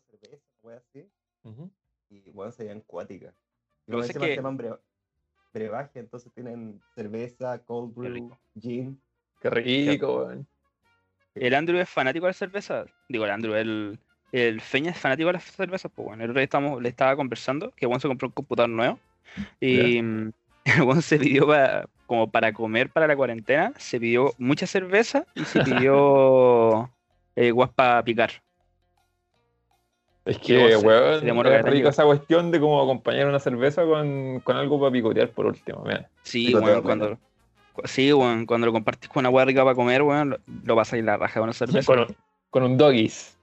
cerveza, una wea así, Ujú. y bueno, se veían cuáticas. Y Lo que se llaman bre- brebaje, entonces tienen cerveza, cold brew, gin. Qué rico, weón. El Andrew es fanático de la cerveza. Digo, el Andrew, el, el Feña es fanático de las cervezas. Pues bueno, el otro día le estaba conversando que Juan se compró un computador nuevo. Y el Juan se pidió para, como para comer para la cuarentena, se pidió mucha cerveza y se pidió eh, guas para picar. Es que, weón, es rico esa cuestión de cómo acompañar una cerveza con, con algo para picotear por último. Mira. Sí, bueno. cuando, cu- sí, cuando lo compartís con una hueá rica para comer, bueno, lo, lo pasáis la raja de una cerveza. Con, un- con un doggies.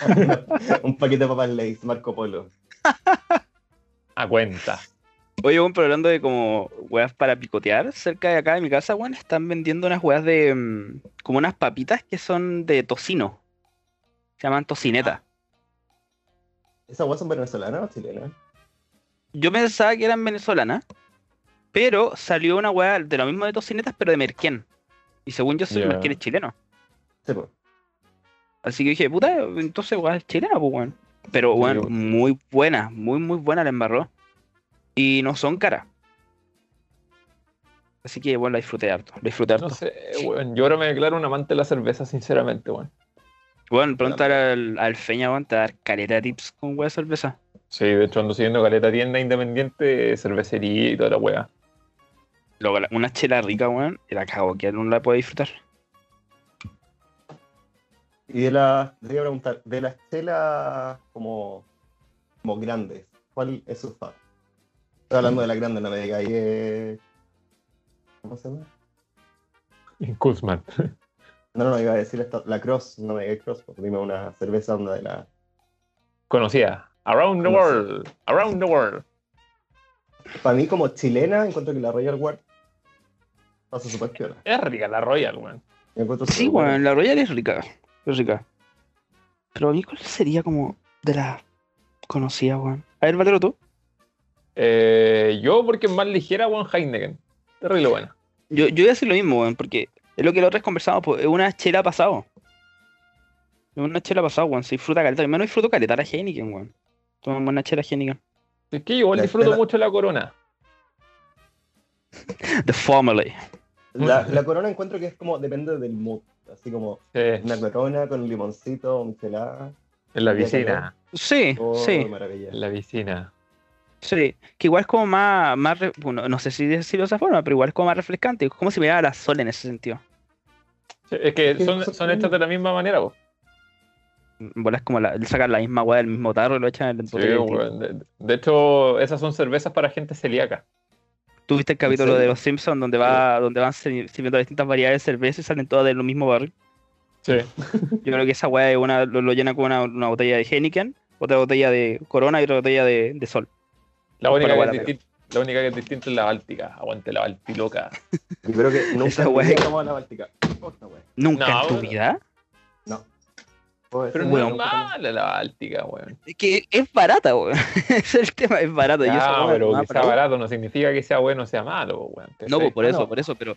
un paquete de papas Lays, Marco Polo. A cuenta. Oye, bueno, pero hablando de como huevas para picotear, cerca de acá de mi casa, bueno, están vendiendo unas huevas de mm, como unas papitas que son de tocino. Se llaman tocineta. ¿Esas weas son venezolanas o chilenas? Yo pensaba que eran venezolanas, pero salió una hueá de lo mismo de tocinetas, pero de Merquén. Y según yo, el Merquén es chileno. Sí, pues. Así que dije, puta, entonces hueá es chilena, pues, weón. Pero, Sí, weón. muy buena, muy, muy buena la embarró. Y no son caras. Así que, bueno, la disfruté harto. La disfruté harto. No sé, weón. Yo ahora me declaro un amante de la cerveza, sinceramente, weón. Bueno, preguntar al, al Feña, weón, te va a dar caleta tips con hueá de cerveza. Sí, de hecho ando siguiendo caleta tienda independiente, cervecería y toda la weá. Luego, la- una chela rica, weón, y la cago, que no la puede disfrutar. Y de las, te iba a preguntar, de las chelas como, como grandes, ¿cuál es su fan? Estoy hablando de la grande, no me digáis. eh, ¿Cómo se llama? Kuzman. No, no, iba a decir esta, la Cross, no me digáis Cross, porque dime una cerveza onda de la. Conocida. Around the Conocida. world. Around the world. Para mí, como chilena, encuentro que la Royal Guard pasa súper piola. Es rica la Royal, weón. Sí, weón, la Royal es rica. Es rica. Pero a mí, ¿cuál sería como de las conocidas, weón? A ver, Valero, tú. Eh, yo, porque es más ligera, weón, Heineken. Terrible buena. Yo, yo voy a decir lo mismo, weón, porque es lo que la otra vez conversamos, pues, es una chela pasado. Es una chela pasado, weón. Se disfruta caleta. Al menos disfruto caleta la Heineken, weón. Tomamos una chela Heineken. Es que yo igual La disfruto mucho la corona. The Family. La, la corona encuentro que es como, depende del mood. Así como Sí, una corona con limoncito, michelada. en la piscina. Sí, Oh, sí, maravilla. En la piscina. Sí. Que igual es como más, más bueno, no sé si decirlo de esa forma, pero igual es como más refrescante. Es como si me diera la sol en ese sentido. Sí, es que son, son- hechas de la misma manera. En bola es como la, sacan la misma weá del mismo tarro y lo echan en el Sí, botella weón. De, de hecho, esas son cervezas para gente celíaca. ¿Tuviste el capítulo de Los Simpsons donde va, donde van sir- sirviendo distintas variedades de cerveza y salen todas del mismo barril? Sí. Yo creo que esa weá es una, lo, lo llena con una, una botella de Heineken, otra botella de Corona y otra botella de, de Sol. La única, que es guardar. distin- la única que es distinta es la Báltica. Aguante la Baltiloca. Yo creo que nunca he tomado la Báltica. ¿Nunca No, en tu bueno. vida? No. Pero no es mala la Báltica, weón. Es que es barata, weón. Ese es el tema, es barata. weá pero no que sea barato no significa que sea bueno o sea malo, weón. No, pues por eso, no. por eso, pero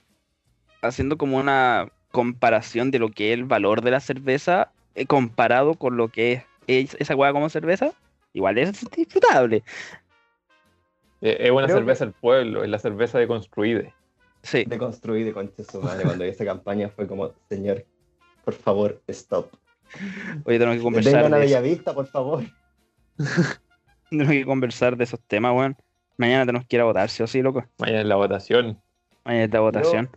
haciendo como una comparación de lo que es el valor de la cerveza eh, comparado con lo que es, es esa weá como cerveza, igual es disfrutable. Eh, Es buena Creo cerveza del pueblo, es la cerveza de construide. Sí. De construir de concha su madre. Cuando vi esa campaña fue como, señor, por favor, stop. Oye, tenemos que conversar Vengan a de eso. Bellavista, por favor. Tenemos que conversar de esos temas, weón. Mañana tenemos que ir a votar, sí o sí, loco. Mañana es la votación. Mañana es la votación.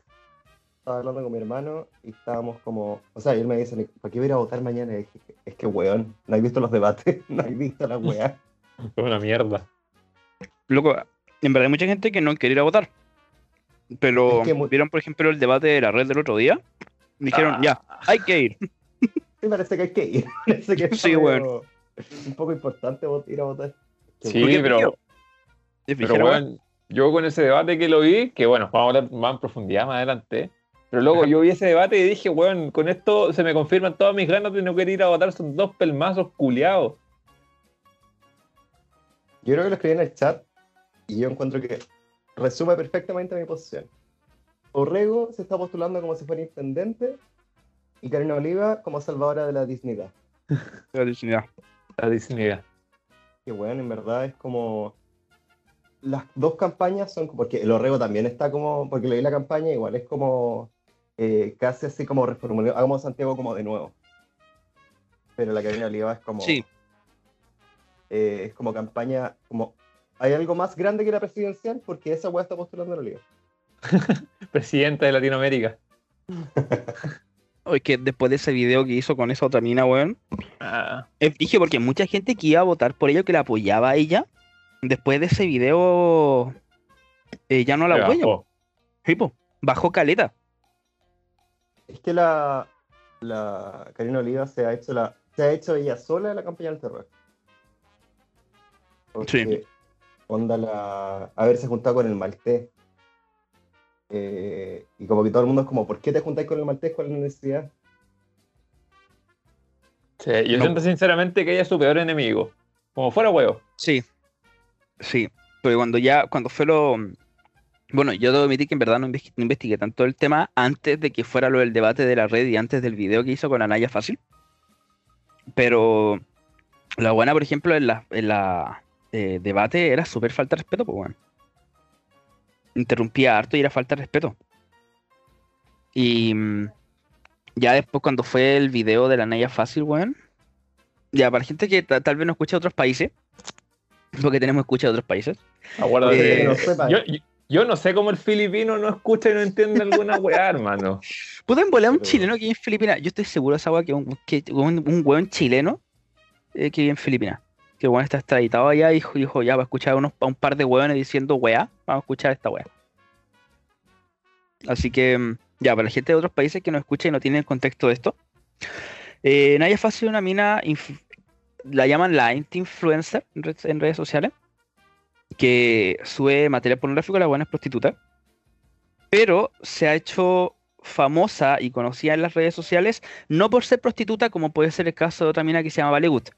Estaba hablando con mi hermano y estábamos como, o sea, él me dice, ¿para qué voy a ir a votar mañana? Y dije, es que weón, no has visto los debates, no has visto la weá. Es una mierda. Loco, en verdad hay mucha gente que no quiere ir a votar. Pero Es que vieron, por ejemplo, el debate de la red del otro día. Dijeron, Ah. ya, hay que ir. Sí, parece que hay que ir. Parece que es Sí, como weón. un poco importante ir a votar. Sí, ¿Por qué pero, pero weón, yo con ese debate que lo vi, que bueno, vamos a hablar más en profundidad más adelante. Pero luego yo vi ese debate y dije, weón, con esto se me confirman todas mis ganas de no querer ir a votar. Son dos pelmazos culiados. Yo creo que lo escribí en el chat y yo encuentro que resume perfectamente mi posición. Orrego se está postulando como si fuera intendente y Karina Oliva como salvadora de la dignidad. La dignidad. La dignidad. Que bueno, en verdad es como. Las dos campañas son. Porque el Orrego también está como. Porque leí la campaña, igual es como. eh, casi así como reformulado. Hagamos Santiago como de nuevo. Pero la Karina Oliva es como. Sí. eh, es como campaña. como ¿Hay algo más grande que la presidencial? Porque esa weá está postulando en Oliva. Presidente de Latinoamérica. Oye, que después de ese video que hizo con esa otra mina, weón. Ah, dije porque mucha gente que iba a votar por ella, que la apoyaba a ella, después de ese video eh, ya no la apoya. bajó. Sí, po, bajó caleta. Es que la, la Karina Oliva se ha hecho la se ha hecho ella sola la campaña del terror. Porque, onda la haberse juntado con el maltés. Eh, y como que todo el mundo es como, ¿por qué te juntáis con el maltés? ¿Cuál es la necesidad? Sí, yo No. siento sinceramente que ella es su peor enemigo. Como fuera huevo. Sí. Sí. Pero cuando ya, cuando fue lo. Bueno, yo debo admitir que en verdad no, inves- no investigué tanto el tema antes de que fuera lo del debate de la red y antes del video que hizo con Anaya Fácil. Pero la buena, por ejemplo, en la, en la eh, debate era súper falta de respeto, pues bueno. Interrumpía harto y era falta de respeto. Y mm, ya después cuando fue el video de la Anaya Fácil, weón. Ya, para gente que ta- tal vez no escucha de otros países, porque tenemos escucha de otros países. Eh, no yo, yo- yo no sé cómo el filipino no escucha y no entiende alguna weá, hermano. Pueden volar un Pero- chileno que vive en Filipinas. Yo estoy seguro de esa weá que un, que un, un weón chileno eh, que vive en Filipinas. Que weón está extraditado allá y dijo, ya va a escuchar a unos, a un par de weones diciendo weá. Vamos a escuchar esta weá. Así que, mm, ya, para la gente de otros países que no escucha y no tiene el contexto de esto. Eh, Naya Fácil es una mina, la llaman la influencer en redes sociales, que sube material pornográfico, la buena es prostituta, pero se ha hecho famosa y conocida en las redes sociales, no por ser prostituta, como puede ser el caso de otra mina que se llama Valegut,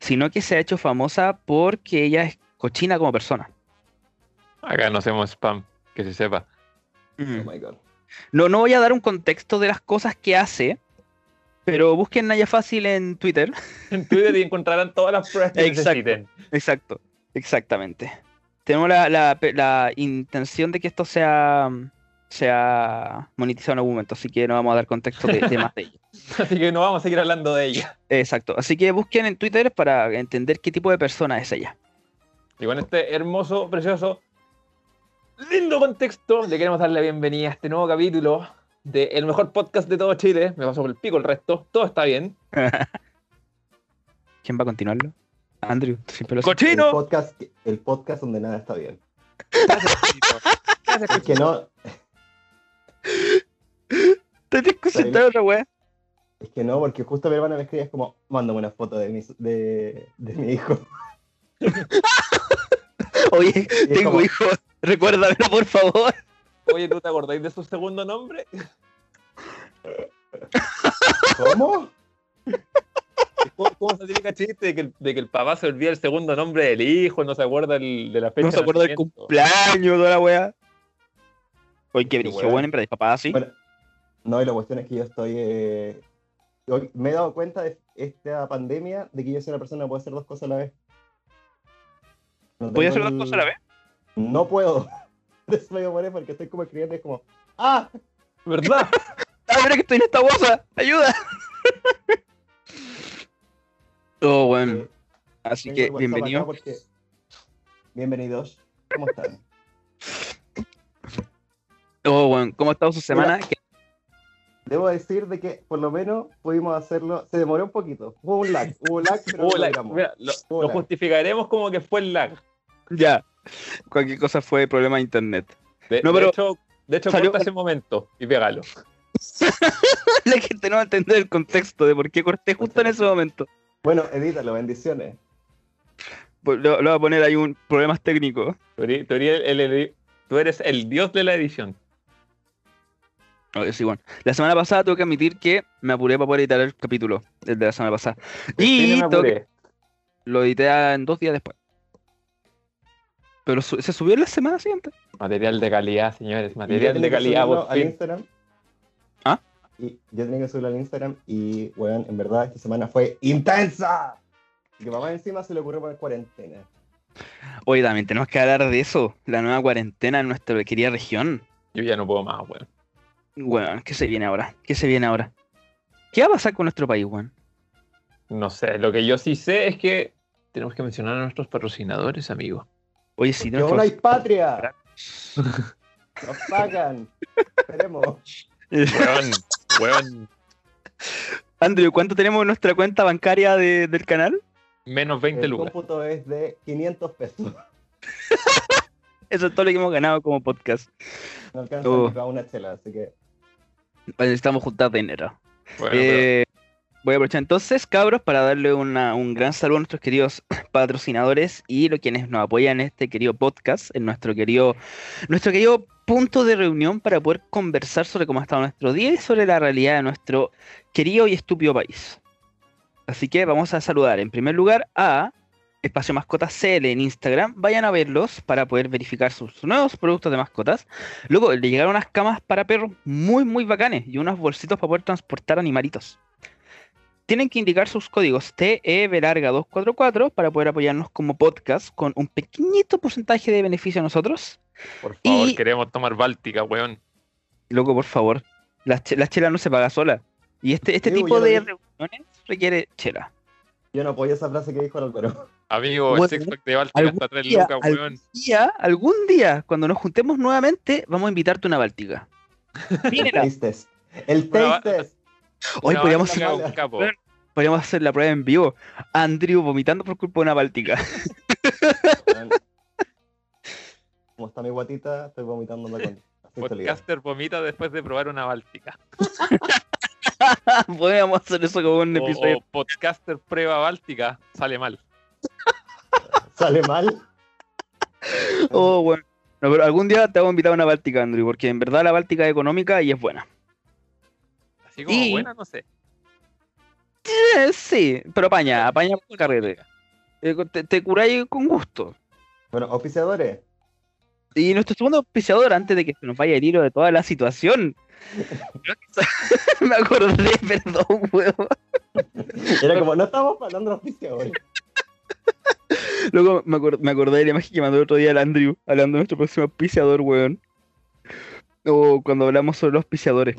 sino que se ha hecho famosa porque ella es cochina como persona. Acá no hacemos spam, que se sepa. Oh my God. No, no voy a dar un contexto de las cosas que hace, pero busquen Naya Fácil en Twitter. En Twitter y encontrarán todas las pruebas que Exacto. necesiten. Exacto, exactamente. Tenemos la, la- la intención de que esto sea, sea monetizado en algún momento, así que no vamos a dar contexto de, de más de ello. Así que no vamos a seguir hablando de ella. Exacto, así que busquen en Twitter para entender qué tipo de persona es ella. Y con este hermoso, precioso, lindo contexto, le queremos dar la bienvenida a este nuevo capítulo de el mejor podcast de todo Chile. Me pasó por el pico el resto, todo está bien. ¿Quién va a continuarlo? Andrew, siempre lo. El ¡Cochino! podcast, el podcast donde nada está bien. Gracias, Es que no, Tenés que sentar otra wea. es que no, porque justo mi hermana me escribe es como, mándame una foto de mi, de, de mi hijo. Oye, tengo como, hijos, recuérdamelo por favor. Oye, ¿tú te acordáis de su segundo nombre? ¿Cómo? ¿Cómo, cómo se típica chiste de que, el, de que el papá se olvida el segundo nombre del hijo, no se acuerda el- de la fecha No se acuerda del cumpleaños, toda la wea. Oye, qué brillo, bueno, en verdad, papá así. Bueno, no, y la cuestión es que yo estoy. eh, me he dado cuenta de esta pandemia de que yo soy una persona que puede hacer dos cosas a la vez. No ¿Podía tengo hacer dos cosas a la vez? No puedo. Eso me voy a porque estoy como escribiendo y es como. ¡Ah! ¿Verdad? ¡Ah, mira que estoy en esta bolsa! ¡Ayuda! oh, bueno. Eh, Así que, el WhatsApp bienvenido. acá porque- Bienvenidos. ¿Cómo están? Oh, bueno, ¿cómo ha estado su semana? ¿Qué- Debo decir de que por lo menos pudimos hacerlo. Se demoró un poquito. Hubo un lag. Hubo lag, pero Hubo lo lag. Mira, lo, Hubo lo lag. justificaremos como que fue el lag. Ya. Cualquier cosa fue problema de internet. De, No, de pero hecho, de hecho salió- corta ese momento y pégalo. La gente no va a entender el contexto de por qué corté justo en ese momento. Bueno, edítalo, bendiciones. Pues Lo, lo voy a poner ahí un problemas técnicos. Tú eres, tú eres el, el- tú eres el dios de la edición. Sí, bueno. La semana pasada tengo que admitir que me apuré para poder editar el capítulo, el de la semana pasada. Y que- apuré. lo edité en dos días después. Pero su- se subió en la semana siguiente. Material de calidad, señores. ¿Y ya Material de calidad, subirlo por al fin. Instagram? ¿Ah? y yo tenía que subirlo al Instagram y, weón, en verdad esta semana fue intensa. Y que mamá encima se le ocurrió poner cuarentena. Oye, también tenemos que hablar de eso, la nueva cuarentena en nuestra querida región. Yo ya no puedo más, weón. Weón, ¿qué se viene ahora? ¿Qué se viene ahora? ¿Qué va a pasar con nuestro país, weón? No sé, lo que yo sí sé es que tenemos que mencionar a nuestros patrocinadores, amigo. Oye, sí, ¡Que aún hay patria! ¡Nos pagan! Esperemos. Weón, weón, Andrew, ¿cuánto tenemos en nuestra cuenta bancaria de- del canal? menos 20 El lucas. cómputo es de 500 pesos. Eso es todo lo que hemos ganado como podcast. No alcanza Oh. para una chela, así que Necesitamos juntar dinero. Bueno, Eh, voy a aprovechar entonces, cabros, para darle una- un gran saludo a nuestros queridos patrocinadores y los quienes nos apoyan en este querido podcast, en nuestro querido, nuestro querido punto de reunión para poder conversar sobre cómo ha estado nuestro día y sobre la realidad de nuestro querido y estúpido país. Así que vamos a saludar en primer lugar a Espacio Mascotas CL en Instagram. Vayan a verlos para poder verificar sus nuevos productos de mascotas. Luego le llegaron unas camas para perros muy, muy bacanes y unos bolsitos para poder transportar animalitos. Tienen que indicar sus códigos TEB larga 244 para poder apoyarnos como podcast con un pequeñito porcentaje de beneficio a nosotros. por favor, y- queremos tomar Báltica, weón. Loco, por favor, la, che- la chela no se paga sola. Y este, este tipo de reuniones requiere chela. Yo no apoyo esa frase que dijo el Álvaro. Amigo, Bueno, el six pack de Báltica algún está a 3 día, lucas, algún weón. día, algún día, cuando nos juntemos nuevamente, vamos a invitarte a una báltica. El Mira, taste test. El taste hoy podríamos, hacer-. Bueno. podríamos hacer la prueba en vivo. Andrew vomitando por culpa de una báltica. Weón. Como está mi guatita, estoy vomitando con aceite de oliva. Podcaster vomita después de probar una Báltica. podríamos hacer eso como un O, episodio. o podcaster prueba Báltica, sale mal. ¿Sale mal? Oh, bueno. No, pero algún día te vamos a invitar a una báltica, Andrew, porque en verdad la báltica es económica y es buena. Así como Y- buena, no sé. Eh, sí, pero apaña, apaña con carrete. Eh, Te, te curáis con gusto. Bueno, auspiciadores. Y nuestro segundo auspiciador, antes de que se nos vaya el hilo de toda la situación. Me acordé, perdón, weón. Era como, no estamos hablando de auspiciadores. Luego me acordé de la imagen que mandó el otro día el Andrew, hablando de nuestro próximo auspiciador, weón. O cuando hablamos sobre los auspiciadores.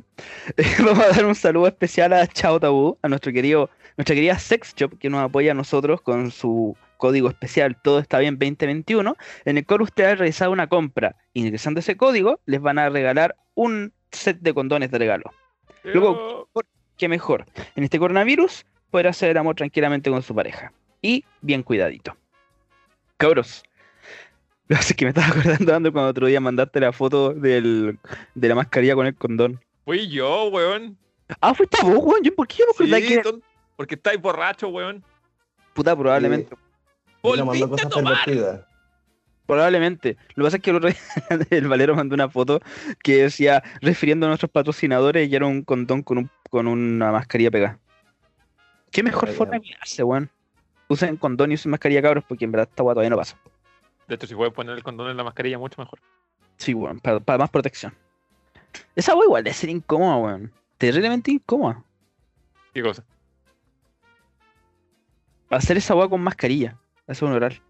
Vamos a dar un saludo especial a Chao Tabú, a nuestro querido, nuestra querida Sex Shop, que nos apoya a nosotros con su código especial Todo está bien 2021, en el cual ustedes al realizar una compra ingresando ese código, les van a regalar un set de condones de regalo. Luego- ¿Qué mejor? En este coronavirus, poder hacer el amor tranquilamente con su pareja. Y bien cuidadito. Cabros. Lo que pasa es que me estaba acordando, cuando otro día mandaste la foto del, de la mascarilla con el condón. Fui yo, weón. Ah, fuiste vos, weón. Yo, ¿Por qué yo me acordaba Sí, que porque estáis borracho, weón. Puta, probablemente. Y le mandó Volviste a cosas tomar. pervertidas. Probablemente. Lo que pasa es que el otro día el Valero mandó una foto que decía, refiriendo a nuestros patrocinadores, y era un condón con, un, con una mascarilla pegada. ¿Qué mejor forma de cuidarse, weón? Usen condón y usen mascarilla, cabros, porque en verdad esta weá todavía no pasa. De hecho, si puedes poner el condón en la mascarilla, mucho mejor. Sí, weón, para, para más protección. Esa weá igual debe ser incómoda, weón. Terriblemente incómoda. ¿Qué cosa? Hacer esa weá con mascarilla. Eso es un oral.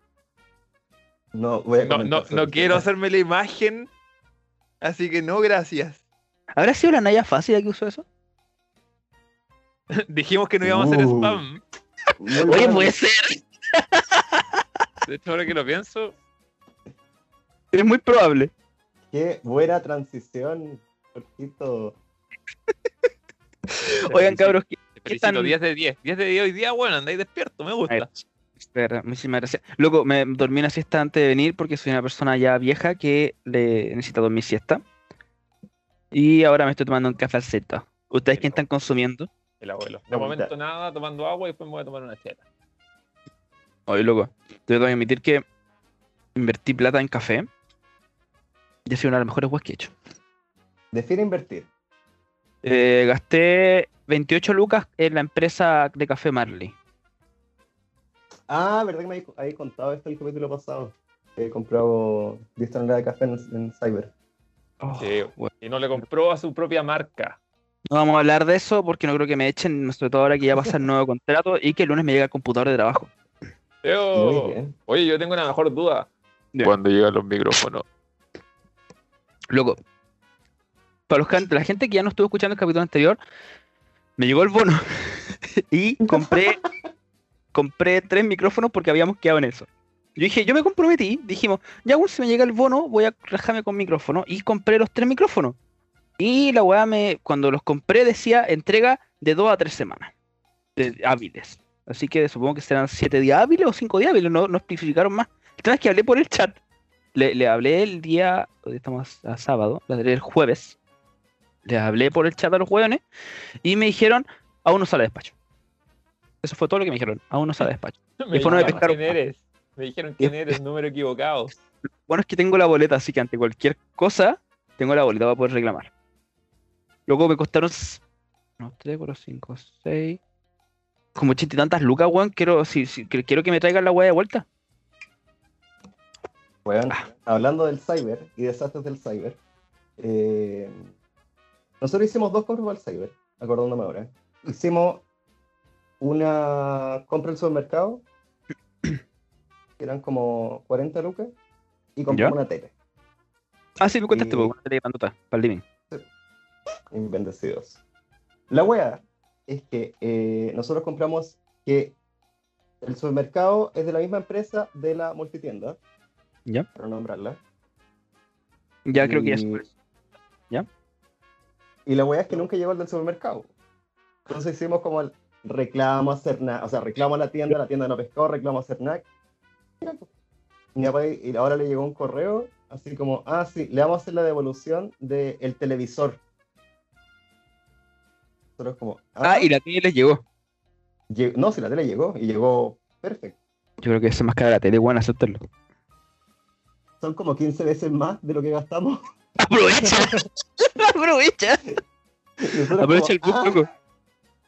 No, voy a No, no, quiero hacerme la imagen, así que no, gracias. ¿Habrá sido la Naya fácil la que usó eso? Dijimos que no íbamos a hacer Uh. spam. Oye, puede ser. De hecho, ahora que lo pienso, Es muy probable. Qué buena transición, cortito. Oigan, cabros, ¿qué, tan- 10 de 10. 10 de 10 hoy día, bueno, andáis despierto, me gusta. Espera, muchísimas gracias. Loco, me dormí una siesta antes de venir porque soy una persona ya vieja que le necesita dormir siesta. Y ahora me estoy tomando un cafecito. ¿Ustedes qué están consumiendo? El abuelo. De momento nada, tomando agua y después me voy a tomar una chela. Oye, loco, te voy a admitir que invertí plata en café y ha sido una de las mejores weas que he hecho. Define invertir. Eh, gasté 28 lucas en la empresa de café Marley. Ah, ¿verdad que me habéis- contado esto el capítulo pasado? Que he comprado 10 toneladas de café en, en Cyber. Oh, Sí, weón. Y no le compró a su propia marca. No vamos a hablar de eso porque no creo que me echen, sobre todo ahora que ya pasa el nuevo contrato y que el lunes me llega el computador de trabajo. Bien. Oye, yo tengo una mejor duda. Ya. Cuando llegan los micrófonos. Loco, para los, la gente que ya no estuvo escuchando el capítulo anterior, me llegó el bono y compré, compré tres micrófonos porque habíamos quedado en eso. Yo dije, yo me comprometí, dijimos, ya bueno, si me llega el bono, voy a rajarme con micrófono y compré los tres micrófonos. Y la weá me, cuando los compré decía entrega de dos a tres semanas de hábiles. Así que supongo que serán siete días hábiles o cinco días hábiles, no, no especificaron más. El tema es que hablé por el chat. Le, le hablé el día, hoy estamos a sábado, el jueves. Le hablé por el chat a los hueones y me dijeron, aún no sale despacho. Eso fue todo lo que me dijeron, aún no sale despacho. Me Y fue dijeron pescar quién eres. Me dijeron quién eres, número equivocado. Bueno, es que tengo la boleta, así que ante cualquier cosa, tengo la boleta para poder reclamar. Luego me costaron 3, 4, 5, 6. Como ochenta y tantas lucas, weón. Quiero, si, si- que- quiero que me traigan la weá de vuelta. Weón, Ah. hablando del cyber y desastres del cyber, eh, nosotros hicimos dos compras para el cyber, acordándome ahora. Hicimos una compra en el supermercado, que eran como 40 lucas, y compramos ¿Ya? una tele, Ah, sí, me contaste, Y- porque una tele para el living. bendecidos. La wea es que eh, nosotros compramos que el supermercado es de la misma empresa de la multitienda, ¿Ya? para nombrarla. Ya creo que ya Y- se- Y la weá es que nunca llegó el del supermercado. Entonces hicimos como el reclamo a Cernac, o sea, reclamo a la tienda, la tienda no pescó, reclamo a Cernac. Pues. Y mi papá- Y ahora le llegó un correo, así como, ah, sí, le vamos a hacer la devolución del televisor. Nosotros como, Ah, y la tele les llegó. lle- No, si la tele llegó, y llegó perfecto. Yo creo que eso es más cara la tele, bueno, aceptarlo. Son como 15 veces más de lo que gastamos. Aprovecha. aprovecha. Aprovecha el bug, ah, loco.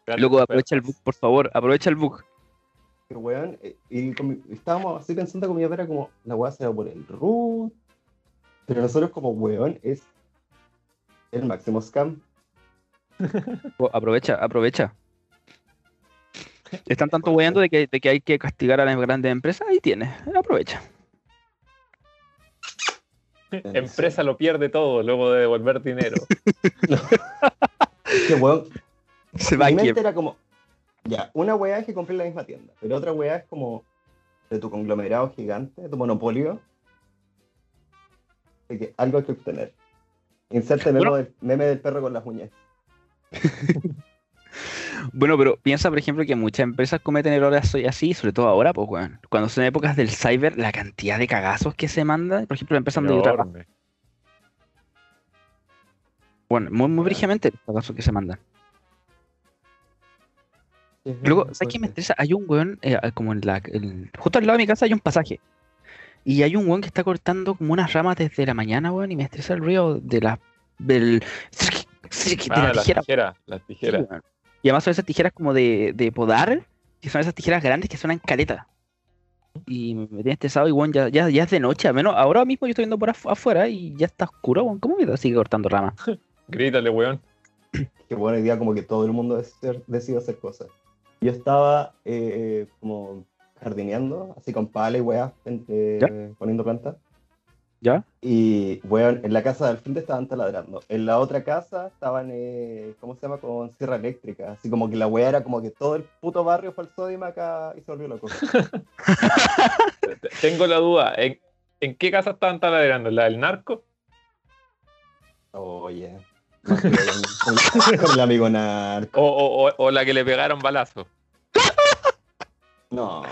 Loco, aprovecha el bug, por favor. Aprovecha el bug. que weón, eh, y con estábamos así pensando con mi papá, era como, la weá se va por el root, pero nosotros como weón es el máximo scam. Oh, Aprovecha, aprovecha. Están tanto weyando de que, de que hay que castigar a las grandes empresas. Ahí tienes. Aprovecha. Empresa lo pierde todo luego de devolver dinero. Que weón, Se va mente era como, ya, una weá es que compré en la misma tienda, pero otra weá es como de tu conglomerado gigante, de tu monopolio, de que algo hay que obtener. Inserte meme, Bueno. del, meme del perro con las uñas. Bueno, pero piensa, por ejemplo, que muchas empresas cometen errores así, sobre todo ahora, pues, weón. Cuando son épocas del cyber, la cantidad de cagazos que se mandan, por ejemplo, la empresa donde yo trabajo, Enorme. bueno, muy, muy brígidamente los cagazos que se mandan. Luego, ¿sabes qué me estresa? Hay un weón, eh, como en la. en- justo al lado de mi casa hay un pasaje. Y hay un weón que está cortando como unas ramas desde la mañana, weón, y me estresa el ruido de la. del. de Ah, la las tijera. tijeras, las. Y además son esas tijeras como de, de podar, que son esas tijeras grandes que suenan caleta. Y me tiene estresado y weón, ya, ya, ya es de noche, al menos ahora mismo yo estoy viendo por afu- afuera y ya está oscuro, weón. ¿Cómo me sigue cortando ramas? Grítale, weón. que buena idea como que todo el mundo dec- decide hacer cosas. Yo estaba eh, como jardineando, así con pala y weá, en- eh, poniendo plantas. ¿Ya? Y weón, en la casa del frente estaban taladrando. En la otra casa estaban, eh, ¿cómo se llama? Con sierra eléctrica. Así como que la weá era como que todo el puto barrio fue al Sodium acá y se volvió loco. Tengo la duda. ¿En, en qué casa estaban taladrando? ¿La del narco? Oye. El amigo narco. ¿O, o- o- o la que le pegaron balazo? No.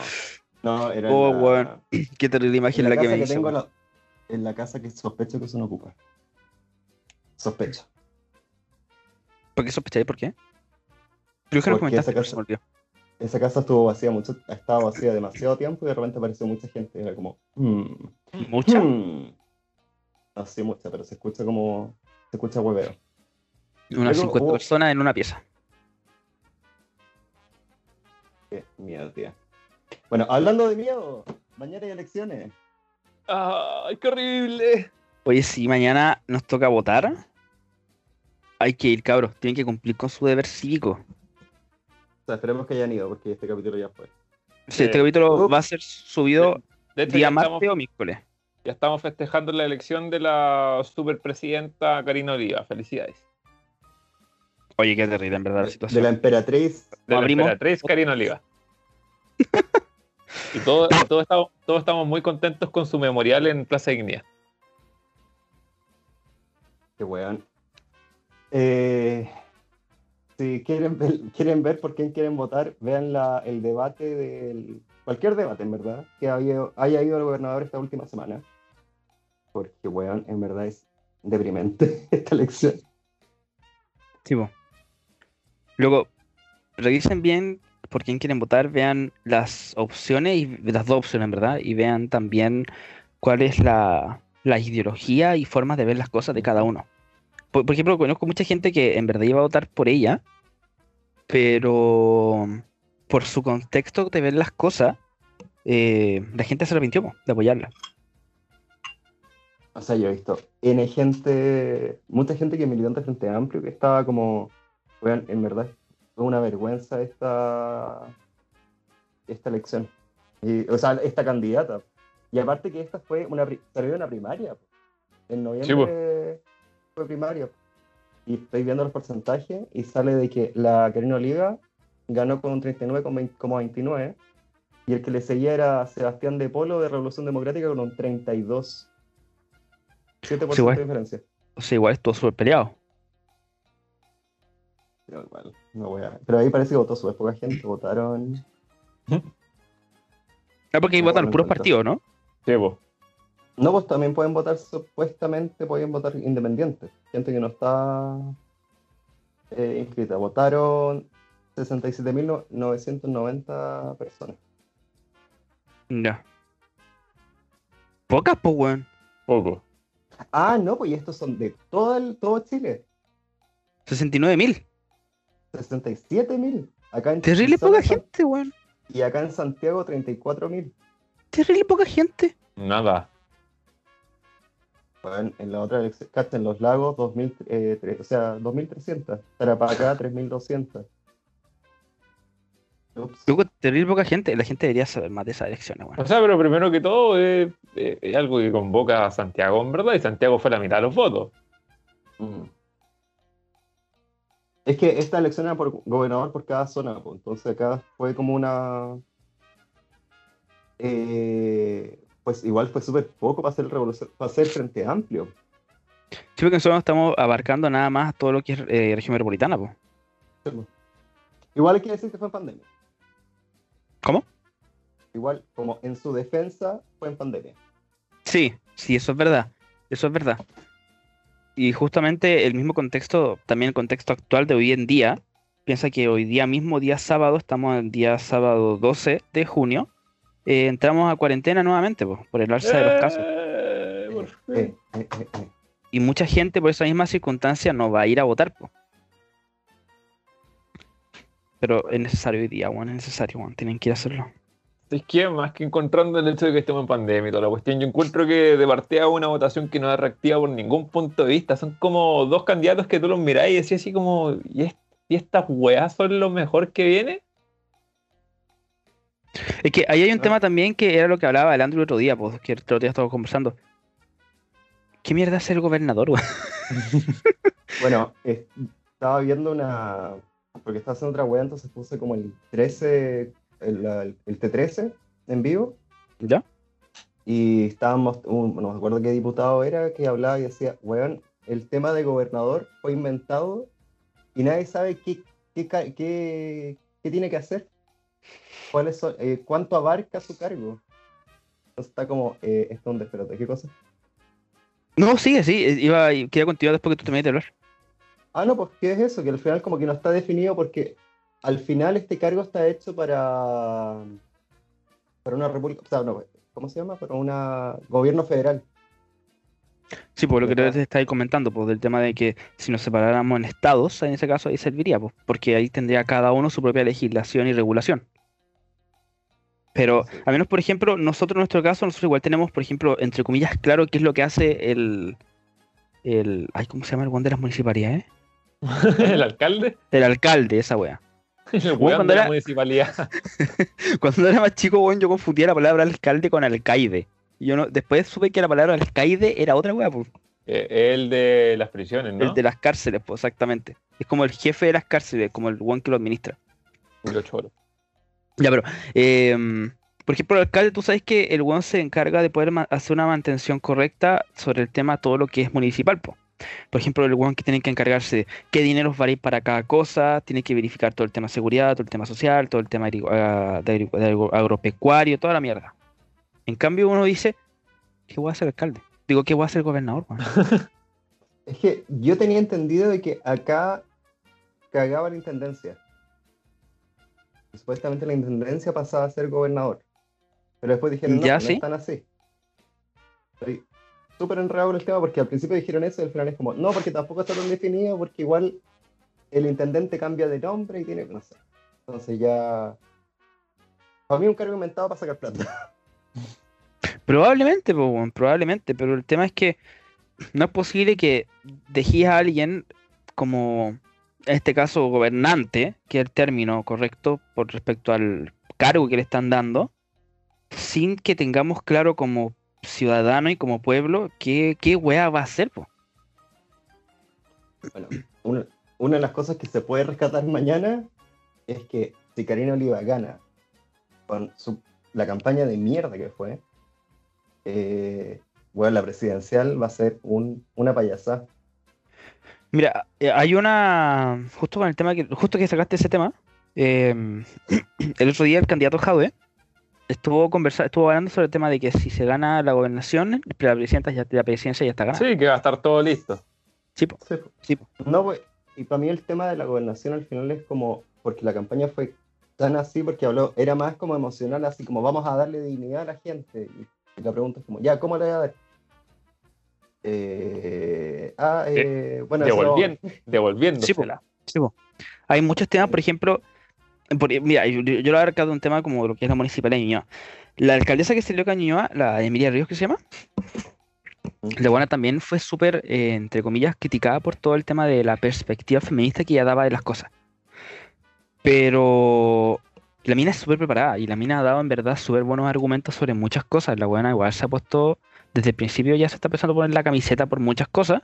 No, era Oh, la- weón. Qué terrible en imagen la la que me que hizo. tengo la- en la casa que sospecho que eso no ocupa. Sospecho. ¿Por qué sospecháis? ¿Por qué? Creo que nos Porque esa casa-. Esa casa estuvo vacía mucho, ha estado vacía demasiado tiempo y de repente apareció mucha gente. Era como, hmm, ¿Mucha? hmm. No, sí, mucha, pero se escucha como. Se escucha hueveo. Unas Luego 50 hubo- personas en una pieza. Qué miedo, tía. Bueno, hablando de miedo, mañana hay elecciones. ¡Ay, qué horrible! Oye, si mañana nos toca votar, Hay que ir, cabros. Tienen que cumplir con su deber cívico. O sea, esperemos que hayan ido, porque este capítulo ya fue. Sí, este capítulo ups. va a ser subido De hecho, día ya estamos, martes o miércoles. ya estamos festejando la elección de la superpresidenta Karina Oliva. Felicidades. Oye, qué terrible, en verdad, la De situación. la emperatriz. De la Abrimos. emperatriz Karina Oliva. y todos y todos estamos, todos estamos muy contentos con su memorial en Plaza Dignidad. Qué weón. Eh, si quieren ver, quieren ver por quién quieren votar, vean la, el debate del. Cualquier debate, en verdad, que haya, haya ido el gobernador esta última semana. Porque, weón, en verdad es deprimente esta elección. Sí, po. Luego, revisen bien por quién quieren votar, vean las opciones, y las dos opciones, en verdad, y vean también cuál es la, la ideología y formas de ver las cosas de cada uno. Por, por ejemplo, conozco mucha gente que en verdad iba a votar por ella, pero por su contexto de ver las cosas, eh, la gente se arrepintió de apoyarla. O sea, yo he visto N gente, mucha gente que militante Frente Amplio, que estaba como, en verdad, fue una vergüenza esta, esta elección. Y, o sea, esta candidata. Y aparte que esta fue una, salió de una primaria. En noviembre fue primaria. Y estoy viendo los porcentajes y sale de que la Karina Oliva ganó con un 39,29 y el que le seguía era Sebastián de Polo de Revolución Democrática con un 32. 7% Sí, de diferencia. O sea, igual estuvo súper peleado. Pero igual, no voy a... Pero ahí parece que votó súper poca gente. Votaron. Ah, porque ahí votan puros partidos, ¿no? Sí, po. No, pues también pueden votar, supuestamente pueden votar independientes. Gente que no está eh, inscrita. Votaron 67.990 personas. Ya. Pocas, pues, weón. Poco. Ah, no, pues y estos son de todo, el, todo Chile. 69 mil. 67.000. Acá en Terrible poca San- gente, weón. Y acá en Santiago 34.000. Terrible poca gente. Nada. Bueno, en la otra elección, cacha, en los lagos, 2000, eh, tre- o sea, 2.300. Tarapacá, 3.200. Ups. Luego, terrible poca gente. La gente debería saber más de esas elecciones, weón. O sea, pero primero que todo es algo que convoca a Santiago, en verdad, y Santiago fue la mitad de los votos. Mm. Es que esta elección era por gobernador por cada zona, pues, entonces acá fue como una... eh, pues igual fue súper poco para hacer el revolución, para hacer frente amplio. Sí, porque nosotros estamos abarcando nada más todo lo que es eh, región metropolitana, pues. Igual hay que decir que fue en pandemia. ¿Cómo? Igual, como en su defensa, fue en pandemia. Sí, sí, eso es verdad. Eso es verdad. Y justamente el mismo contexto, también el contexto actual de hoy en día, piensa que hoy día mismo, día sábado, estamos en día sábado 12 de junio, eh, entramos a cuarentena nuevamente, pues, por el alza de los casos. Eh. Eh. Y mucha gente por esa misma circunstancia no va a ir a votar, pues. Pero es necesario hoy día, weón, es necesario, weón, tienen que ir a hacerlo. Es que más que encontrando el hecho de que estemos en pandemia y toda la cuestión, yo encuentro que de partida una votación que no es reactiva por ningún punto de vista. Son como dos candidatos que tú los mirás y decís así como, ¿y, es- y estas weas son lo mejor que viene? Es que ahí hay un Ah. tema también que era lo que hablaba el Andrew el otro día, pues, que el otro día estábamos conversando. ¿Qué mierda es ser gobernador, weón? Bueno, eh, estaba viendo una. Porque estaba haciendo otra wea, entonces puse como el 13, el, el T13 en vivo. ¿Ya? Y estábamos, un- no me acuerdo qué diputado era, que hablaba y decía, weón, el tema de gobernador fue inventado y nadie sabe qué, qué, qué- qué tiene que hacer. ¿Cuáles son, eh, ¿Cuánto abarca su cargo? Entonces está como, eh, esto es un despelote, ¿qué cosa? No, sigue, sí, eh, iba, quería continuar después que tú terminaste de hablar. Ah, no, pues ¿qué es eso? Que al final como que no está definido porque al final este cargo está hecho para, para una república, o sea, no, ¿cómo se llama? Para un gobierno federal. Sí, por lo que te estáis comentando, pues del tema de que si nos separáramos en estados, en ese caso ahí serviría, pues, porque ahí tendría cada uno su propia legislación y regulación. Pero, Sí. a menos, por ejemplo, nosotros en nuestro caso, nosotros igual tenemos, por ejemplo, entre comillas, claro qué es lo que hace el, el, ay, ¿cómo se llama el one de las municipalidades? ¿El alcalde? El alcalde, esa wea. El Weón, cuando de la era- municipalidad. Cuando era más chico, weón, yo confundía la palabra alcalde con alcaide. Yo no, después supe que la palabra alcaide era otra pues. Eh, el de las prisiones, ¿no? El de las cárceles, pues, exactamente. Es como el jefe de las cárceles, como el weón que lo administra. Y choros. Ya, pero, eh, por ejemplo, el alcalde, tú sabes que el weón se encarga de poder hacer una mantención correcta sobre el tema todo lo que es municipal, po. Por ejemplo, el weón que tiene que encargarse de qué dinero va a ir para cada cosa, tiene que verificar todo el tema de seguridad, todo el tema social, todo el tema agri- ah, de de agropecuario, toda la mierda. En cambio, uno dice, ¿qué voy a hacer alcalde? Digo, ¿qué voy a hacer gobernador? Es que yo tenía entendido de que acá cagaba la intendencia. Supuestamente la intendencia pasaba a ser gobernador. Pero después dijeron, no, ¿Ya, no sí? están así. Estoy súper enredado con el tema porque al principio dijeron eso y al final es como, no, porque tampoco está tan definido, porque igual el intendente cambia de nombre y tiene, no sé. Entonces ya... Para mí un cargo inventado para sacar plata. Probablemente, weón, probablemente, pero el tema es que no es posible que dejes a alguien como, en este caso, gobernante, que es el término correcto por respecto al cargo que le están dando, sin que tengamos claro como ciudadano y como pueblo qué, qué weá va a hacer, po. Bueno, una, una de las cosas que se puede rescatar mañana es que si Karina Oliva gana con su- la campaña de mierda que fue, eh, bueno, la presidencial va a ser un, una payasada. Mira, eh, hay una. Justo con el tema que. Justo que sacaste ese tema. eh, el otro día el candidato Jadwe estuvo conversando, estuvo hablando sobre el tema de que si se gana la gobernación, la presidencia ya, la presidencia ya está ganada. Sí, que va a estar todo listo. Sí, po, Sí, po. sí, po. No, pues, y para mí el tema de la gobernación al final es como, porque la campaña fue tan así, porque habló, era más como emocional, así como vamos a darle dignidad a la gente. Y, la pregunta es como, ya, ¿cómo le voy a dar? Eh, ah, eh, bueno, eso- Devolviendo, devolviéndosela. Sí, po. Hay muchos temas, por ejemplo. Mira, yo, yo lo he abarcado un tema como lo que es la municipalidad de Ñuñoa. La alcaldesa que salió acá en Ñuñoa, la Emilia Ríos, que se llama, La buena también fue súper, eh, entre comillas, criticada por todo el tema de la perspectiva feminista que ella daba de las cosas. Pero la mina es súper preparada y la mina ha dado en verdad súper buenos argumentos sobre muchas cosas. La buena igual se ha puesto, desde el principio ya se está empezando a poner la camiseta por muchas cosas.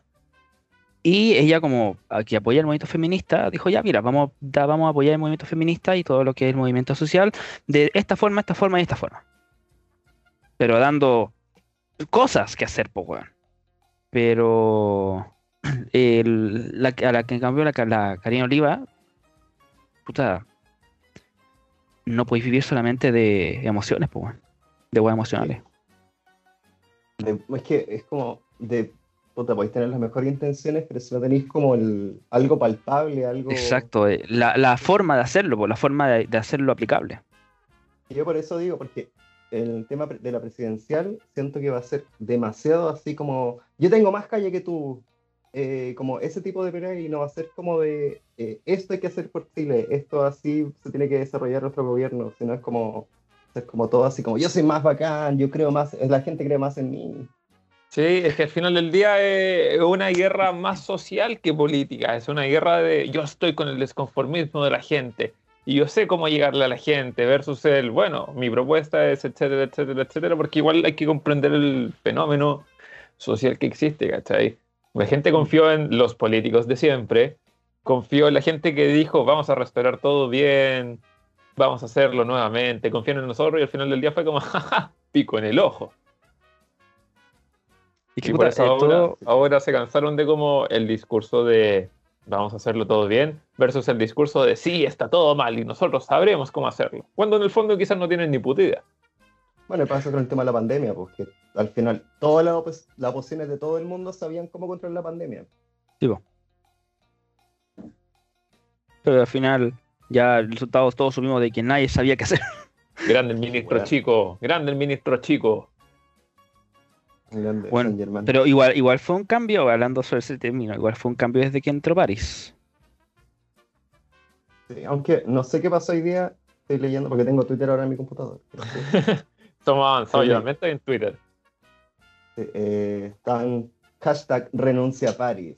Y ella como que apoya el movimiento feminista, dijo ya, mira, vamos, da- vamos a apoyar el movimiento feminista y todo lo que es el movimiento social de esta forma, esta forma y esta forma. Pero dando cosas que hacer, pues, weón. Pero el- la, a la que en cambio la, la Karina Oliva, puta, no podéis vivir solamente de emociones, pues, weón. De weas emocionales. es que es como de puta, podéis tener las mejores intenciones, pero si no tenéis como el, algo palpable, algo. Exacto, eh, la, la forma de hacerlo, pues, la forma de, de hacerlo aplicable. Y yo por eso digo, porque el tema de la presidencial siento que va a ser demasiado así como, yo tengo más calle que tú, eh, como ese tipo de pelea y no va a ser como de, eh, esto hay que hacer por Chile, esto así se tiene que desarrollar nuestro gobierno, sino es como, es como todo así como, yo soy más bacán, yo creo más, la gente cree más en mí. Sí, es que al final del día es una guerra más social que política. Es una guerra de yo estoy con el desconformismo de la gente y yo sé cómo llegarle a la gente versus el, bueno, mi propuesta es etcétera, etcétera, etcétera, porque igual hay que comprender el fenómeno social que existe, ¿cachai? La gente confió en los políticos de siempre, confió en la gente que dijo vamos a restaurar todo bien, vamos a hacerlo nuevamente, confían en nosotros y al final del día fue como, jaja, pico en el ojo. Y que, Y puta, por eso eh, ahora, todo- ahora se cansaron de como el discurso de vamos a hacerlo todo bien versus el discurso de sí, está todo mal y nosotros sabremos cómo hacerlo. Cuando en el fondo quizás no tienen ni puta idea. Bueno, pasa con el tema de la pandemia, porque al final todas las, las oposiciones de todo el mundo sabían cómo controlar la pandemia. pero al final ya el resultado todos supimos de que nadie sabía qué hacer. Grande el ministro Bueno. chico, grande el ministro chico. Bueno. Pero igual, igual fue un cambio, hablando sobre ese término, igual fue un cambio desde que entró París. Sí, aunque no sé qué pasó hoy día, estoy leyendo porque tengo Twitter ahora en mi computador. Somos avanzados Sí. ya, mete en Twitter. sí, eh, están hashtag renuncia a París.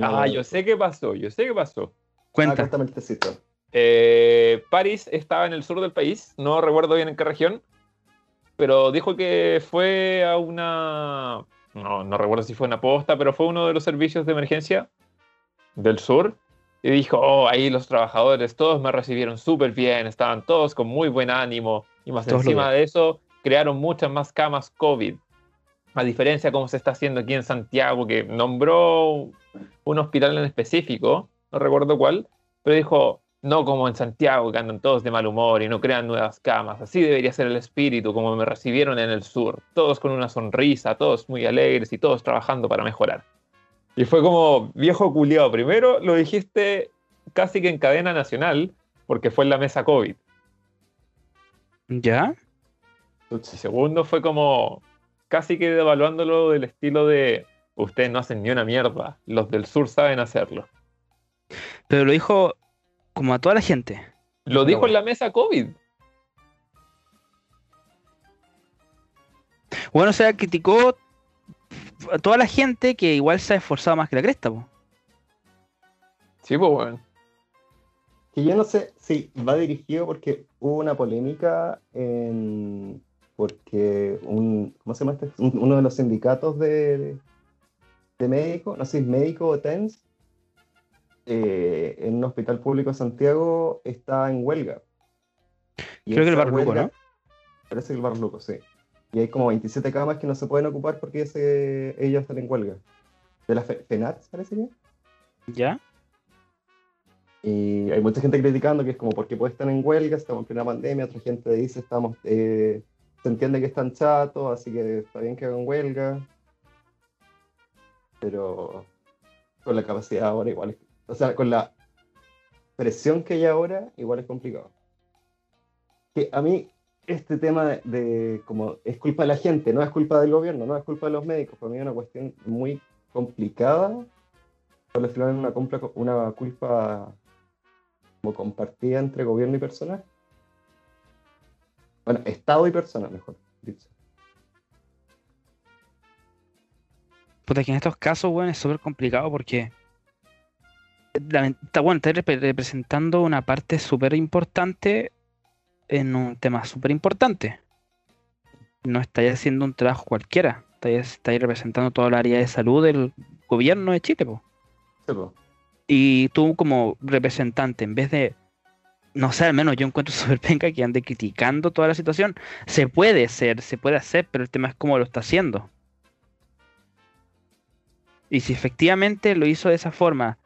Ah, vez- yo sé qué pasó, yo sé qué pasó. Ah, Cuenta. cuéntame el tecito. Eh, París estaba en el sur del país, no recuerdo bien en qué región, pero dijo que fue a una... No, no recuerdo si fue una posta, pero fue uno de los servicios de emergencia del sur. Y dijo, oh, ahí los trabajadores, todos me recibieron súper bien, estaban todos con muy buen ánimo. Y más Todos encima de eso, crearon muchas más camas COVID. A diferencia de cómo se está haciendo aquí en Santiago, que nombró un hospital en específico, no recuerdo cuál, pero dijo, no como en Santiago, que andan todos de mal humor y no crean nuevas camas. Así debería ser el espíritu, como me recibieron en el sur. Todos con una sonrisa, todos muy alegres y todos trabajando para mejorar. Y fue como, viejo culiao, primero lo dijiste casi que en cadena nacional, porque fue en la mesa COVID. ¿Ya? Y segundo fue como, casi que devaluándolo del estilo de, ustedes no hacen ni una mierda, los del sur saben hacerlo. Pero lo dijo como a toda la gente. Lo dijo en la mesa COVID. Bueno, o sea, criticó a toda la gente que igual se ha esforzado más que la cresta, po. Sí, pues bueno. Que yo no sé si va dirigido porque hubo una polémica en. Porque un. ¿Cómo se llama este? Un- uno de los sindicatos de, de médicos, no sé si es médico o TENS, eh, en un hospital público de Santiago está en huelga. Y Creo que el huelga- ¿no? Parece que el Barluco, sí. Y hay como 27 camas que no se pueden ocupar porque ese- ellos están en huelga. De la Fe- FENAT, parece que. ¿Ya? Y hay mucha gente criticando que es como, ¿por qué puede estar en huelga? Estamos en plena pandemia. Otra gente dice, estamos, eh, se entiende que están chatos, así que está bien que hagan huelga. Pero con la capacidad ahora igual es, o sea, con la presión que hay ahora, igual es complicado. Que a mí este tema de, como es culpa de la gente, no es culpa del gobierno, no es culpa de los médicos, para mí es una cuestión muy complicada por al final una, una culpa como compartida entre gobierno y personas. Bueno, Estado y personas, mejor dicho. Puta, que en estos casos, weón, es súper complicado porque. Está bueno, estás rep- representando una parte súper importante en un tema súper importante. No estáis haciendo un trabajo cualquiera. Estáis, estáis representando toda el área de salud del gobierno de Chile, po. Sí, po. Y tú como representante, en vez de, no sé, al menos yo encuentro súper penca que ande criticando toda la situación. Se puede ser, se puede hacer, pero el tema es cómo lo está haciendo. Y si efectivamente lo hizo de esa forma,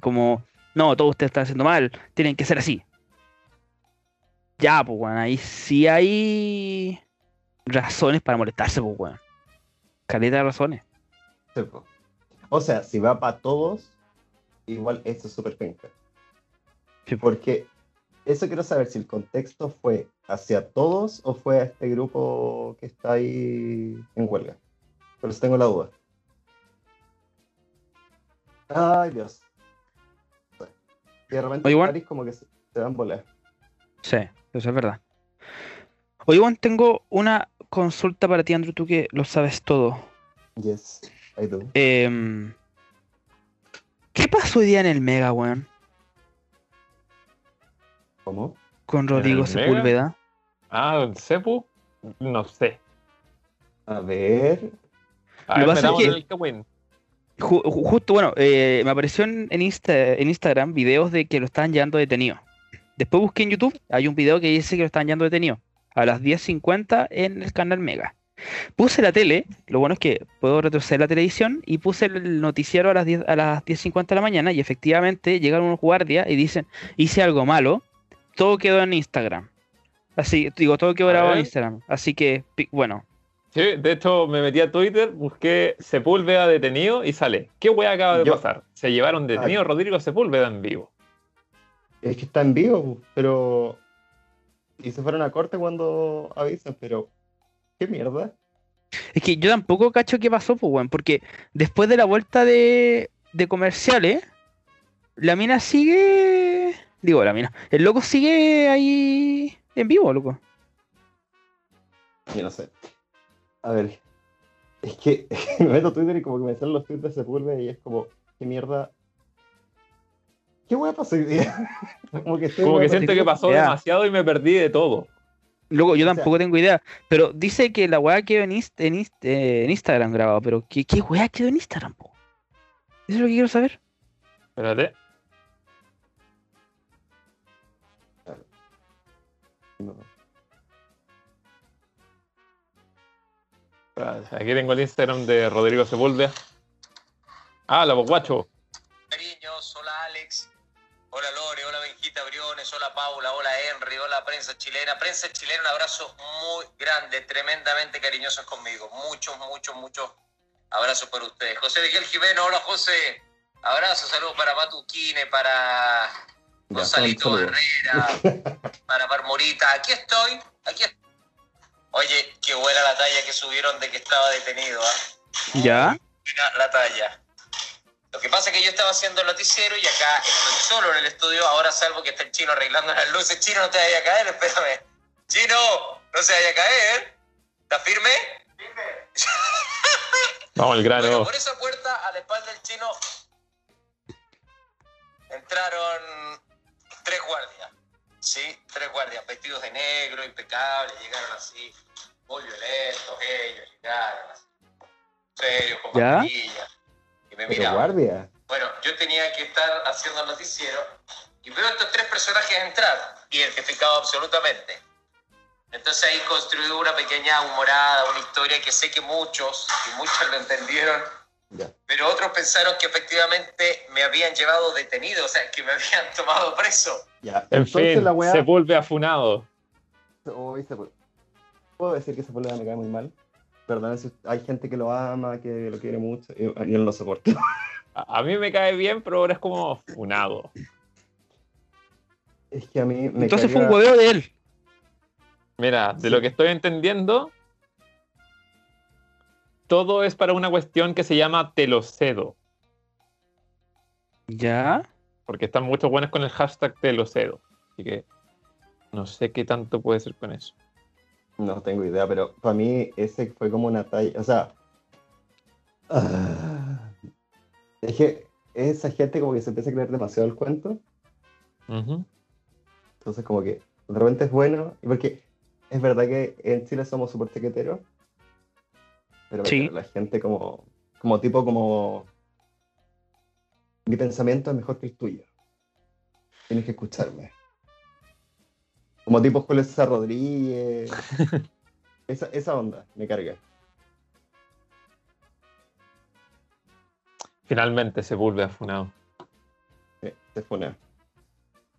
como, no, todo usted está haciendo mal, tienen que ser así. Ya, pues, weón, ahí sí hay razones para molestarse, pues, weón. Caleta de razones. Sí. O sea, si va para todos, igual esto es súper penca. Sí. Porque eso quiero saber si el contexto fue hacia todos o fue a este grupo que está ahí en huelga. Pero eso tengo la duda. Ay, Dios. Y de repente Oye, en. París como que se, se dan bolas. Sí, eso es verdad. Oye, Juan, tengo una consulta para ti, Andrew, tú que lo sabes todo. Yes, I do. Em, ¿Qué pasó hoy día en el Mega, weón? ¿Cómo? Con Rodrigo Mega? Sepúlveda. Ah, don Cepu, no sé. A ver. A Lo ver, que pasa que- en el Kawin. Ju- ju- justo, bueno, eh, me apareció en, Insta- en Instagram videos de que lo estaban llevando detenido. Después busqué en YouTube, hay un video que dice que lo estaban llevando detenido a las 10.50 en el canal Mega. Puse la tele, lo bueno es que puedo retroceder la televisión y puse el noticiero a las 10, a las 10.50 de la mañana y efectivamente llegaron unos guardias y dicen, hice algo malo, todo quedó en Instagram. Así, digo, todo quedó grabado en. Instagram. Así que, bueno, Sí, de hecho me metí a Twitter, busqué Sepúlveda detenido y sale. ¿Qué wea acaba de Yo- pasar? Se llevaron detenido a Rodrigo Sepúlveda en vivo. Es que está en vivo, pero. Y se fueron a corte cuando avisan, pero. ¿Qué mierda? Es que yo tampoco cacho qué pasó, pues, weón, porque después de la vuelta de, de comerciales, la mina sigue. Digo, la mina. El loco sigue ahí en vivo, loco. Yo no sé. A ver. Es que me meto a Twitter y como que me salen los tweets de Sepúlveda y es como. ¿qué mierda? ¿Qué weá pasó hoy día? como que, estoy Como que weá siento que pasó demasiado y me perdí de todo. Luego, yo O sea- tampoco tengo idea. Pero dice que la weá quedó en, Inst- en, Inst- eh, en Instagram grabado. Pero ¿qué, qué weá quedó en Instagram, po? Eso es lo que quiero saber. Espérate. Aquí tengo el Instagram de Rodrigo Sepúlveda. Ah, la guacho. Cariños, hola Alex, hola Lore, hola Benjita Briones, hola Paula, hola Henry, hola prensa chilena. Prensa chilena, un abrazo muy grande, tremendamente cariñosos conmigo. Muchos, muchos, muchos abrazos para ustedes. José Miguel Jimeno, hola José. Abrazos, saludos para Matuquine, para Gonzalito. Herrera, para Marmorita. Aquí estoy, aquí estoy. Oye, qué buena la talla que subieron de que estaba detenido, ¿ah? ¿Ya? buena la talla. Lo que pasa es que yo estaba haciendo el noticiero y acá estoy solo en el estudio, ahora salvo que está el chino arreglando las luces. Chino, no te vaya a caer, espérame. Chino, no se vaya a caer. ¿Estás firme? Vamos al Bueno, grano. por esa puerta, a la espalda del chino, entraron tres guardias. Sí, tres guardias, vestidos de negro, impecables, llegaron así, muy violentos ellos, llegaron así, serios, con ¿Ya? mascarillas. Y me miraban. guardia. Bueno, yo tenía que estar haciendo el noticiero y veo a estos tres personajes entrar, identificados absolutamente. Entonces ahí construí una pequeña humorada, una historia que sé que muchos y muchos lo entendieron, Ya. pero otros pensaron que efectivamente me habían llevado detenido, o sea, que me habían tomado preso. Ya. En Entonces fin, la weá. Sepúlveda funado. Uy, Sepúlveda. Puedo decir que Sepúlveda me cae muy mal. Perdón si hay gente que lo ama, que lo quiere mucho. y Yo no lo soporto. A, a mí me cae bien, pero ahora es como funado. Es que a mí me Entonces fue un hueveo de él. Mira, de lo que estoy entendiendo, todo es para una cuestión que se llama te lo cedo. ¿Ya? Porque están muchos buenos con el hashtag te lo cedo. Así que no sé qué tanto puede ser con eso. No tengo idea, pero para mí ese fue como una talla. O sea. ah, es que esa gente como que se empieza a creer demasiado el cuento. Entonces, como que de repente es bueno. Porque es verdad que en Chile somos súper chaqueteros. Pero Sí. la gente como. Como tipo como. Mi pensamiento es mejor que el tuyo. Tienes que escucharme. Como tipo Julio César Rodríguez. esa, esa onda me carga. Finalmente Sepúlveda funado. Sí, se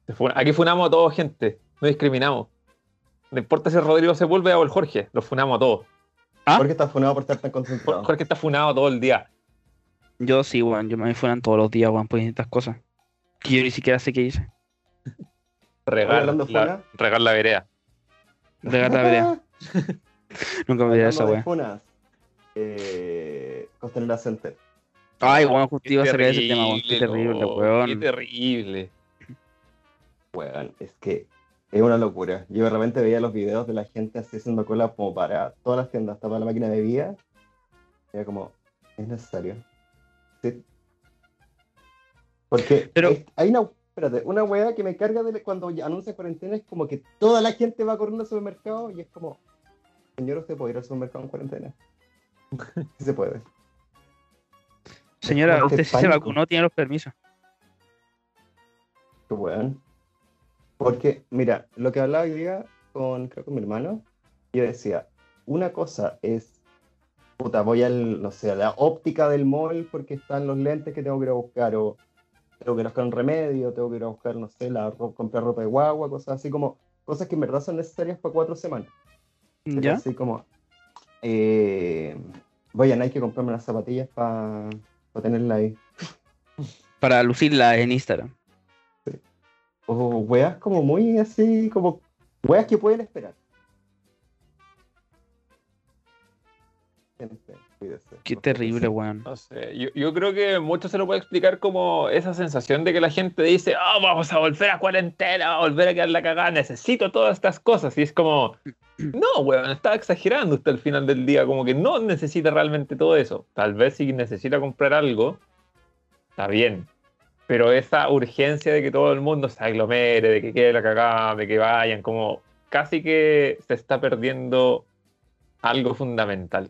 Se funa- Aquí funamos a todos, gente. No discriminamos. No importa si es Rodrigo Sepúlveda o el Jorge, los funamos a todos. ¿Ah? Jorge está funado por estar tan concentrado. Jorge está funado todo el día. Yo sí, weón. Yo me fueran todos los días, weón, por distintas cosas. Que yo ni siquiera sé qué hice. Regar, la, regar la vereda. Regar la vereda. Nunca me de esa, weón. funas, eh, Costanera Center. Ay, weón, justo iba a sacar ese tema, weón. Qué terrible, weón. Qué terrible. Weón, es que es una locura. Yo de repente veía los videos de la gente así haciendo cola como para todas las tiendas, hasta para la máquina de bebida. Era como, es necesario. Sí. Porque Pero- es- hay una, espérate, una weá que me carga de cuando anuncia cuarentena es como que toda la gente va corriendo al supermercado y es como, señor, ¿usted puede ir al supermercado en cuarentena? Sí se puede. Señora, este usted sí se vacunó, tiene los permisos. Qué weón. Porque, mira, lo que hablaba hoy día con, creo que mi hermano, yo decía, una cosa es, puta, voy al, no sé, a la óptica del mall porque están los lentes que tengo que ir a buscar, o tengo que ir a buscar un remedio, tengo que ir a buscar, no sé, la comprar ropa de guagua, cosas así como, cosas que en verdad son necesarias para cuatro semanas. ¿Ya? Así como, eh, voy a Nike a comprarme unas zapatillas para tenerla ahí. Para lucirla en Instagram. O weas como muy así, como weas que pueden esperar. Cuídese. Qué terrible, weón. No sé, yo, yo creo que mucho se lo puede explicar como esa sensación de que la gente dice, ah, vamos a volver a cuarentena, a volver a quedar la cagada, necesito todas estas cosas. Y es como, no, weón, está exagerando usted al final del día, como que no necesita realmente todo eso. Tal vez si necesita comprar algo, está bien. Pero esa urgencia de que todo el mundo se aglomere, de que quede la cagada, de que vayan, como casi que se está perdiendo algo fundamental.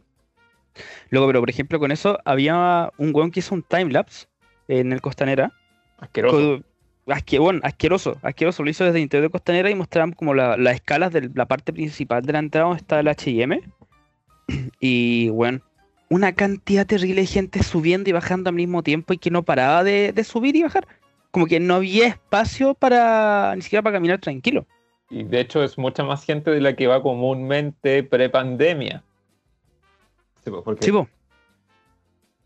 Luego, pero por ejemplo, con eso había un weón que hizo un timelapse en el Costanera. Asqueroso. Asque- bueno, asqueroso, asqueroso. Lo hizo desde el interior de Costanera y mostraban como la- las escalas de la parte principal de la entrada donde está el HM. Y bueno, una cantidad terrible de gente subiendo y bajando al mismo tiempo y que no paraba de, de subir y bajar. Como que no había espacio para ni siquiera para caminar tranquilo. Y de hecho es mucha más gente de la que va comúnmente pre-pandemia. Sí, pues, porque Sí,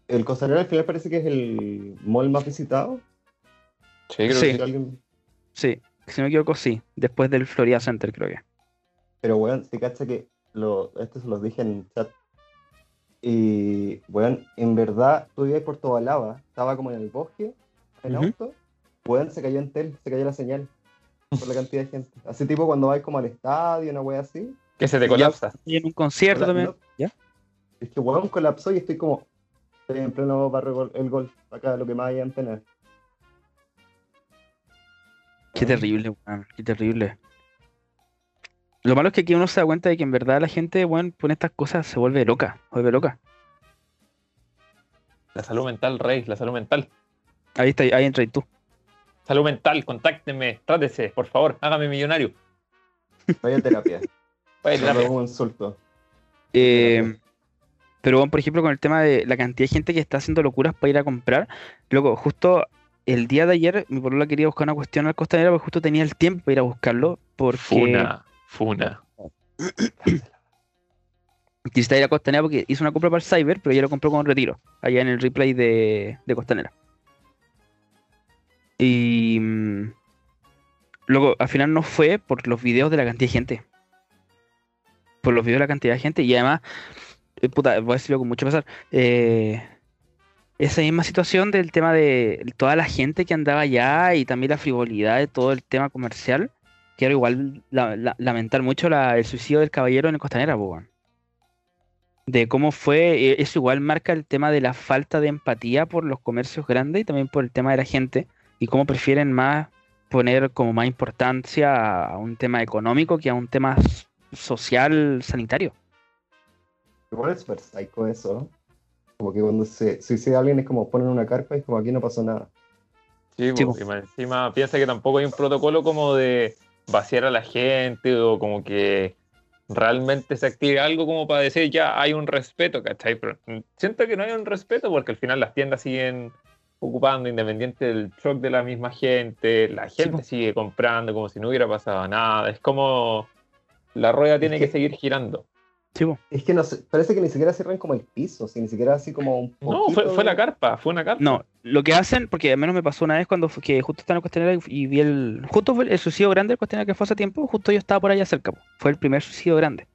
el Costanera al final parece que es el mall más visitado. Sí, creo Sí. que Si alguien- sí, si no me equivoco, sí. Después del Florida Center, creo que. Pero, weón, si cacha que lo, esto se los dije en chat. Y, weón, en verdad, tú vivías por Tobalaba, estaba como en el bosque, en Ujú. auto. Weón, se cayó en tel, se cayó la señal. Por la cantidad de gente. Así tipo cuando vais como al estadio, una wea así. que se te colapsa. Y en un concierto también. no. ¿Ya? Es que, weón, colapsó y estoy como. Estoy en pleno barrio gol- el golf. Acá lo que más hay en pena. Qué terrible, weón, qué terrible. Lo malo es que aquí uno se da cuenta de que en verdad la gente, weón, pone estas cosas, se vuelve loca, se vuelve loca. La salud mental, Rey, la salud mental. Ahí está, ahí entra y tú. Salud mental, contáctenme, trátese, por favor, hágame millonario. Vaya a terapia. Vaya terapia. un insulto. Eh, pero, bueno, por ejemplo, con el tema de la cantidad de gente que está haciendo locuras para ir a comprar, luego, justo el día de ayer, mi polola quería buscar una cuestión al costanera, porque justo tenía el tiempo para ir a buscarlo, porque Funa, funa. quisiera ir a Costanera porque hizo una compra para el Cyber, pero ya lo compró con retiro, allá en el replay de, de Costanera. Y mm, luego al final no fue por los videos de la cantidad de gente. Por los videos de la cantidad de gente y además, eh, puta, voy a decirlo con mucho pesar. eh, esa misma situación del tema de toda la gente que andaba allá y también la frivolidad de todo el tema comercial. Quiero igual la- la- lamentar mucho la- el suicidio del caballero en el Costanera, de cómo fue, eh, eso igual marca el tema de la falta de empatía por los comercios grandes y también por el tema de la gente y cómo prefieren más poner como más importancia a, un tema económico que a un tema social sanitario. Igual es súper psycho eso. ¿no? Como que cuando se suicida alguien es como ponen una carpa y es como aquí no pasó nada. Sí, Sí, po, po. y más encima piensa que tampoco hay un protocolo como de vaciar a la gente o como que realmente se active algo como para decir ya hay un respeto, ¿cachai? Pero siento que no hay un respeto porque al final las tiendas siguen ocupando independiente del shock de la misma gente, la gente sigue comprando como si no hubiera pasado nada, es como la rueda tiene que que- seguir girando. Es que no sé, parece que ni siquiera cierran como el piso, si ni siquiera así como un No, fue, fue la carpa, fue una carpa. No, lo que hacen, porque al menos me pasó una vez cuando fue- que justo estaba en el Costanera y vi el. Justo fue el suicidio grande del Costanera que fue hace tiempo, justo yo estaba por allá cerca, fue el primer suicidio grande.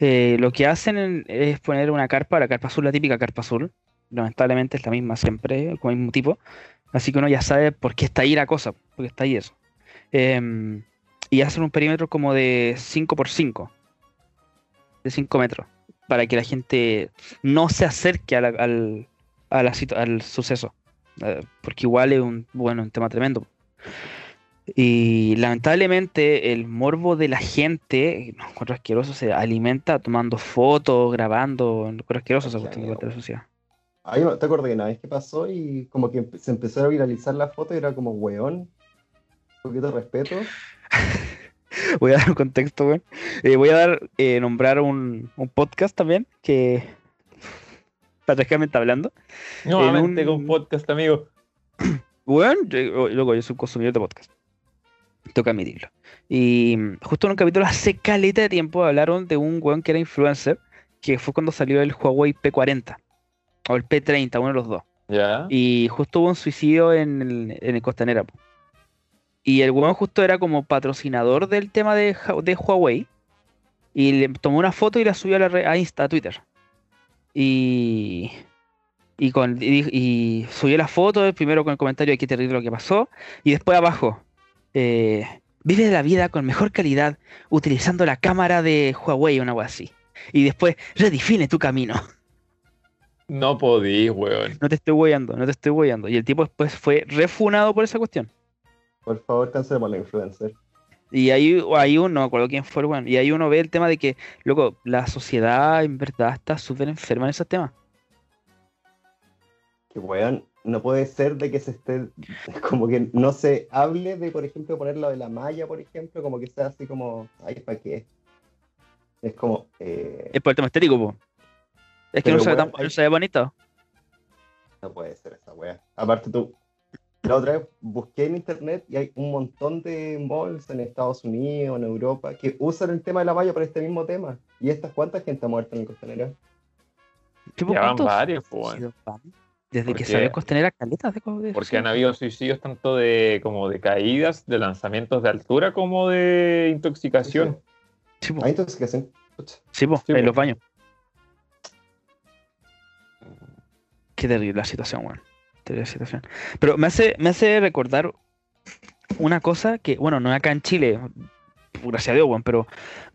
Eh, lo que hacen en- es poner una carpa, la carpa azul, la típica carpa azul. Lamentablemente es la misma siempre, con el mismo tipo. Así que uno ya sabe por qué está ahí la cosa, porque está ahí eso. Em, y hacen un perímetro como de 5 por 5 de 5 metros, para que la gente no se acerque a la- al, a la situ- al suceso. eh, porque igual es un, bueno, un tema tremendo. Y lamentablemente el morbo de la gente, no encuentro asqueroso, se alimenta tomando fotos, grabando, encuentro asqueroso esa cuestión de la sociedad. Ahí no- te acordé que una vez que pasó y como que se empezó a viralizar la foto y era como weón. Un poquito de respeto. Voy a dar un contexto, weón. Eh, voy a dar, eh, nombrar un, un podcast también que patriarcalmente hablando. Nuevamente en con un- podcast, amigo. Bueno, yo, luego yo soy un consumidor de podcast. Toca admitirlo. Y mm, justo en un capítulo hace caleta de tiempo hablaron de un weón que era influencer, que fue cuando salió el Huawei P40 o el P30, uno de los dos. Ya. Y justo hubo un suicidio en el, en el Costanera. po. Y el weón justo era como patrocinador del tema de, Huawei. Y le tomó una foto y la subió a, la red- a Insta, a Twitter. Y, y, con, y, y subió la foto, primero con el comentario de qué terrible lo que pasó. Y después abajo, eh, vive la vida con mejor calidad utilizando la cámara de Huawei o algo así. Y después, redefine tu camino. No podís, weón. No te estoy hueando, no te estoy hueando. Y el tipo después fue refunado por esa cuestión. Por favor, cancelemos la influencer. Y ahí, ahí uno, no me acuerdo quién fue. Y ahí uno ve el tema de que, loco, la sociedad en verdad está súper enferma en esos temas. Que weón, no puede ser de que se esté, como que no se hable de, por ejemplo, poner lo de la malla, por ejemplo, como que sea así como, ay, ¿para qué? Es como, eh, Es por el tema estético, po. Es que Pero, no se ve, weón, tan, hay- no se ve bonito. no puede ser esa weá. Aparte tú, la otra vez busqué en internet y hay un montón de malls en Estados Unidos, en Europa, que usan el tema de la malla para este mismo tema. ¿Y estas cuántas gente ha muerto en el costanera? Tipo, Ya van ¿cuántos varios, van? Desde ¿Por que salió Costanera, caletas de, de Porque han habido suicidios tanto de como de caídas, de lanzamientos de altura, como de intoxicación. Sí, po. Ah, intoxicación. Sí, po, Sí, en po. los baños. Qué terrible la situación, weón. Situación. Pero me hace, me hace recordar una cosa que, bueno, no acá en Chile, gracias a Dios, weón, pero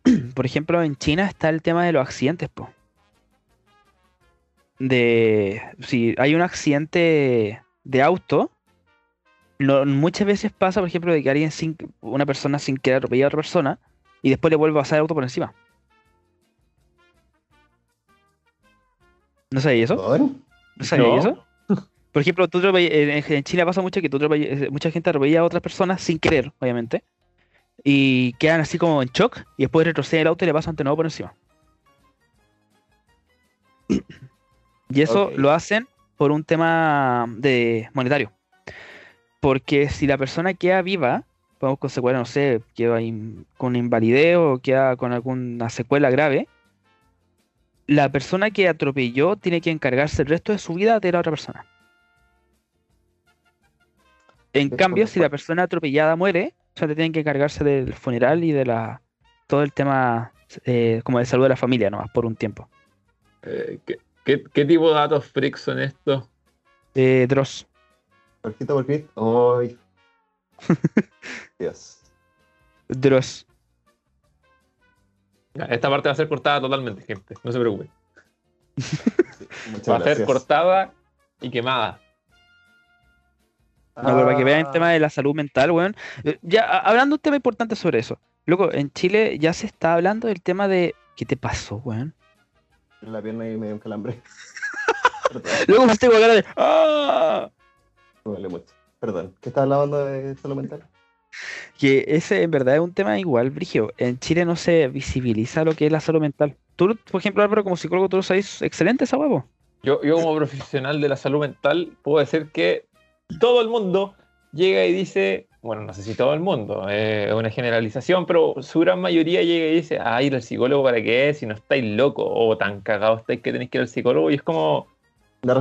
por ejemplo en China está el tema de los accidentes, po. De si hay un accidente de auto, muchas veces pasa, por ejemplo, de que alguien sin, una persona sin querer atropella a otra persona y después le vuelve a pasar el auto por encima. ¿No sabías eso? ¿No sabías No. eso? Por ejemplo, tú en, Chile pasa mucho que tú eh, mucha gente atropella a otras personas sin querer, obviamente. Y quedan así como en shock y después retroceden el auto y le pasan de nuevo por encima. Y eso lo hacen por un tema de monetario. Porque si la persona queda viva, podemos con secuela, no sé, queda in- con invalidez o queda con alguna secuela grave, la persona que atropelló tiene que encargarse el resto de su vida de la otra persona. En cambio, si la persona atropellada muere, solamente tienen que encargarse del funeral y de la todo el tema eh, como de salud de la familia nomás por un tiempo. Eh, ¿qué, qué, qué tipo de datos freaks son estos? Eh, Dross. Jorgito por Cristo. Ay. Dios. Dross. Esta parte va a ser cortada totalmente, gente. No se preocupen. Sí, Va a ser cortada y quemada. No, pero para que vean el Ah, tema de la salud mental, weón. eh, Ya, hablando de un tema importante sobre eso. Loco, en Chile ya se está hablando del tema de. ¿Qué te pasó, weón? En la pierna y me dio un calambre. Luego me tengo cara de. ¡Ah! me duele mucho. Perdón. ¿Qué estás hablando de salud mental? Que ese en verdad es un tema igual, Brigio. En Chile no se visibiliza lo que es la salud mental. Tú, por ejemplo, Álvaro, como psicólogo, tú lo sabes excelente esa huevo. Yo, yo como profesional de la salud mental puedo decir que todo el mundo llega y dice, bueno, no sé si todo el mundo, eh, es una generalización, pero su gran mayoría llega y dice, ah, ir al psicólogo para qué, si no estáis locos o tan cagados estáis que tenéis que ir al psicólogo y es como, La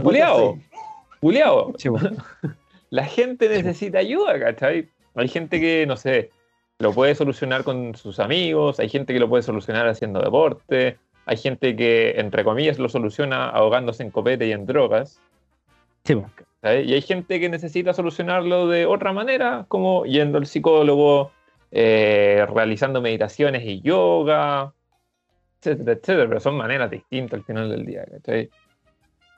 sí. Gente necesita ayuda, ¿cachai? Hay gente que, no sé, lo puede solucionar con sus amigos, hay gente que lo puede solucionar haciendo deporte, hay gente que, entre comillas, lo soluciona ahogándose en copete y en drogas, Sí. ¿Sabes? Y hay gente que necesita solucionarlo de otra manera, como yendo al psicólogo, eh, realizando meditaciones y yoga, etcétera, etcétera, pero son maneras distintas al final del día, ¿cachai?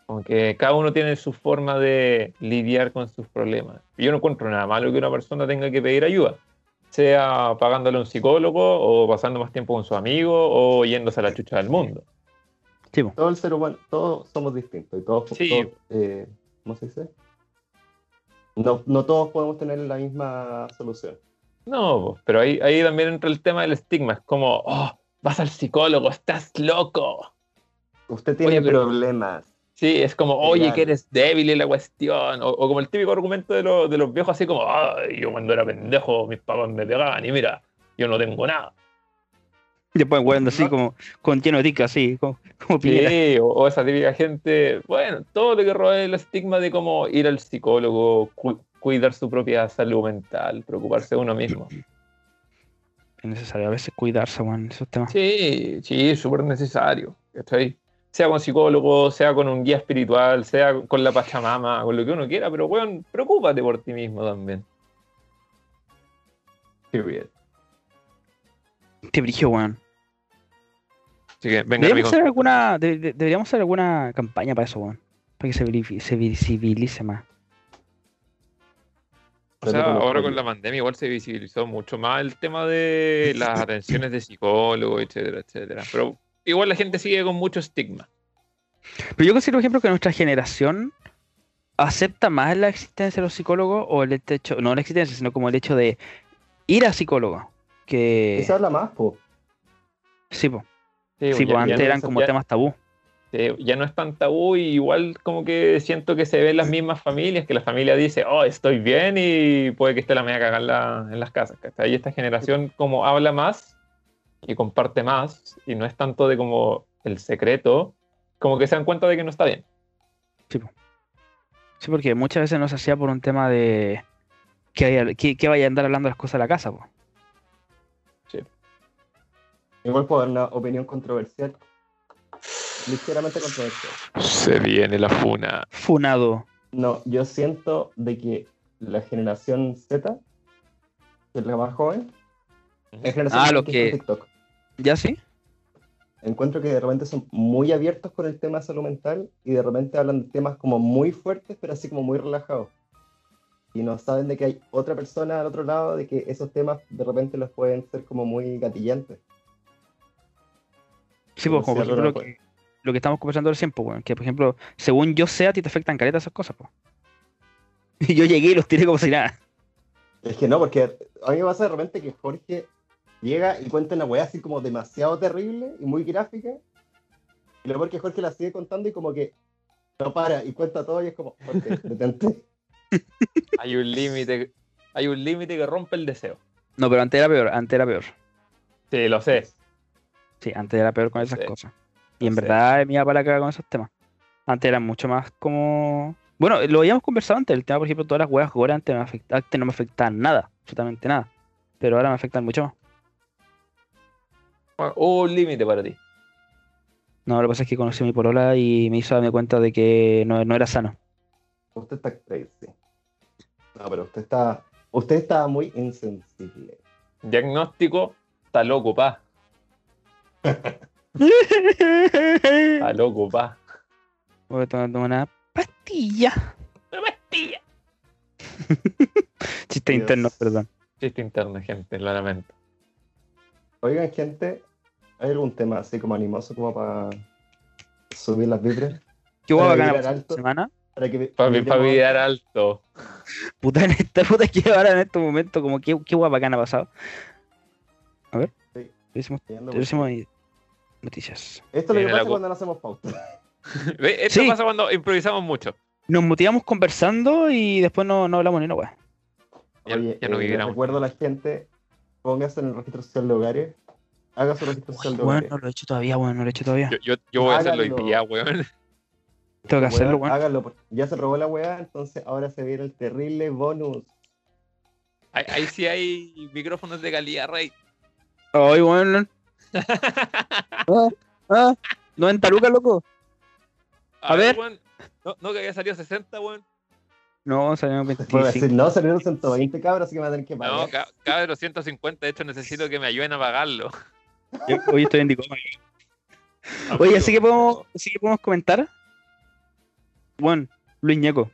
Como que cada uno tiene su forma de lidiar con sus problemas. Y yo no encuentro nada malo que una persona tenga que pedir ayuda, sea pagándole a un psicólogo o pasando más tiempo con su amigo o yéndose a la chucha del mundo. Sí. Todo el ser humano, todos somos distintos y todos, Sí. todos, eh, ¿cómo se dice? No, no todos podemos tener la misma solución. No, pero ahí, ahí también entra el tema del estigma. Es como, oh, vas al psicólogo, estás loco. Usted tiene Oye, pero- problemas. Sí, es como, oye, Claro. que eres débil en la cuestión. O, o como el típico argumento de, los- de los viejos, así como, ay, yo cuando era pendejo, mis papás me pegaban y mira, yo no tengo nada. Después, weón, así No. como con lleno de así, como, como. Sí, o, o esa típica gente, bueno, todo lo que rodea el estigma de cómo ir al psicólogo, cu- cuidar su propia salud mental, preocuparse de uno mismo. Es necesario a veces cuidarse, weón, esos temas. Sí, sí, súper necesario. ¿cachai? Sea con psicólogo, sea con un guía espiritual, sea con la Pachamama, con lo que uno quiera, pero bueno, preocúpate por ti mismo también. Period. Qué brigio, weón. Así que venga, Deberíamos hacer alguna, de- de- deberíamos hacer alguna campaña para eso, weón. Para que se, visibilice más. O sea, ahora con la pandemia igual se visibilizó mucho más el tema de las atenciones de psicólogo, etcétera, etcétera. Pero igual la gente sigue con mucho estigma. Pero yo considero, por ejemplo, que nuestra generación acepta más la existencia de los psicólogos o el hecho, no la existencia, sino como el hecho de ir a psicólogo. Que Y se habla más, po. sí, po. Sí, sí, pues antes no eran como ya- temas tabú. Sí, ya no es tan tabú y igual como que siento que se ven las mismas familias, que la familia dice, oh, estoy bien y puede que esté la media cagada en, la- en las casas. ¿cachai? Y esta generación como habla más y comparte más y no es tanto de como el secreto, como que se dan cuenta de que no está bien. Sí, porque muchas veces no se hacía por un tema de que, haya- que, que vaya a andar hablando las cosas de la casa, po. Igual puedo dar una opinión controversial. Ligeramente controversial. Se viene la funa. Funado. No, yo siento de que la generación Z, que es la más joven, es generación Ah, que lo está que- en TikTok. ¿Ya sí? Encuentro que de repente son muy abiertos con el tema de salud mental y de repente hablan de temas como muy fuertes, pero así como muy relajados. Y no saben de que hay otra persona al otro lado, de que esos temas de repente los pueden ser como muy gatillantes. Sí, pues, como por ejemplo lo que, lo que estamos conversando recién, pues, weón, que por ejemplo, según yo sé, a ti te afectan caretas esas cosas, pues. Y yo llegué y los tiré como si nada. Es que no, porque a mí me pasa de repente que Jorge llega y cuenta una weá así como demasiado terrible y muy gráfica. Y luego porque Jorge la sigue contando y como que no para y cuenta todo y es como, Jorge, detente. Hay un límite, hay un límite que rompe el deseo. No, pero antes era peor, antes era peor. Sí, lo sé. Sí, antes era peor con esas cosas. Y en verdad me iba para la caga con esos temas. Antes era mucho más como. Bueno, lo habíamos conversado antes, el tema, por ejemplo, todas las weas gore antes, me antes no me afectaban nada, absolutamente nada. Pero ahora me afectan mucho más. Bueno, Hubo un límite para ti. No, lo que pasa es que conocí a mi polola y me hizo darme cuenta de que no, no era sano. Usted está crazy. No, pero usted está, usted está muy insensible. Diagnóstico, está loco, pa. Está loco, pa. Voy a tomar una pastilla. Una pastilla. Chiste Dios. interno, perdón. Chiste interno, gente, lo lamento. Oigan, gente, ¿hay algún tema así como animoso como para subir las vibras? ¿Qué Para pasó alto. esta semana? Para que Para vibremos mirar alto. Puta, en esta puta que ahora en este momento, como qué, qué guapa bacana ha pasado. A ver. Sí. Decimos, Viendo, decimos ahí noticias. Esto es lo que pasa cuando no hacemos pauta. Esto Sí. pasa cuando improvisamos mucho. Nos motivamos conversando y después no, no hablamos ni una wea. Ya- Oye, ya no eh, recuerdo a la gente, póngase en el registro social de hogares, haga su registro social de Bueno, hogares. no lo he hecho todavía, bueno, no lo he hecho todavía. Yo, yo, yo voy a hacerlo Háganlo. día, weón. Tengo que hacerlo, Weón, weón. Háganlo, ya se robó la weá, entonces ahora se viene el terrible bonus. Ahí, ahí sí hay micrófonos de calidad, rey. Ay, weón. Ah, ah, 90 lucas, loco. A ver. weón. No, no que había salido 60, weón. No, salieron Puedo 25. decir, no, salieron 120 cabros, así que me van a tener que No, pagar. ca- cabrón, 150. De hecho, necesito que me ayuden a pagarlo. Yo- Hoy estoy en Dicoma. Oye, así que podemos, así que podemos comentar. Bueno, Luis Ñeco.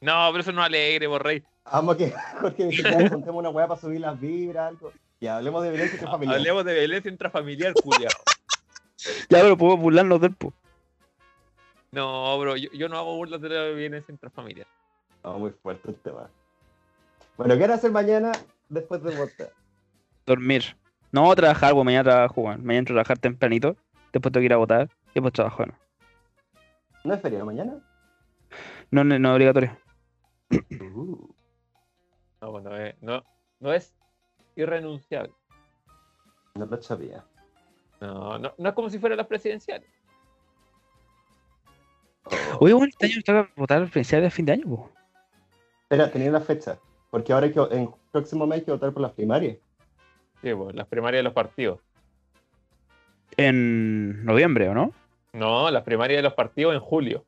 No, pero eso no es alegre, por rey. Vamos que Jorge dice que contemos una weá para subir las vibras, algo. Y hablemos de violencia familiar. Hablemos de violencia intrafamiliar, culiao. Ya, pero podemos burlarnos del po. No, bro, yo, yo no hago burlas de la violencia intrafamiliar. No, muy fuerte el tema. Bueno, ¿qué van a hacer mañana después de votar? Dormir. No, trabajar, pues mañana trabajo, weón. Mañana entro a trabajar tempranito. Después tengo que ir a votar. Y después trabajo, ¿no? ¿No es feriado mañana? No, no, no es obligatorio. Uh, No, pues no es, no, no es irrenunciable. no lo sabía. No, no, no es como si fuera las presidenciales. Oh. Oye, bueno, este año toca votar presidencial de fin de año, po. Espera, tenía la fecha. Porque ahora hay que, en próximo mes hay que votar por las primarias. Sí, pues, las primarias de los partidos. En noviembre, ¿o no? No, las primarias de los partidos en julio.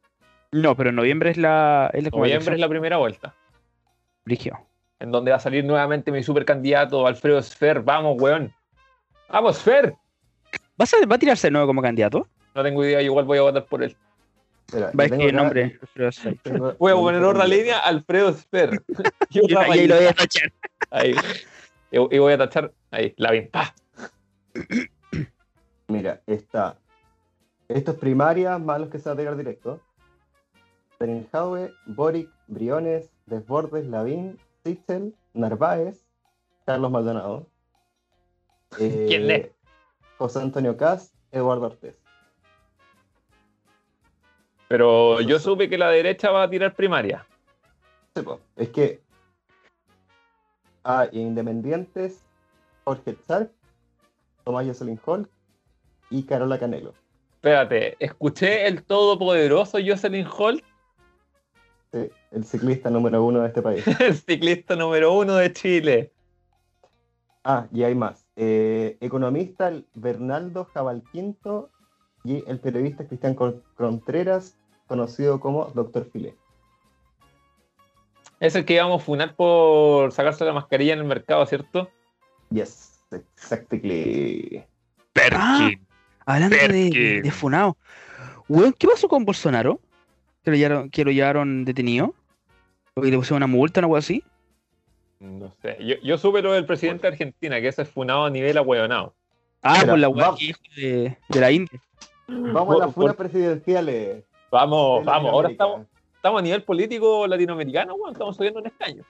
No, pero en noviembre es la. Es la Noviembre es la primera vuelta. Brigio. En donde va a salir nuevamente mi supercandidato Alfredo Sfer. Vamos, weón. Vamos, Sfer. ¿Vas a, ¿Va a tirarse de nuevo como candidato? No tengo idea, yo igual voy a votar por él. Espera, Va a escribir nombre. Alfredo Sfer. tengo- Voy a poner otra línea, Alfredo Sfer. Y ahí lo voy a tachar. Ahí. Y, y voy a tachar ahí, la bien. ¡Pa! Mira, está. Estos primarias más los que se va a pegar directo. Berenjaue, Boric, Briones, Desbordes, Lavín, Sichel, Narváez, Carlos Maldonado. eh, ¿Quién es? José Antonio Caz, Eduardo Ortiz. Pero yo supe que la derecha va a tirar primaria. Es que. Ah, y Independientes, Jorge Charp, Tomás Jocelyn Hall y Carola Canelo. Espérate, escuché el todopoderoso Jocelyn Holt, Sí, el ciclista número uno de este país. el ciclista número uno de Chile. Ah, y hay más. Eh, economista Bernardo Jabalquinto y el periodista Cristian Contreras, conocido como Doctor Filé. Es el que íbamos a funar por sacarse la mascarilla en el mercado, ¿cierto? Yes, exactly. Ah, hablando de, Perkin. de Funao. Weón, ¿qué pasó con Bolsonaro? ¿Que lo llevaron, que lo llevaron detenido? ¿O que le pusieron una multa o algo así? No sé. Yo, yo supe lo del presidente de Argentina, que ese es funado a nivel ahueonado. Ah, por la dijo de, de la India. Vamos a las funas presidenciales. Vamos, vamos. Ahora estamos, estamos a nivel político latinoamericano, weón. Estamos subiendo un escaño.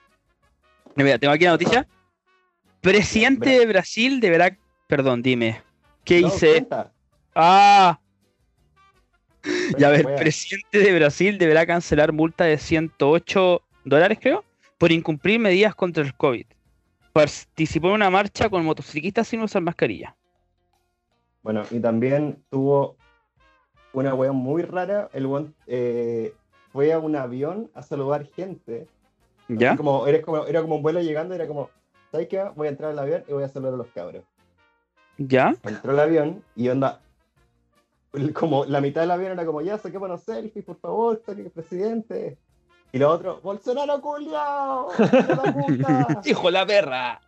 Mira, tengo aquí la noticia. Presidente de Brasil deberá. Perdón, dime. ¿Qué No, hice? cuenta. Ah, ya ver, presidente de Brasil deberá cancelar multa de 108 dólares, creo, por incumplir medidas contra el COVID. Participó en una marcha con motociclistas sin usar mascarilla. Bueno, y también tuvo una wea muy rara. El weón eh, fue a un avión a saludar gente. ¿Ya? Como, era, como, era como un vuelo llegando, era como, ¿sabes qué? Voy a entrar al avión y voy a saludar a los cabros. ¿Ya? Entró al avión y onda, el- como la mitad del avión era como, ya, saquémonos selfies, por favor, saque presidente. Y lo otro, ¡Bolsonaro culiao! ¡Hijo de puta!". ¡Hijo de la perra!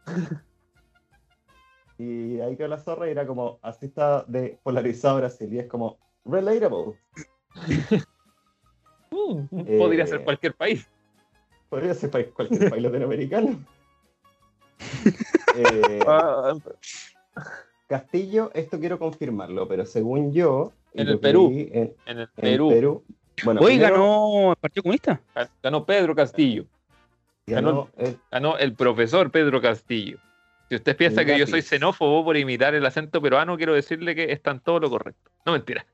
Y ahí quedó la zorra y era como, así está de polarizado Brasil. Y es como, relatable. Mm, Eh, Podría ser cualquier país. Podría ser país, cualquier país latinoamericano. Eh, Ah, Castillo, esto quiero confirmarlo, pero según yo. En el Perú. En, en el en Perú, Perú. Bueno, Hoy primero ganó el Partido Comunista. ganó Pedro Castillo. ganó el- Ganó el profesor Pedro Castillo. Si usted piensa que yo soy xenófobo por imitar el acento peruano, quiero decirle que está en todo lo correcto. No mentira.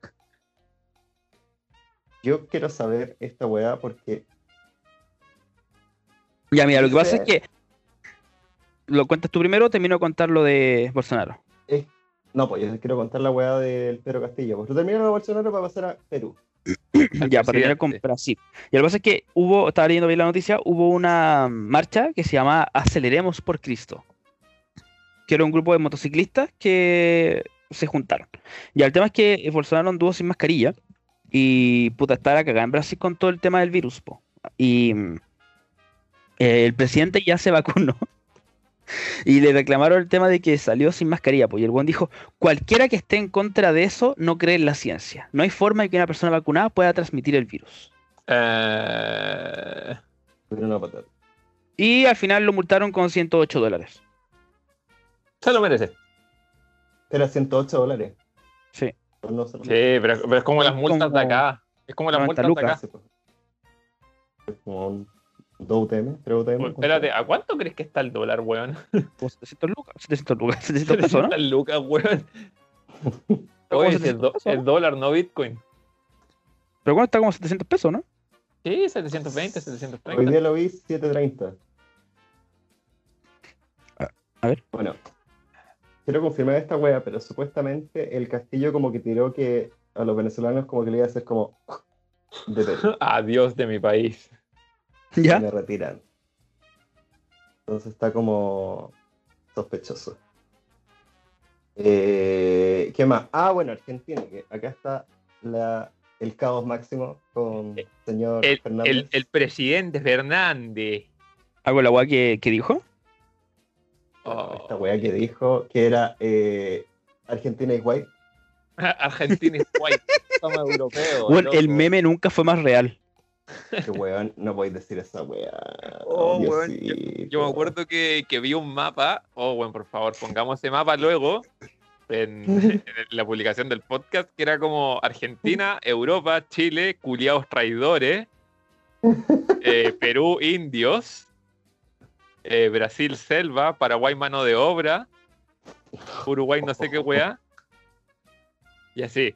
Yo quiero saber esta weá porque Ya, mira, lo que pasa es que. ¿Lo cuentas tú primero o termino de contar lo de Bolsonaro? No, pues yo quiero contar la weá del Pedro Castillo. Pues tú terminas de Bolsonaro para pasar a Perú. Ya, para terminar con. Brasil. Y lo que pasa es que hubo, estaba leyendo bien la noticia, hubo una marcha que se llama Aceleremos por Cristo. Que era un grupo de motociclistas que se juntaron. Y el tema es que Bolsonaro anduvo sin mascarilla. Y puta, está la cagada en Brasil con todo el tema del virus, po. Y mm, eh, el presidente ya se vacunó. Y le reclamaron el tema de que salió sin mascarilla, pues. Y el buen dijo, cualquiera que esté en contra de eso no cree en la ciencia. No hay forma de que una persona vacunada pueda transmitir el virus. Eh. Y al final lo multaron con 108 dólares. se lo merece. Era 108 dólares. Sí. Pues no Sí, pero, pero es como las multas de acá. Es como las 90 multas de acá. Sí, pues. Es como 2 UTM, 3 UTM. Pues, espérate, ¿a cuánto crees que está el dólar, weón? Como 700 lucas. 700 lucas. 700 pesos, ¿no? 700 lucas, weón. Oye, 700 el, do- pesos, el dólar, no Bitcoin. Pero bueno, está como 700 pesos, ¿no? Sí, 720, Hoy 730. día lo vi 730. A ver. Bueno, quiero confirmar esta wea, pero supuestamente el castillo como que tiró que a los venezolanos como que le iba a hacer como de. Adiós de mi país. y ¿Ya? me retiran. Entonces está como sospechoso. Eh, ¿Qué más? Ah, bueno, Argentina, que acá está la, el caos máximo con Eh, señor El, Fernández. el, el presidente Fernández. ¿Algo la weá que, que dijo? Bueno, Oh. Esta wea que dijo que era eh, Argentina is white. Argentina es white. está más europeo. Weón, el meme nunca fue más real. Que weón, no podéis decir esa weá. Oh, weón. Yo me acuerdo que, que vi un mapa. Oh, bueno, por favor, pongamos ese mapa luego en, en la publicación del podcast, que era como Argentina, Europa, Chile, culiados traidores, eh, Perú, indios, eh, Brasil, selva, Paraguay, mano de obra, Uruguay, no sé qué weá. Y así.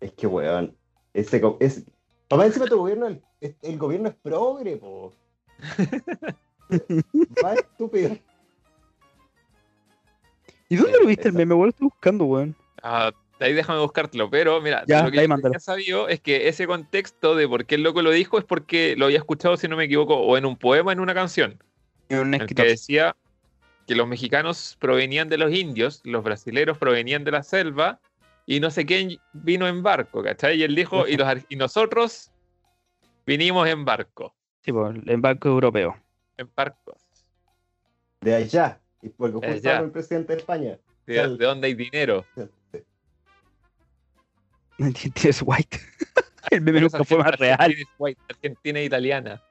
Es que weón. Ese es... Papá, encima tu gobierno, el, gobierno es progre, po. Va estúpido. ¿Y dónde Eh, lo viste el meme, weón? Estoy buscando, weón. Ah, ahí déjame buscártelo, pero mira, Ya, lo que yo tenía sabido es que ese contexto de por qué el loco lo dijo es porque lo había escuchado, si no me equivoco, o en un poema o en una canción, Un en el que escritor. decía que los mexicanos provenían de los indios, los brasileros provenían de la selva, y no sé quién vino en barco, ¿cachai? Y él dijo, y, los, y nosotros vinimos en barco, Sí, pues, en banco europeo. en barcos. De allá. Y porque justo allá. el presidente de España. ¿De, dónde hay dinero? Es white. el meme nunca fue más real. Argentina es white, Argentina es italiana.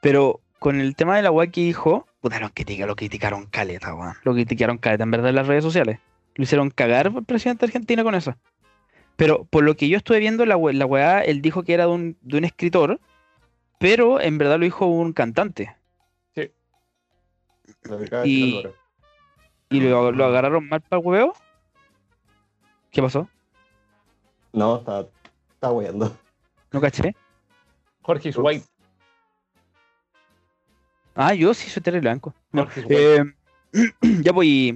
Pero con el tema de la weá que dijo, puta, lo, critica- lo criticaron caleta, weón. Lo criticaron caleta, en verdad, en las redes sociales. Lo hicieron cagar al presidente de Argentina con eso. Pero por lo que yo estuve viendo, la, we- la weá, él dijo que era de un, de un escritor, pero en verdad lo dijo un cantante. De Y-. Y lo, lo agarraron mal para el huevo. ¿Qué pasó? No, está, está weyando. No caché. Jorge is white. Ah, yo sí soy terrible blanco. No, Jorge is white. Eh, ya pues,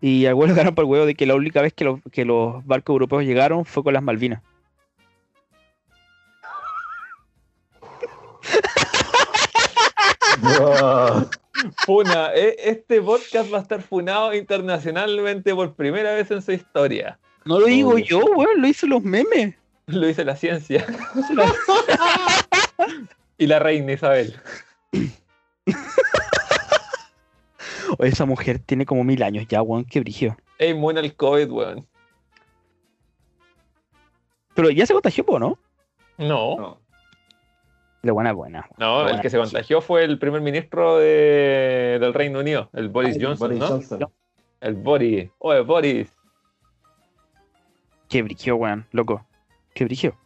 y, y al huevo le ganaron para el huevo de que la única vez que, los- que los barcos europeos llegaron fue con las Malvinas. Funa, e- este podcast va a estar funado internacionalmente por primera vez en su historia. No lo digo yo, weón, lo hizo los memes. Lo dice la ciencia. y la reina Isabel. O esa mujer tiene como mil años ya, weón, qué brigio. Es inmune al COVID, weón. Pero ya se contagió, ¿no? No, No. La buena buena. no, el que se contagió fue el primer ministro de- del Reino Unido, el Boris Johnson, Boris ¿no? Johnson. El Boris. Oye, Boris. Qué brigio, weón, loco. Qué brigio.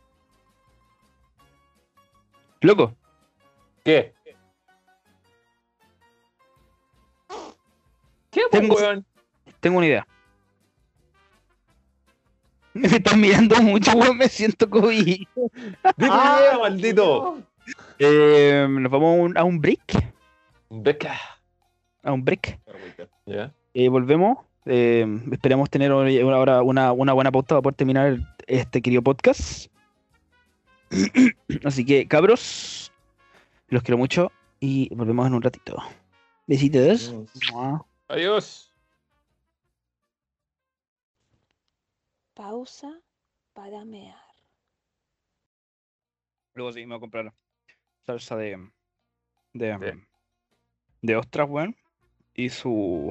Loco, ¿Qué? ¿Qué, pues, Tengo- weón? tengo una idea. Me están mirando mucho, weón, me siento COVID. Dime Ah, idea, maldito. Eh, nos vamos a un, a un break. Beca. A un break. Ya. Eh, volvemos. Eh, esperemos tener hoy una, buena pauta para poder terminar este querido podcast. Así que, cabros, los quiero mucho y volvemos en un ratito. Besitos. Adiós. Pausa para mear. Luego sí, me voy a comprar salsa de. de. De- de ostras, weón. Y su.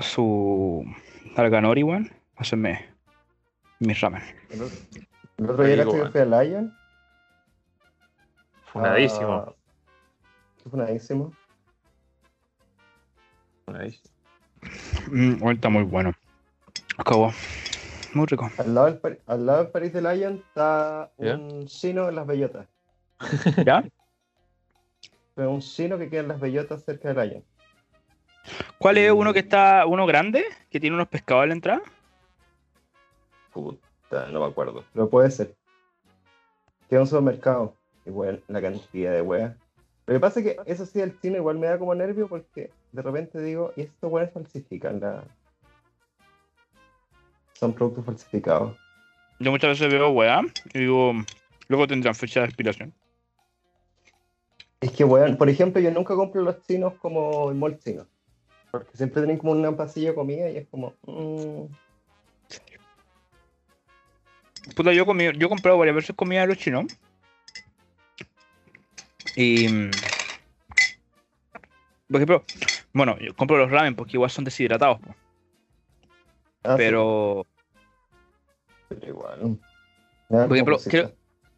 su. alganori, weón. Hacerme. mis ramen. El otro- día que a Lion. Funadísimo. Ah, Funadísimo. Mm, está muy bueno. Acabó. Muy rico. Al lado del, al lado del París de Lion está ¿Ya? un chino en las bellotas. ¿Ya? Fue un chino que queda en las bellotas cerca de Lion. ¿Cuál es uno que está. uno grande? Que tiene unos pescados a la entrada? Puta, no me acuerdo. Pero puede ser. Queda un supermercado. Y bueno, la cantidad de weas. Lo que pasa es que eso sí, el chino igual me da como nervio porque de repente digo, y estos weas falsifican la. Son productos falsificados. Yo muchas veces veo weá y digo. Luego tendrán fecha de expiración. Es que, weón, por ejemplo, yo nunca compro los chinos como el mall chino. Porque siempre tienen como un pasillo de comida y es como. mm, Puta, yo, comí, yo he comprado varias veces comida de los chinos. Y. Por ejemplo, bueno, yo compro los ramen porque igual son deshidratados. po. ah, sí. Pero. Pero igual. Por ejemplo, como cosita.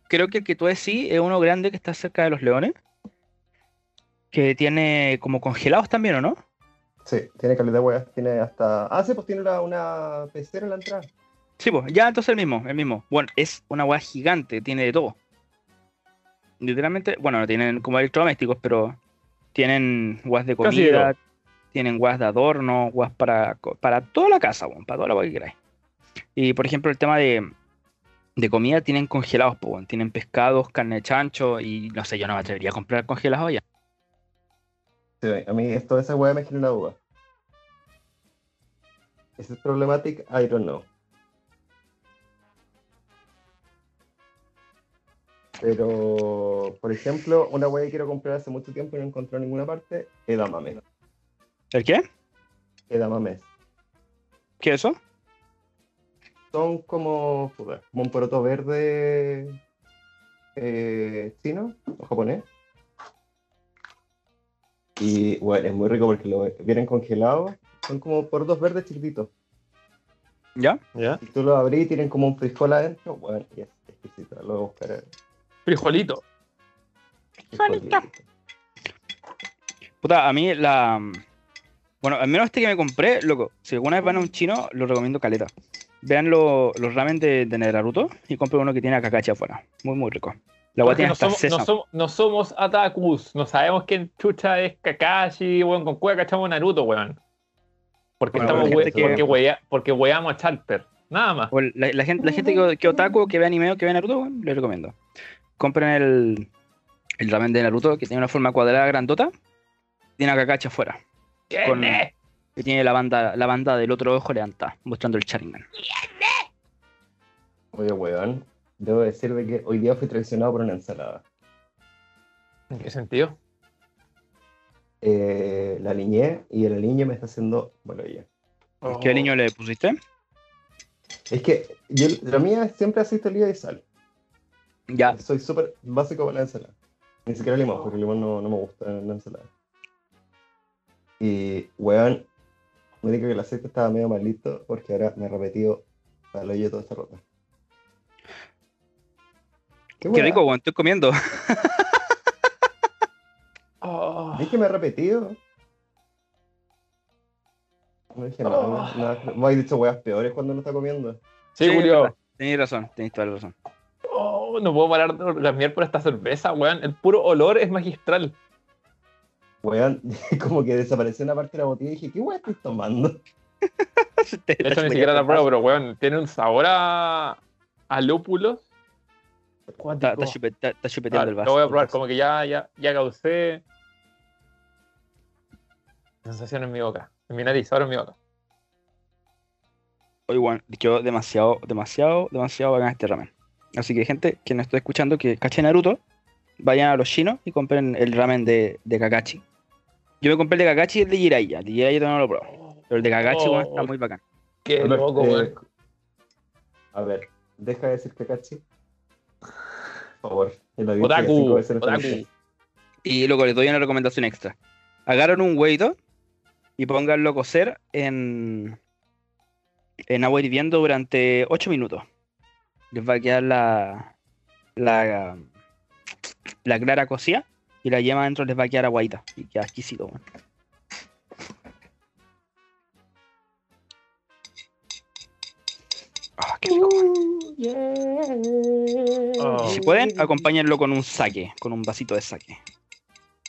Creo que el que tú decís es uno grande que está cerca de los leones. Que tiene como congelados también, ¿o no? Sí, tiene calidad de tiene hasta. Ah, sí, pues tiene una, una pecera en la entrada. Sí, pues, ya entonces el mismo, el mismo. Bueno, es una hueá gigante, tiene de todo. Literalmente, bueno, no tienen como electrodomésticos, pero tienen guas de Casi de comida, tienen guas de adorno, guas para, para toda la casa, weón, para toda la hueá que queráis. Y por ejemplo, el tema de, de comida tienen congelados, pues, weón, tienen pescados, carne de chancho, y no sé, yo no me atrevería a comprar congelados ya. Sí, a mí esto, esa wea me genera duda. ¿Es it problematic? I don't know. Pero, por ejemplo, una wea que quiero comprar hace mucho tiempo y no encontré en ninguna parte, edamame. ¿El qué? Edamames. ¿Qué es eso? Son como, puta, como un poroto verde eh, chino o japonés. Y bueno, es muy rico porque lo vienen congelados. Son como porotos verdes chiquititos. ¿Ya? ¿Ya? Y tú lo abrís y tienen como un frijol adentro. Bueno, y es exquisito. Lo voy a buscar. Frijolito. frijolito. Puta, a mí la. Bueno, al menos este que me compré, loco, si alguna vez van a un chino, lo recomiendo caleta. Vean lo- los ramen de, de Naruto y compren uno que tiene a Kakashi afuera. Muy, muy rico. La guay tiene no hasta somos, no, somos, no somos Atakus, no sabemos quién chucha es Kakashi, weón, con cueva cachamos Naruto, weón. Porque, Bueno, estamos we- que- porque, wea- porque weamos a Chalper, nada más. La, la gente, la gente que, que otaku, que ve anime o que ve Naruto, bueno, les recomiendo. Compren el, el ramen de Naruto que tiene una forma cuadrada grandota. Tiene a Kakashi afuera. ¿Quién con-? Y tiene la banda, la banda del otro ojo levantada, mostrando el Sharingan. Oye, weón. Debo decir de que hoy día fui traicionado por una ensalada. ¿En qué sentido? Eh, la niñé y el niño me está haciendo. Bueno, ya. ¿Qué niño le pusiste? Es que yo, la mía siempre aceite oliva y sal. Ya. Soy súper básico para la ensalada. Ni siquiera limón, porque el limón no, no me gusta en la ensalada. Y, weón, me dijo que el aceite estaba medio malito porque ahora me he repetido al hoyo toda esta rota. Qué weá. rico, weón, estoy comiendo. Oh. ¿Ves que me he repetido? No dije nada, Oh. nada. Me habéis dicho weas peores cuando no está comiendo. Sí, Sí, Julio. Tenéis razón, tenéis toda la razón. Oh, no puedo parar de orgasmear por esta cerveza, weón. El puro olor es magistral. Weón, como que desapareció una parte de la botella y dije, ¿qué wea estoy tomando? De hecho, ni siquiera la pruebo, pero weón, tiene un sabor a, a lúpulos. Está, está chupe- está- está Ah, chupeteando el vaso. lo voy a probar, como que ya, ya, ya causé sensación en mi boca, en mi nariz, ahora en mi boca. Oye, weón, quedó demasiado, demasiado, demasiado bacán este ramen. Así que, gente que nos está escuchando, que cache Naruto, vayan a los chinos y compren el ramen de, de Kakashi. Yo me compré el de Kakashi y el de Jiraiya. El de Jiraiya todavía no lo probé. Pero el de Kakashi, Oh. está muy bacán. Qué A ver, loco, eh. A ver, deja de decir Kakashi. Por favor. ya Otaku, otaku. Y luego les doy una recomendación extra. Agarran un huevito y pónganlo a cocer en, en agua hirviendo durante 8 minutos. Les va a quedar la, la, la clara cocida y la yema adentro les va a quedar aguadita. Y queda exquisito. weón. Ah, qué rico, weón. Oh. Si pueden, acompáñenlo con un saque, con un vasito de saque.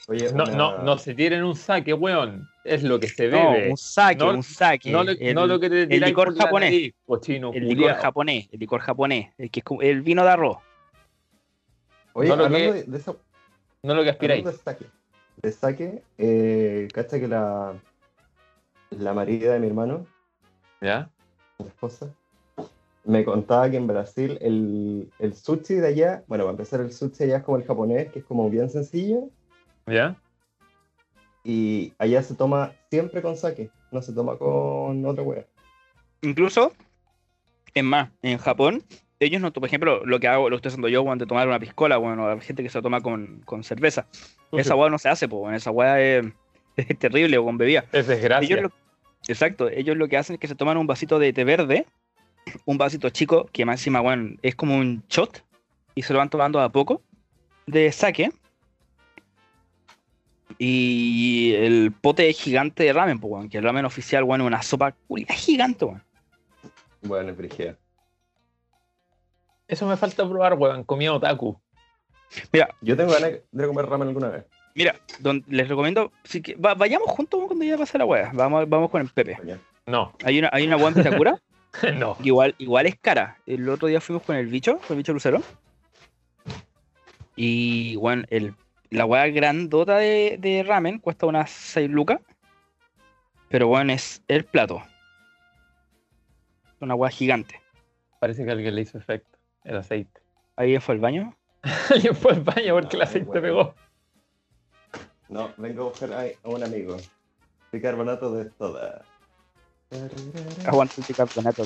Oye, No, una- no, no se tiren un saque, weón. Es lo que se No, bebe. un saque, No- un saque. No, El- no lo que te tiráis licor japonés. nariz, cochino, El licor culiao. japonés, el licor japonés, el que es como el vino de arroz. Oye, no lo hablando que- de, de eso, No lo que aspiráis. de saque. De saque, eh, cacha que la, la marida de mi hermano, ¿Ya? mi esposa, me contaba que en Brasil el, el sushi de allá, bueno, para empezar el sushi allá es como el japonés, que es como bien sencillo, ¿Ya? y allá se toma siempre con sake, no se toma con otra wea. Incluso, es más, en Japón, ellos no, por ejemplo, lo que hago, lo estoy haciendo yo cuando tomar una piscola, bueno, hay gente que se lo toma con, con cerveza. Esa hueá no se hace, pues, esa hueá es, es terrible o con bebida. Es desgracia. Ellos lo- exacto, ellos lo que hacen es que se toman un vasito de té verde un vasito chico que más encima, weón, es como un shot y se lo van tomando a poco de saque. Y el pote gigante de ramen, pues, weón, que el ramen oficial, weón, es una sopa culia gigante, weón. Bueno, Frigea. Eso me falta probar, weón. Comida otaku. Mira, Yo tengo ganas de comer ramen alguna vez. mira, don- les recomiendo sí que, va- vayamos juntos weón, cuando ya pase la weá. Vamos, vamos con el Pepe. No, Hay una, hay una weá en no. igual, igual es cara. El otro día fuimos con el bicho, con el bicho Lucero. Y bueno, el, la weá grandota de, de ramen cuesta unas 6 lucas. Pero bueno, es el plato. Una weá gigante. Parece que alguien le hizo efecto. El aceite. Ahí fue el baño. Alguien fue al baño porque el Ay, aceite pegó. No, vengo a buscar a, un amigo. Bicarbonato de toda. Aguanta el bicarbonato.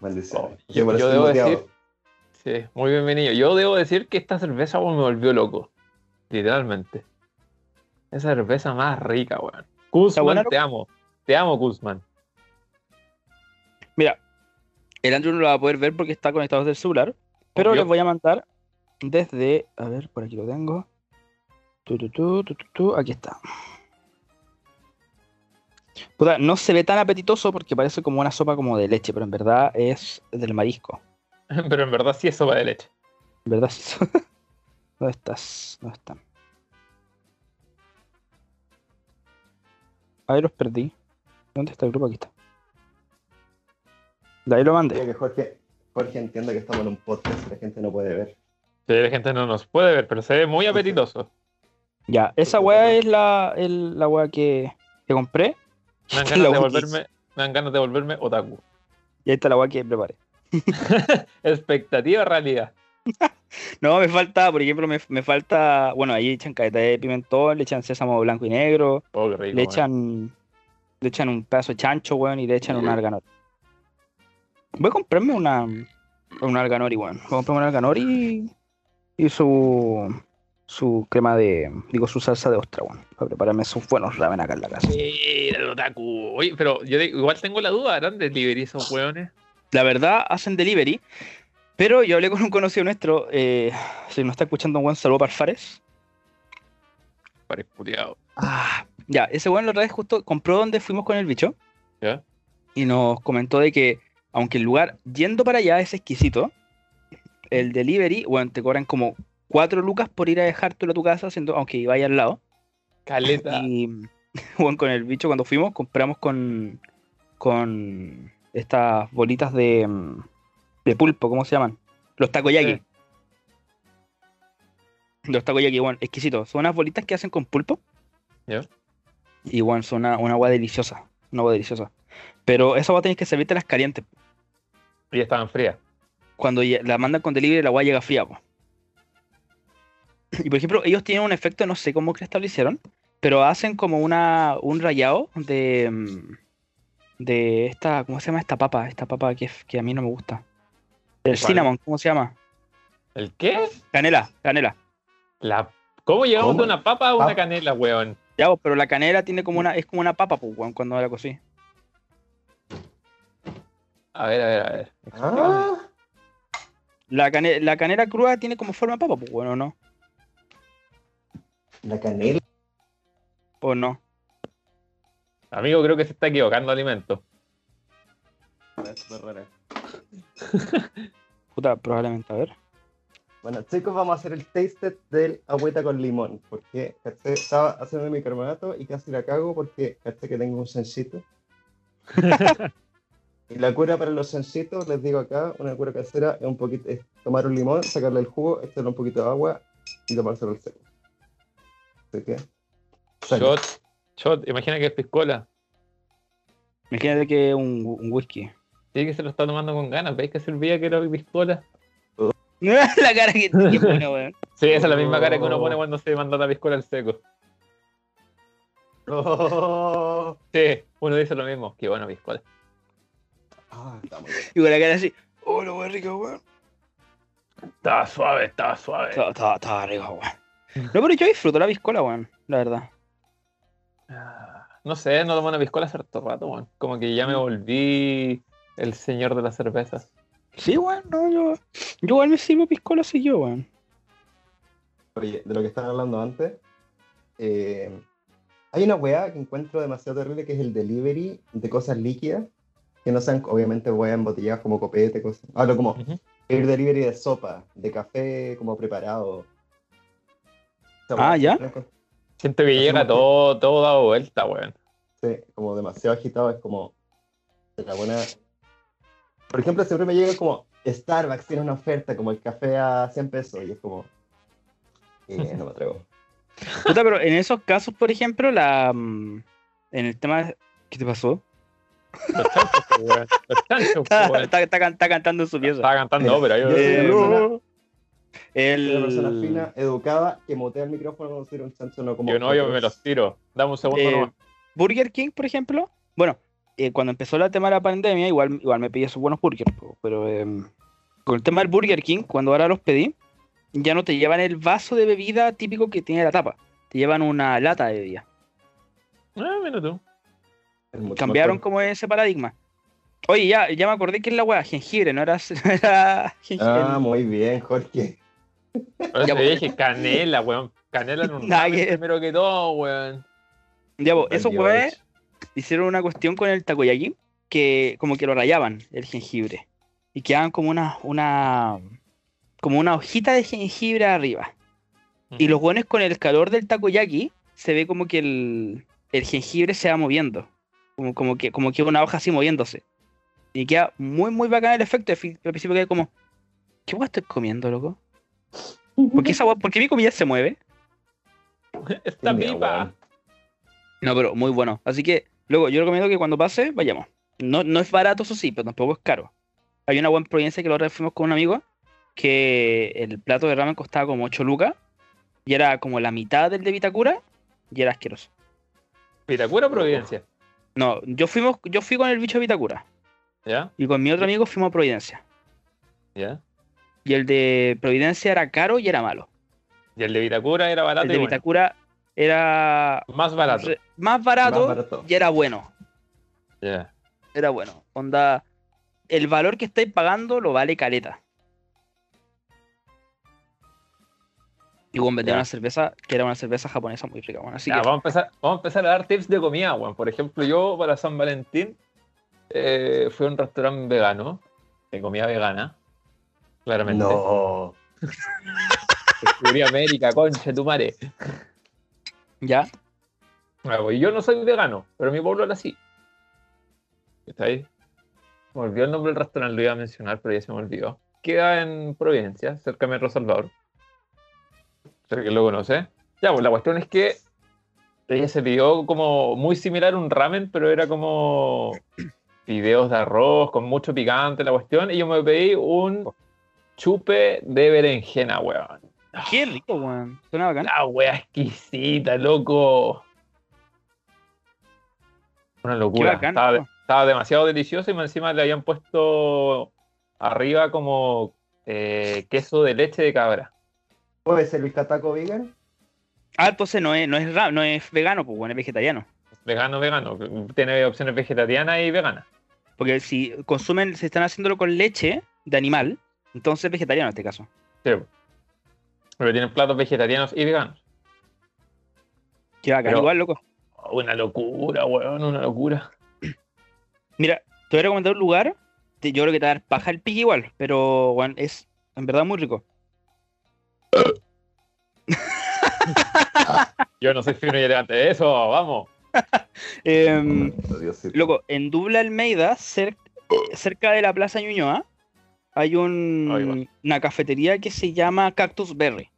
Maldición. Oh, yo- yo debo decir- Sí, muy bienvenido. Yo debo decir que esta cerveza me volvió loco. Literalmente. Esa cerveza más rica, weón. Kuzman, buena, te amo. Te amo, Kuzman. Mira, el Andrew no lo va a poder ver porque está conectado desde el celular. Pero Obvio. les voy a mandar desde. A ver, por aquí lo tengo. Tu, tu, tu, tu, tu, tu, aquí está. Puta, no se ve tan apetitoso porque parece como una sopa como de leche, pero en verdad es del marisco. Pero en verdad sí es sopa de leche. En verdad sí. ¿Dónde estás? ¿Dónde están? Ahí los perdí. ¿Dónde está el grupo? Aquí está. De ahí lo mandé. Que Jorge, Jorge entienda que estamos en un podcast y la gente no puede ver. Sí, la gente no nos puede ver, pero se ve muy apetitoso. Ya, esa weá es la, el- la weá que, que compré. Me dan ganas de volverme, me dan ganas de volverme otaku. Y ahí está la weá que preparé. Expectativa realidad. No, me falta, por ejemplo, me, me falta. Bueno, ahí echan caleta de pimentón, le echan sésamo blanco y negro, Oh, qué rico. le man. echan. Le echan un pedazo de chancho, weón, y le echan un arganor. Voy a comprarme una. Un arganori, weón. Voy a comprarme un arganori y su. Su crema de. Digo, su salsa de ostra, weón. Para prepararme sus buenos ramen acá en la casa. Sí, el otaku. Oye, pero yo igual tengo la duda, ¿harán delivery esos hueones? La verdad, hacen delivery. Pero yo hablé con un conocido nuestro. Eh, si nos está escuchando, un buen saludo para Fares. Parece puteado. Ah, ya, ese weón la otra vez justo compró donde fuimos con el bicho. ¿Ya? Y nos comentó de que, aunque el lugar yendo para allá es exquisito, el delivery, bueno, te cobran como 4 lucas por ir a dejártelo a tu casa, siendo, aunque vaya al lado. Caleta. Y bueno, con el bicho cuando fuimos, compramos con, con estas bolitas de, mm, de pulpo, ¿cómo se llaman? Los takoyaki. Sí. Los takoyaki, bueno, exquisitos. Son unas bolitas que hacen con pulpo. Ya. Y bueno, son una, una agua deliciosa. Una agua deliciosa. Pero esa agua tenés que servirte las calientes. Y estaban frías. Cuando la mandan con delivery, la agua llega fría. po. Y por ejemplo, ellos tienen un efecto, no sé cómo que establecieron, pero hacen como una, un rayado de, mm, de esta, ¿cómo se llama esta papa? Esta papa que, que a mí no me gusta. El ¿Cuál? cinnamon, ¿cómo se llama? ¿El qué? Canela, canela. La... ¿Cómo llegamos ¿Cómo? de una papa a una Papa. canela, weón? Ya, pero la canela tiene como una, es como una papa, pues, cuando la cocí. A ver, a ver, a ver. Ah, La, cane- la canela cruda tiene como forma de papa, pues, bueno, ¿no? la canela. ¿O no? Amigo, creo que se está equivocando alimento. Es súper rara. Puta, probablemente, a ver. Bueno, chicos, vamos a hacer el taste del agüita con limón. Porque caché, estaba haciendo mi carbonato y casi la cago porque caché que tengo un sencito. y la cura para los sencitos, les digo acá, una cura casera es un poquito, es tomar un limón, sacarle el jugo, echarle un poquito de agua y tomárselo al seco. Así que. Shot, shot. Imagina que es piscola. Imagínate que es un, un whisky. Sí que se lo está tomando con ganas. ¿Veis que servía que era piscola? la cara que tiene, bueno, weón. Sí, esa es la misma cara que uno Oh. pone cuando se manda la piscola al seco. Oh. Sí, uno dice lo mismo. Qué bueno piscola. Ah, está muy bien. Y con la cara así, oh, lo weón rico, weón. Estaba suave, estaba suave. Estaba, estaba, estaba rico, weón. No, pero yo disfruto la piscola, weón, la verdad. Ah, No sé, no tomo una piscola hace harto rato, weón. Como que ya me volví el señor de las cervezas. Sí, weón, no, yo, yo igual me sirvo piscola así yo, weón. Oye, de lo que estaban hablando antes, eh, hay una weá que encuentro demasiado terrible que es el delivery de cosas líquidas, que no sean obviamente weá embotelladas como copete, cosas. Hablo como Ujú. el delivery de sopa, de café como preparado. Ah, ¿ya? encuentro- Siento que llega como todo, todo dado vuelta, weón. Sí, como demasiado agitado, es como de la buena. Por ejemplo, siempre me llega como Starbucks tiene una oferta como el café a 100 pesos y es como. eh, no me atrevo. Puta, pero en esos casos, por ejemplo, la mm, en el tema ¿qué te pasó? Los chanchos, po, weón. Los chanchos, po, Está, está- está está cantando su pieza. Estaba cantando ópera. Yo, persona- El... Una persona fina, educada, que motea el micrófono tira un chancho, no como. yo no, yo me otros. los tiro. Dame un segundo Eh, nomás. Burger King, por ejemplo, bueno, eh, cuando empezó el tema de la pandemia, igual, igual me pedí esos buenos burgers, pero em, con el tema del Burger King, cuando ahora los pedí, ya no te llevan el vaso de bebida típico que tiene la tapa, te llevan una lata de bebida. Ah, mira tú. Cambiaron como ese paradigma. Oye, ya, ya me acordé que es la weá, jengibre, no era, no era jengibre. Ah, muy bien, Jorge. Pero Ya, te dije canela, weón. Canela en un Nada ramen que- primero que todo, weón. Ya, Ay, esos weones hicieron una cuestión con el takoyaki que como que lo rayaban el jengibre y quedaban como una una como una hojita de jengibre arriba y los buenos con el calor del takoyaki se ve como que el, el jengibre se va moviendo como, como que como que una hoja así moviéndose y queda muy muy bacán el efecto al fin- al principio queda como ¿qué weá estoy comiendo loco? ¿por qué, esa por qué mi comida se mueve? Pipa. weón. No, pero muy bueno. Así que, luego, yo recomiendo que cuando pase, vayamos. No, no es barato, eso sí, pero tampoco es caro. Hay una buena Providencia que vez fuimos con un amigo que el plato de ramen costaba como 8 lucas y era como la mitad del de Vitacura y era asqueroso. Vitacura o Providencia. No, yo, fuimos, yo fui con el bicho de Vitacura ¿Ya? y con mi otro amigo fuimos a Providencia. ¿Ya? Y el de Providencia era caro y era malo. Y el de Vitacura era barato El y de bueno. Vitacura era Más barato. más barato Más barato. y era bueno. Era bueno. Onda, el valor que estáis pagando lo vale caleta. Y bueno, vendía Ya. una cerveza que era una cerveza japonesa muy rica. Bueno, así Ya, que, vamos, a empezar, vamos a empezar a dar tips de comida, weón. Por ejemplo, yo para San Valentín eh, fui a un restaurante vegano, de comida vegana, claramente. No. Descubrí América, concha de tu madre. Ya. Pues, yo no soy vegano, pero mi pueblo era así. ¿Está ahí? Me olvidó el nombre del restaurante, lo iba a mencionar, pero ya se me olvidó. Queda en Providencia, cerca de Metro Salvador. Sé que lo conoce. Ya, pues la cuestión es que ella se pidió como muy similar a un ramen, pero era como fideos de arroz con mucho picante la cuestión. Y yo me pedí un chupe de berenjena, weón. Qué rico, weón. Suena bacán. La wea exquisita, loco. Una locura. bacán, estaba, demasiado delicioso y encima le habían puesto arriba como eh, queso de leche de cabra. ¿Puede ser el cataco vegan? Ah, entonces no es, no es, no es vegano, pues bueno, es vegetariano. Vegano, vegano. Tiene opciones vegetarianas y veganas. Porque si consumen, se están haciéndolo con leche de animal, entonces es vegetariano en este caso. Sí. Pero tienen platos vegetarianos y veganos. Qué bacán, Pero- igual, loco. Una locura, weón, una locura. Mira, te voy a recomendar un lugar. Yo creo que te va a dar paja el pique igual, pero bueno, es en verdad muy rico. Yo no soy fino y elegante de eso, vamos. Diosito. loco, en Dubla Almeida, cer- cerca de la Plaza Ñuñoa, hay un- una cafetería que se llama Cactus Berry.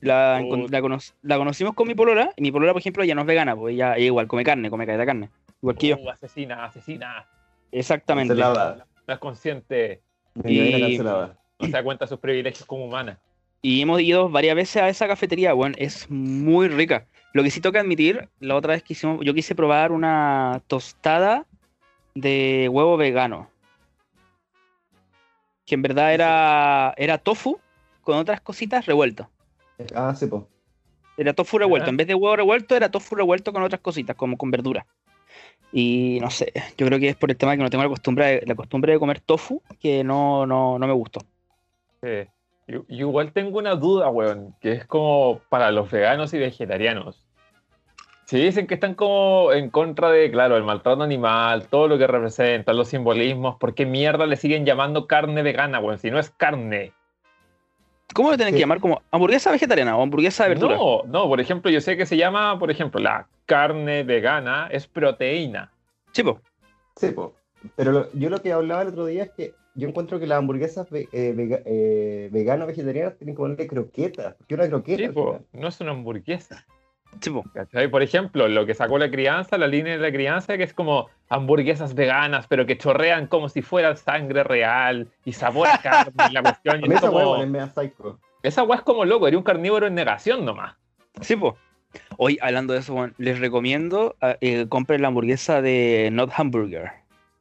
La, la, cono- la conocimos con mi polola, y mi polola, por ejemplo, ella no es vegana, pues ella, ella igual come carne, come caleta de carne, igual que yo. Uh, asesina, asesina. Exactamente. Cancelada. No es consciente. Mi vida y- cancelada. No se da cuenta de sus privilegios como humana. Y hemos ido varias veces a esa cafetería, bueno, es muy rica. Lo que sí toca admitir, la otra vez que hicimos, yo quise probar una tostada de huevo vegano. Que en verdad era, era tofu con otras cositas revueltas. Ah, sí, pues. Era tofu revuelto. En vez de huevo revuelto, era tofu revuelto con otras cositas, como con verdura. Y no sé, yo creo que es por el tema de que no tengo la costumbre de, la costumbre de comer tofu que no, no, no me gustó. Sí. Yo, yo igual tengo una duda, weón, que es como para los veganos y vegetarianos. Si dicen que están como en contra de, claro, el maltrato animal, todo lo que representa, los simbolismos, ¿por qué mierda le siguen llamando carne vegana, weón? Si no es carne. ¿Cómo lo tienen que llamar? ¿Como hamburguesa vegetariana o hamburguesa de verdura? No, no, por ejemplo, yo sé que se llama, por ejemplo, la carne vegana es proteína. Sí, po. Sí, po. Pero lo- yo lo que hablaba el otro día es que yo encuentro que las hamburguesas ve- eh, vega- eh, veganas vegetarianas tienen que ponerle croquetas. porque una croqueta. Sí, po, no es una hamburguesa. Por ejemplo, lo que sacó la crianza, la línea de la crianza, que es como hamburguesas veganas, pero que chorrean como si fueran sangre real y sabor a carne. y la cuestión, y es esa como- hueá esa weá es como loco, era un carnívoro en negación nomás. Sí, po. Hoy, hablando de eso, weón, les recomiendo ah, eh, compren la hamburguesa de Not Hamburger.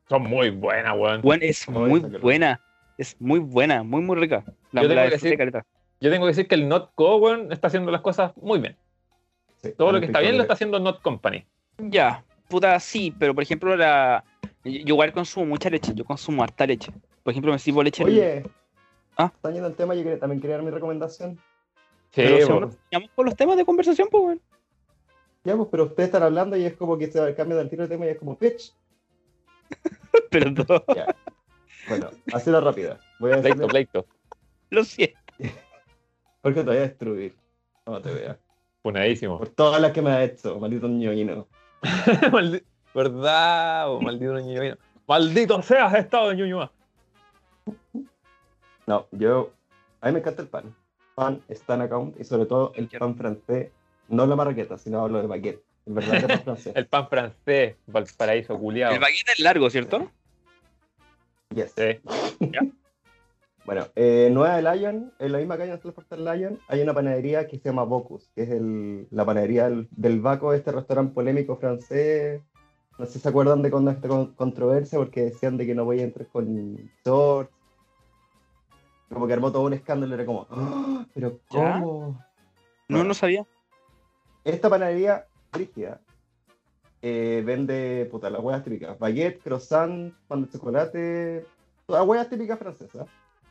Son muy buenas, weón. Weón, es No, muy buena. Es muy buena, muy, muy rica. La, Yo tengo la que decir-. Yo tengo que decir que el Not Co, weón, está haciendo las cosas muy bien. Sí, Todo lo el que está bien lo está haciendo Not Company. Ya, puta, sí, pero por ejemplo, la... yo igual consumo mucha leche. Yo consumo harta leche. Por ejemplo, me sirvo leche. Oye, Ah. están yendo al tema, yo quería- también quería dar mi recomendación. Sí, pero terminamos con los temas de conversación, pues, weón. Ya, pues, pero ustedes están hablando y es como que se cambia del tiro de tema y es como pitch. Perdón, Ya. Bueno, así la rápida. Voy a pleito, pleito. lo siento. porque te voy a destruir. No te veas. Funadísimo. Por todas las que me ha hecho, maldito ñoñino. Maldi- ¿Verdad? o maldito ñuño. Maldito seas estado de ñuñoa. No, yo. A mí me encanta el pan. Pan, Stan Account y sobre todo el pan francés. No la marraqueta, sino hablo de baguette. El verdadero pan francés. El pan francés, Valparaíso, culiado. El baguette es largo, ¿cierto? Yes. Sí. Bueno, eh, Nueva de Lion, en la misma calle donde está el Lion, hay una panadería que se llama Bocus, que es el- la panadería del, del Baco, este restaurante polémico francés. No sé si se acuerdan de cuando esta con- controversia, porque decían de que no voy a entrar con shorts. Como que armó todo un escándalo, era como, "Ah, pero ¿Ya? ¿cómo? No, no sabía. Esta panadería rígida eh, vende puta, las huevas típicas: baguette, croissant, pan de chocolate, todas huevas típicas francesas.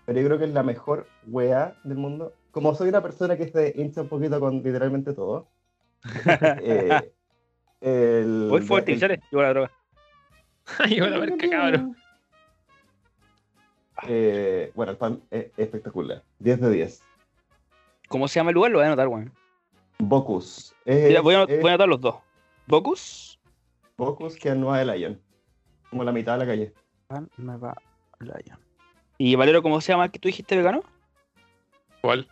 Pero yo creo que es la mejor hueá del mundo. Como soy una persona que se hincha un poquito con literalmente todo. eh, el, Voy fuerte, el- artificiales. Llevo la droga. Ay, van a ver qué cabrón. eh, bueno, el pan es espectacular. 10 de 10. ¿Cómo se llama el lugar? Lo voy a anotar, weón. Bocus. Es, Mira, voy, a, es voy a anotar los dos. ¿Bocus? Bocus que es Nueva de Lion. Como la mitad de la calle. Pan Nueva Lion. ¿Y Valero, cómo se llama el que tú dijiste vegano? ¿Cuál?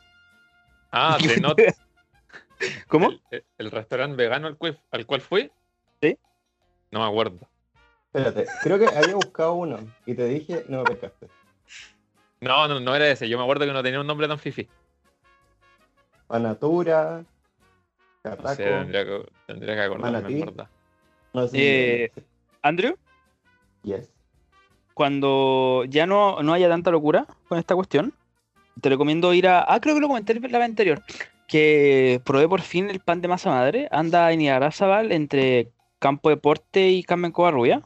Ah, de Not. ¿Cómo? El, el restaurante vegano al cual, al cual fui. Sí. No me acuerdo. Espérate, creo que había buscado uno y te dije, no me pescaste. No, no, no era ese. Yo me acuerdo que no tenía un nombre tan fifi. Panatura, No Cataco. sé, tendría que, tendría que acordarme, Manatí. en verdad. No sé Eh, Andrew, Yes. Cuando ya no, no haya tanta locura con esta cuestión, te recomiendo ir a. Ah, creo que lo comenté en la vez anterior. Que probé por fin el pan de masa madre. Anda en Iarrazabal entre Campo Deporte y Carmen Covarrubia.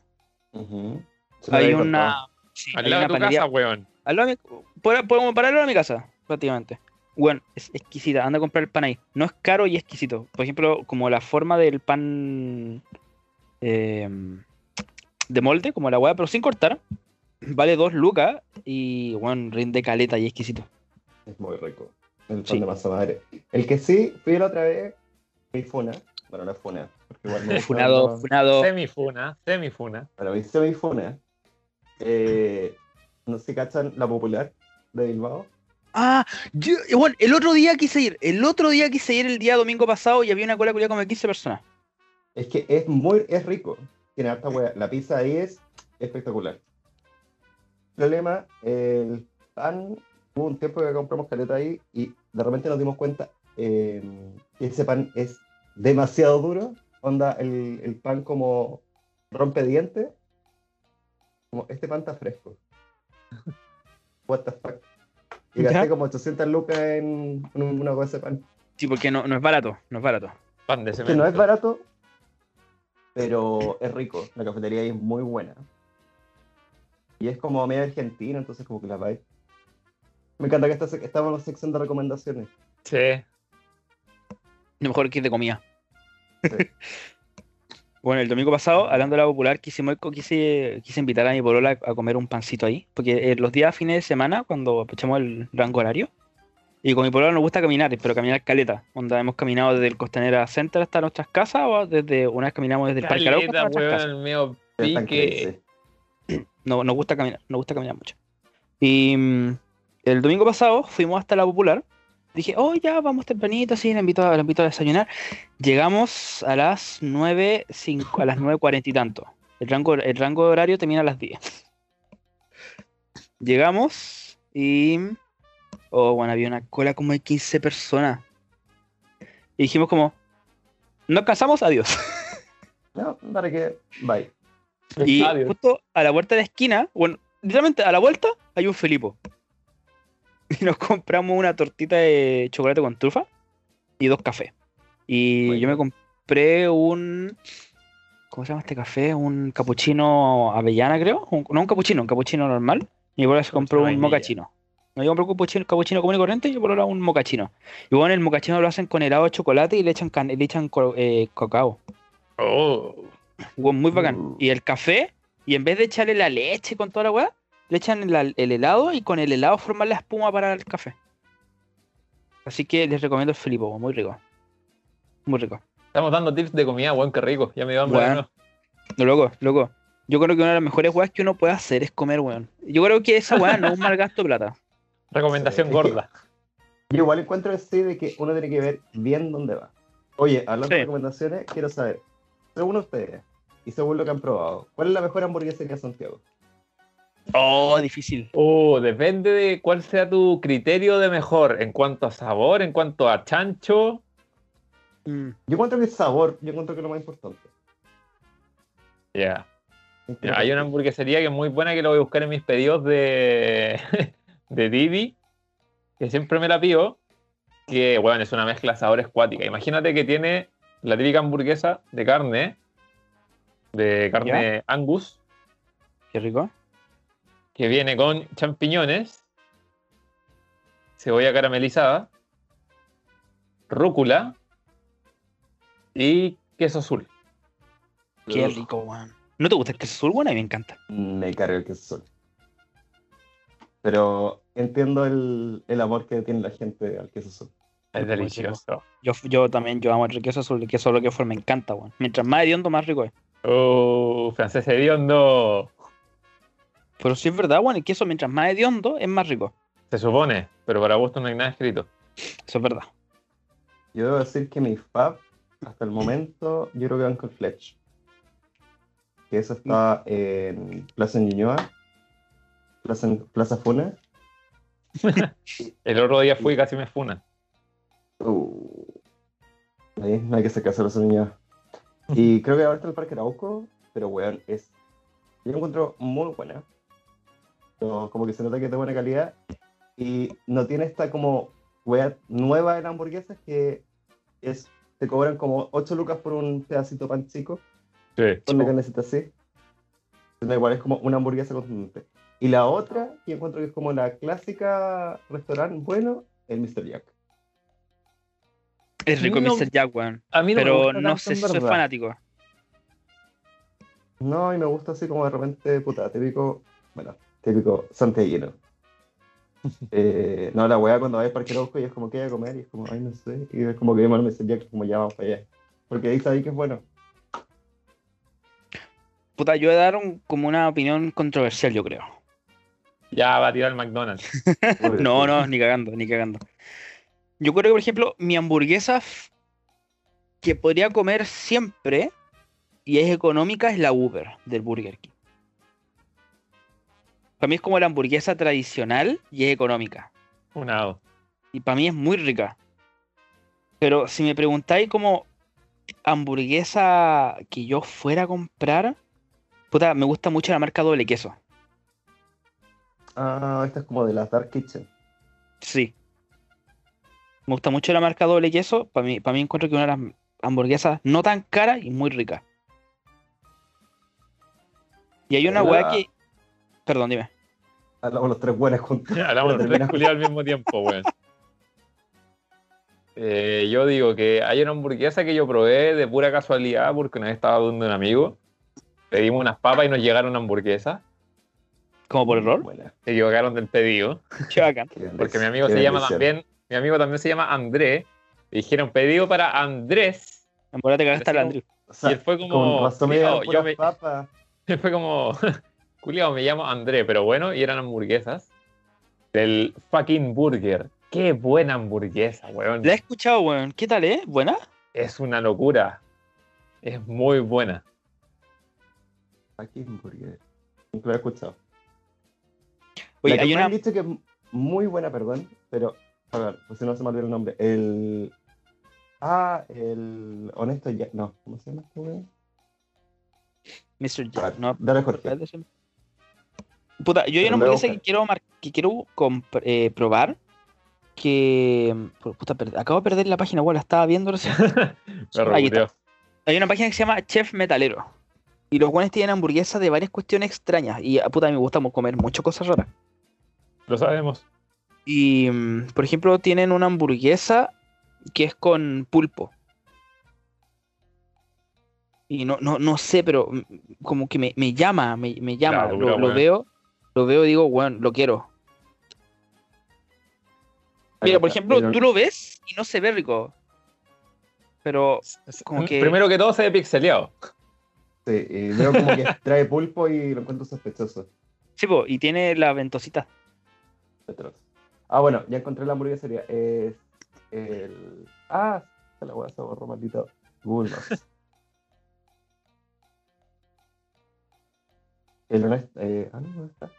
Hay una. sí, Al hay lado una de tu panadería- casa, weón. al lado de mi- pod- podemos pararlo a mi casa, prácticamente. Bueno, es exquisita. Anda a comprar el pan ahí. No es caro y exquisito. Por ejemplo, como la forma del pan eh, de molde, como la hueá, pero sin cortar. Vale dos lucas y, bueno, rinde caleta y exquisito. Es muy rico. El pan Sí. de masa madre. El que sí, fui la otra vez, mi funa. Bueno, no es funa. Porque igual me gusta Funado, funado. Semifuna, semifuna. Bueno, mi semi funa. Eh, no sé si cachan la popular de Bilbao. Ah, yo, bueno, el otro día quise ir. El otro día quise ir el día domingo pasado y había una cola culiada como de 15 personas. Es que es muy, es rico. Tiene harta hueá. La pizza ahí es espectacular. Problema, el pan, hubo un tiempo que compramos caleta ahí y de repente nos dimos cuenta eh, que ese pan es demasiado duro. Onda, el, el pan como rompe dientes. Como, este pan está fresco. What the fuck. Y gasté como 800 lucas en, en una cosa de pan. Sí, porque no, no es barato, no es barato. Pan de Que cemento. no es barato, pero es rico. La cafetería ahí es muy buena. Y es como media argentina, entonces como que la vais. Me encanta que esta estamos en la sección de recomendaciones. Sí. Lo mejor que de comida. Sí. Bueno, el domingo pasado, hablando de la popular, quisimos, quise, quise invitar a mi polola a comer un pancito ahí. Porque eh, los días fines de semana, cuando aprovechamos el rango horario, y con mi polola nos gusta caminar, pero caminar caleta. Onda, hemos caminado desde el Costanera Center hasta nuestras casas, o desde una vez caminamos desde el Parque Arauco hasta nuestras casas. weón, pique. No, nos gusta caminar, nos gusta caminar mucho. Y mm, el domingo pasado fuimos hasta la popular. Dije, oh, ya, vamos tempranito, sí, la invito, a- invito a desayunar. Llegamos a las 9, a las 9.40 y tanto. El rango, el rango de horario termina a las 10. Llegamos y... Oh, bueno, había una cola como de 15 personas. Y dijimos como, nos casamos, adiós. No, para que. Bye. Y Adiós. justo a la vuelta de la esquina, bueno, literalmente a la vuelta hay un Felipo. Y nos compramos una tortita de chocolate con trufa y dos cafés. Y Bueno. yo me compré un. ¿Cómo se llama este café? Un capuchino avellana, creo. Un- no un capuchino, un capuchino normal. Y por se compró un vainilla. mocachino. No, yo compré un capuchino, común y corriente yo por ahora un mocachino. Y bueno, el mocachino lo hacen con helado de chocolate y le echan, can- le echan co- eh, cacao. Oh. Muy bacán. Uh. Y el café, y en vez de echarle la leche con toda la weá, le echan el, el helado y con el helado forman la espuma para el café. Así que les recomiendo el Filipo, weón, muy rico. Muy rico. Estamos dando tips de comida, weón, qué rico. Ya me dio hambre. Weón. ¿no? No, loco, loco. Yo creo que una de las mejores weas que uno puede hacer es comer, weón. Yo creo que esa weá no es un mal gasto de plata. Recomendación Sí. gorda. Yo igual encuentro ese de que uno tiene que ver bien dónde va. Oye, hablando Sí. de recomendaciones, quiero saber, según ustedes y según lo que han probado, ¿cuál es la mejor hamburguesería de Santiago? Oh, difícil. Oh, depende de cuál sea tu criterio de mejor en cuanto a sabor, en cuanto a chancho. Mm. Yo encuentro que el sabor, yo encuentro que es lo más importante. Ya. Ya, Hay una hamburguesería que es muy buena que lo voy a buscar en mis pedidos de, de Didi, que siempre me la pido, que bueno, es una mezcla de sabores cuática. Imagínate que tiene la típica hamburguesa de carne, de carne Angus, Qué rico. que viene con champiñones, cebolla caramelizada, rúcula y queso azul. Qué rico, weón. ¿No te gusta el queso azul, weón? A mí me encanta. Me carga el queso solo. Pero entiendo el, el amor que tiene la gente al queso solo. Es delicioso. Yo, yo también, yo amo el queso azul, el queso lo que fuera me encanta, weón. Mientras más hediondo, más rico es. Oh, francés hediondo. Pero sí es verdad, weón, el queso mientras más hediondo es más rico. Se supone, pero para gusto no hay nada escrito. Eso es verdad. Yo debo decir que mi fab, hasta el momento, yo creo que van con Fletch. Que eso está en Plaza Ñuñoa, Plaza, Plaza Funa. El otro día fui y casi me funan. Uh, ahí no hay que sacarse Plaza Ñuñoa. Y creo que ahora está el Parque Arauco, pero weón, es. Yo lo encuentro muy buena. Pero como que se nota que es de buena calidad. Y no tiene esta como wea nueva en hamburguesas que es. Te cobran como 8 lucas por un pedacito de pan chico. Sí. con la carnecita así. Entonces, igual es como una hamburguesa contundente. Y la otra, que encuentro que es como la clásica restaurante bueno, el Mr. Jack. Es rico No- Mr. Jack, weón. A mí no me Pero gusta no sé si soy fanático. No, y me gusta así como de repente, puta, típico, bueno, típico santiaguino. Eh, no, la weá cuando vais al Parque Arauco y es como que voy a comer y es como, ay, no sé. Y es como que vemos el Mr. Jack como ya vamos para allá. Porque ahí sabéis que es bueno. Puta, yo voy a dar un- como una opinión controversial, yo creo. Ya va a tirar el McDonald's. No, no, ni cagando, ni cagando. Yo creo que, por ejemplo, mi hamburguesa que podría comer siempre y es económica es la Uber del Burger King. Para mí es como la hamburguesa tradicional y es económica. Unado. Y para mí es muy rica. Pero si me preguntáis como hamburguesa que yo fuera a comprar, puta, me gusta mucho la marca doble queso. Ah, esta es como de las Dark Kitchen. Sí. Me gusta mucho la marca doble queso. Para mí, para mí encuentro que una de las hamburguesas no tan cara y muy rica. Y hay una weá que. Perdón, dime. Hablamos los tres buenos juntos. Hablamos de Termina. tres culiados al mismo tiempo, weón. Eh, yo digo que hay una hamburguesa que yo probé de pura casualidad porque una vez estaba donde un amigo. Pedimos unas papas y nos llegaron hamburguesas. Como por error. Buena. Se equivocaron del pedido. Qué bacán. Qué bendición, Porque mi amigo se llama también. Mi amigo también se llama Andrés. Le dijeron pedido para Andrés. Verdad te cagaste al. O sea, y él fue como, "Culiao, yo me-. Y fue como, culiao, me llamo André, pero bueno, y eran hamburguesas del fucking burger. Qué buena hamburguesa, weón. La he escuchado, weón. ¿Qué tal, eh? ¿Buena? Es una locura. Es muy buena. Aquí hamburguesa. Nunca lo he escuchado. Oye, La hay una. han dicho que es muy buena, perdón, pero, a ver, pues si no se me olvidó el nombre. El. Ah, el. Honesto Jack. No, ¿cómo se llama este weón? Mr. Jack. No, Dale, Jorge. Puta, yo hay una hamburguesa que quiero, que quiero eh, probar. Que. Puta, acabo de perder la página, weón. La estaba viendo recién. Ahí está. Hay una página que se llama Chef Metalero. Y los guanes tienen hamburguesas de varias cuestiones extrañas. Y a puta, a mí me gusta comer muchas cosas raras. Lo sabemos. Y, mm, por ejemplo, tienen una hamburguesa que es con pulpo. Y no, no, no sé, pero mm, como que me, me llama, me, me llama. Lo, weón. veo, lo veo y digo, bueno, lo quiero. Mira, por ejemplo, tú lo ves y no se ve rico. Pero, Como que- Primero que todo se ve pixeleado. Sí, y veo como que trae pulpo y lo encuentro sospechoso. sí, po, y tiene la Ah, bueno, ya encontré la hamburguesería. Es el. Ah, se la voy a borró, maldito. Google Maps. El honesto. Eh, ah, no, ¿dónde está?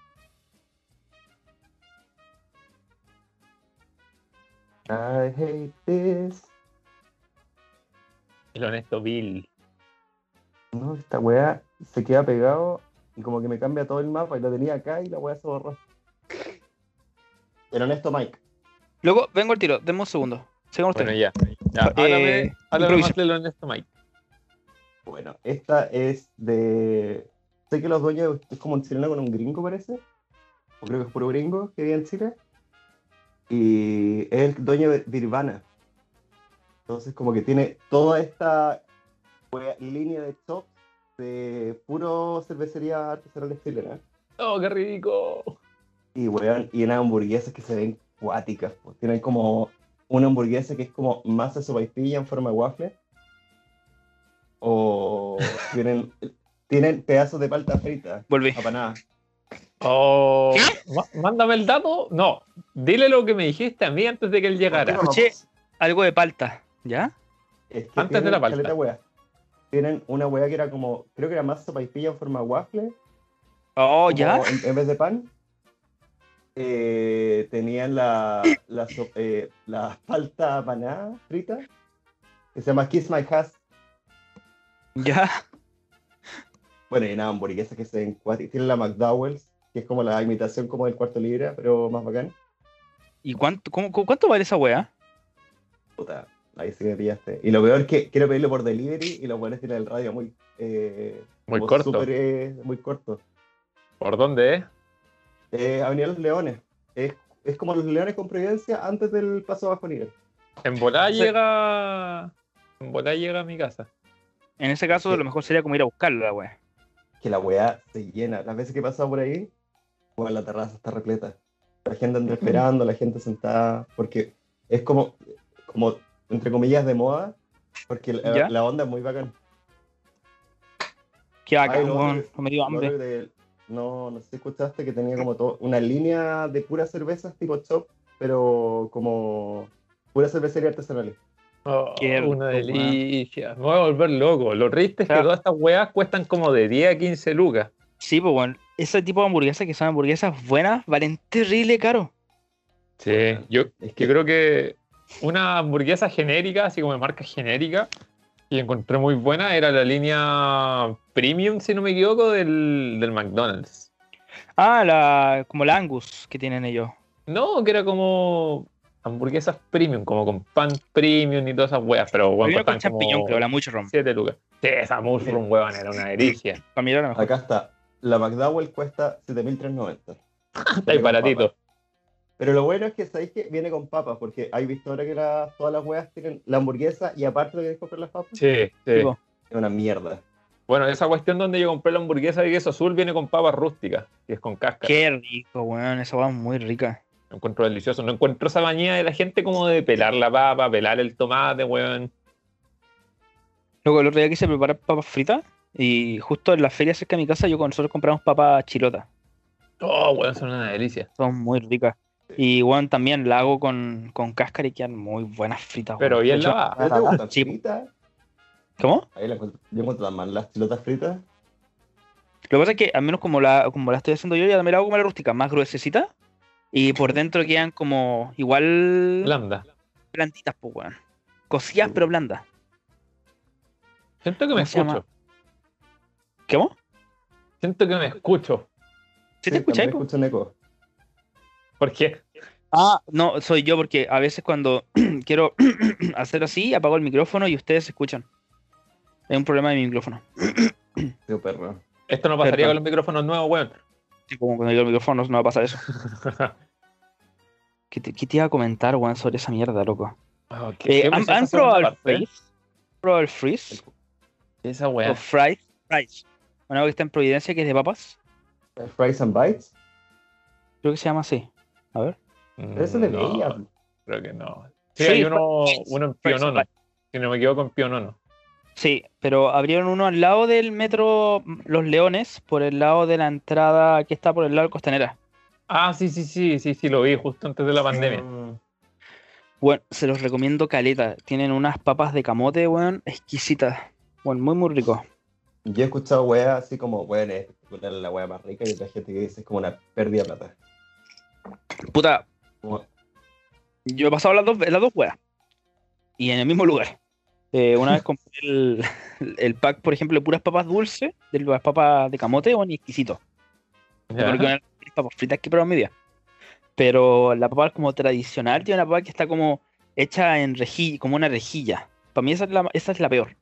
I hate this. El honesto Bill. No, esta weá se queda pegado y como que me cambia todo el mapa y lo tenía acá y la weá se borró. El honesto Mike. Luego, vengo al tiro, denme un segundo. Sigamos Bueno, teniendo. ya. ya. Eh, Háblame, háblame improvisa. más del honesto Mike. Bueno, esta es de. Sé que los dueños es como un chileno con un gringo, parece. O creo que es puro gringo que vive en Chile. Y es el dueño de Nirvana. Entonces, como que tiene toda esta wea- línea de shops de puro cervecería artesanal chilena. Oh, qué rico. Y, weón, y unas hamburguesas que se ven cuáticas. po. Tienen como una hamburguesa que es como masa sopaipilla en forma de waffle. O tienen, tienen pedazos de palta frita, Volví. apanada. Oh, má- mándame el dato. No, dile lo que me dijiste a mí antes de que él llegara. Escuché. Algo de palta, ¿ya? Es que Antes de la palta. wea. Tienen una wea que era como, creo que era masa sopaipilla en forma de waffle. Oh, ¿ya? En, en vez de pan. Eh, tenían la, la, so- eh, la palta apanada frita. Que se llama Kiss My Ass. ¿Ya? Bueno, y nada, hamburguesas que se ven. Tienen la McDowell's, que es como la imitación como del cuarto libra, pero más bacán. ¿Y cuánto, cómo- cuánto vale esa weá? Puta, ahí sí me pillaste. Y lo peor es que quiero pedirlo por delivery y los buenos tienen el radio muy... eh, Muy corto. súper, eh, muy corto. ¿Por dónde? Eh, Avenida Los Leones. Es, es como Los Leones con Providencia antes del paso bajo nivel. En volada Sí. llega. En volada llega a mi casa. En ese caso, Sí. lo mejor sería como ir a buscarla, la weá. Que la weá se llena. Las veces que he pasado por ahí, bueno, la terraza está repleta. La gente anda esperando, la gente sentada, porque es como, como entre comillas, de moda, porque la, onda es muy bacán. Qué bacán, Ay, No me dio hambre. de- no, no sé si escuchaste que tenía como todo, una línea de puras cervezas tipo shop, pero como puras cervecería artesanales. Oh, Qué una delicia. Me voy a volver loco. Lo triste es que todas estas weas cuestan como de 10 a 15 lucas. Sí, pues, weón. Ese tipo de hamburguesas que son hamburguesas buenas valen terrible caro. Sí, yo, Es yo creo que una hamburguesa genérica, así como de marca genérica, que encontré muy buena, era la línea premium, si no me equivoco, del, del McDonald's. Ah, la, como la Angus que tienen ellos. No, que era como hamburguesas premium, como con pan premium y todas esas weas, pero bueno, con champiñón, creo, la mushroom. 7 lucas. Sí, esa mushroom, weón, era una delicia. Para. Acá está. la McDowell cuesta 7.390. Está ahí baratito. Pero lo bueno es que sabéis que viene con papas, porque hay visto ahora que la- todas las weas tienen la hamburguesa y aparte de que comprar las papas, Sí, sí. Tipo, es una mierda. Bueno, esa cuestión donde yo compré la hamburguesa de queso azul viene con papas rústicas, que es con cáscara. Qué rico, weón. Esa va muy rica. Lo encuentro delicioso. No encuentro esa manía de la gente como de pelar la papa, pelar el tomate, weón. Luego el otro día quise preparar papas fritas y justo en la feria cerca de mi casa yo con nosotros compramos papas chilotas. Oh, weón, son una delicia. Son muy ricas. Y weón también la hago con, con cáscara y quedan muy buenas fritas. Pero weón. bien lavadas. ¿A ti te gustan Sí. fritas? ¿Cómo? Ahí la yo encuentro tan mal las chilotas fritas. Lo que pasa es que al menos como la, como la estoy haciendo yo, ya me la hago como la rústica, más gruesecita. Y por dentro quedan como igual Blanda. blanditas, pues weón. Cocidas pero blandas. Siento que me escucho. ¿Cómo? Siento que me escucho. ¿Sí te escucháis? también po? escucho un eco. ¿Por qué? Ah, no, soy yo porque a veces cuando quiero hacer así, apago el micrófono y ustedes se escuchan. Hay un problema de mi micrófono. Tío perro. Esto no pasaría Perdón. con los micrófonos nuevos, weón. Sí, como cuando digo el micrófono no va a pasar eso. ¿Qué te, qué te iba a comentar, weón, sobre esa mierda, loco? Oh, Eh, ¿qué ¿Han, probado el freeze? ¿Probado el freeze? Esa ¿O weá. fries? Fries. Una que está en Providencia que es de papas. Fries and Bites. Creo que se llama así. A ver. Pero eso de Mm, No, Bella. Creo que no. Sí, Sí, hay uno, fries, uno en and Pionono. Si no me equivoco, en Pionono. Sí, pero abrieron uno al lado del metro Los Leones, por el lado de la entrada que está por el lado de Costanera. Ah, sí, sí, sí, sí, sí, lo vi justo antes de la pandemia. Mm, Bueno, se los recomiendo caleta. Tienen unas papas de camote, weón, exquisitas. Bueno, muy, muy rico. Yo he escuchado weas así como, bueno, es la wea más rica y otra gente que dice es como una pérdida de plata. Puta, yo he pasado las dos, las dos weas. Y en el mismo lugar. Eh, una vez compré el, el pack, por ejemplo, de puras papas dulces, de las papas de camote, bueno, y exquisito. Porque una de las papas fritas que he probado en mi vida. Pero la papa como tradicional tiene una papa que está como hecha en rejilla, como una rejilla. Para mí esa es la, esa es la peor.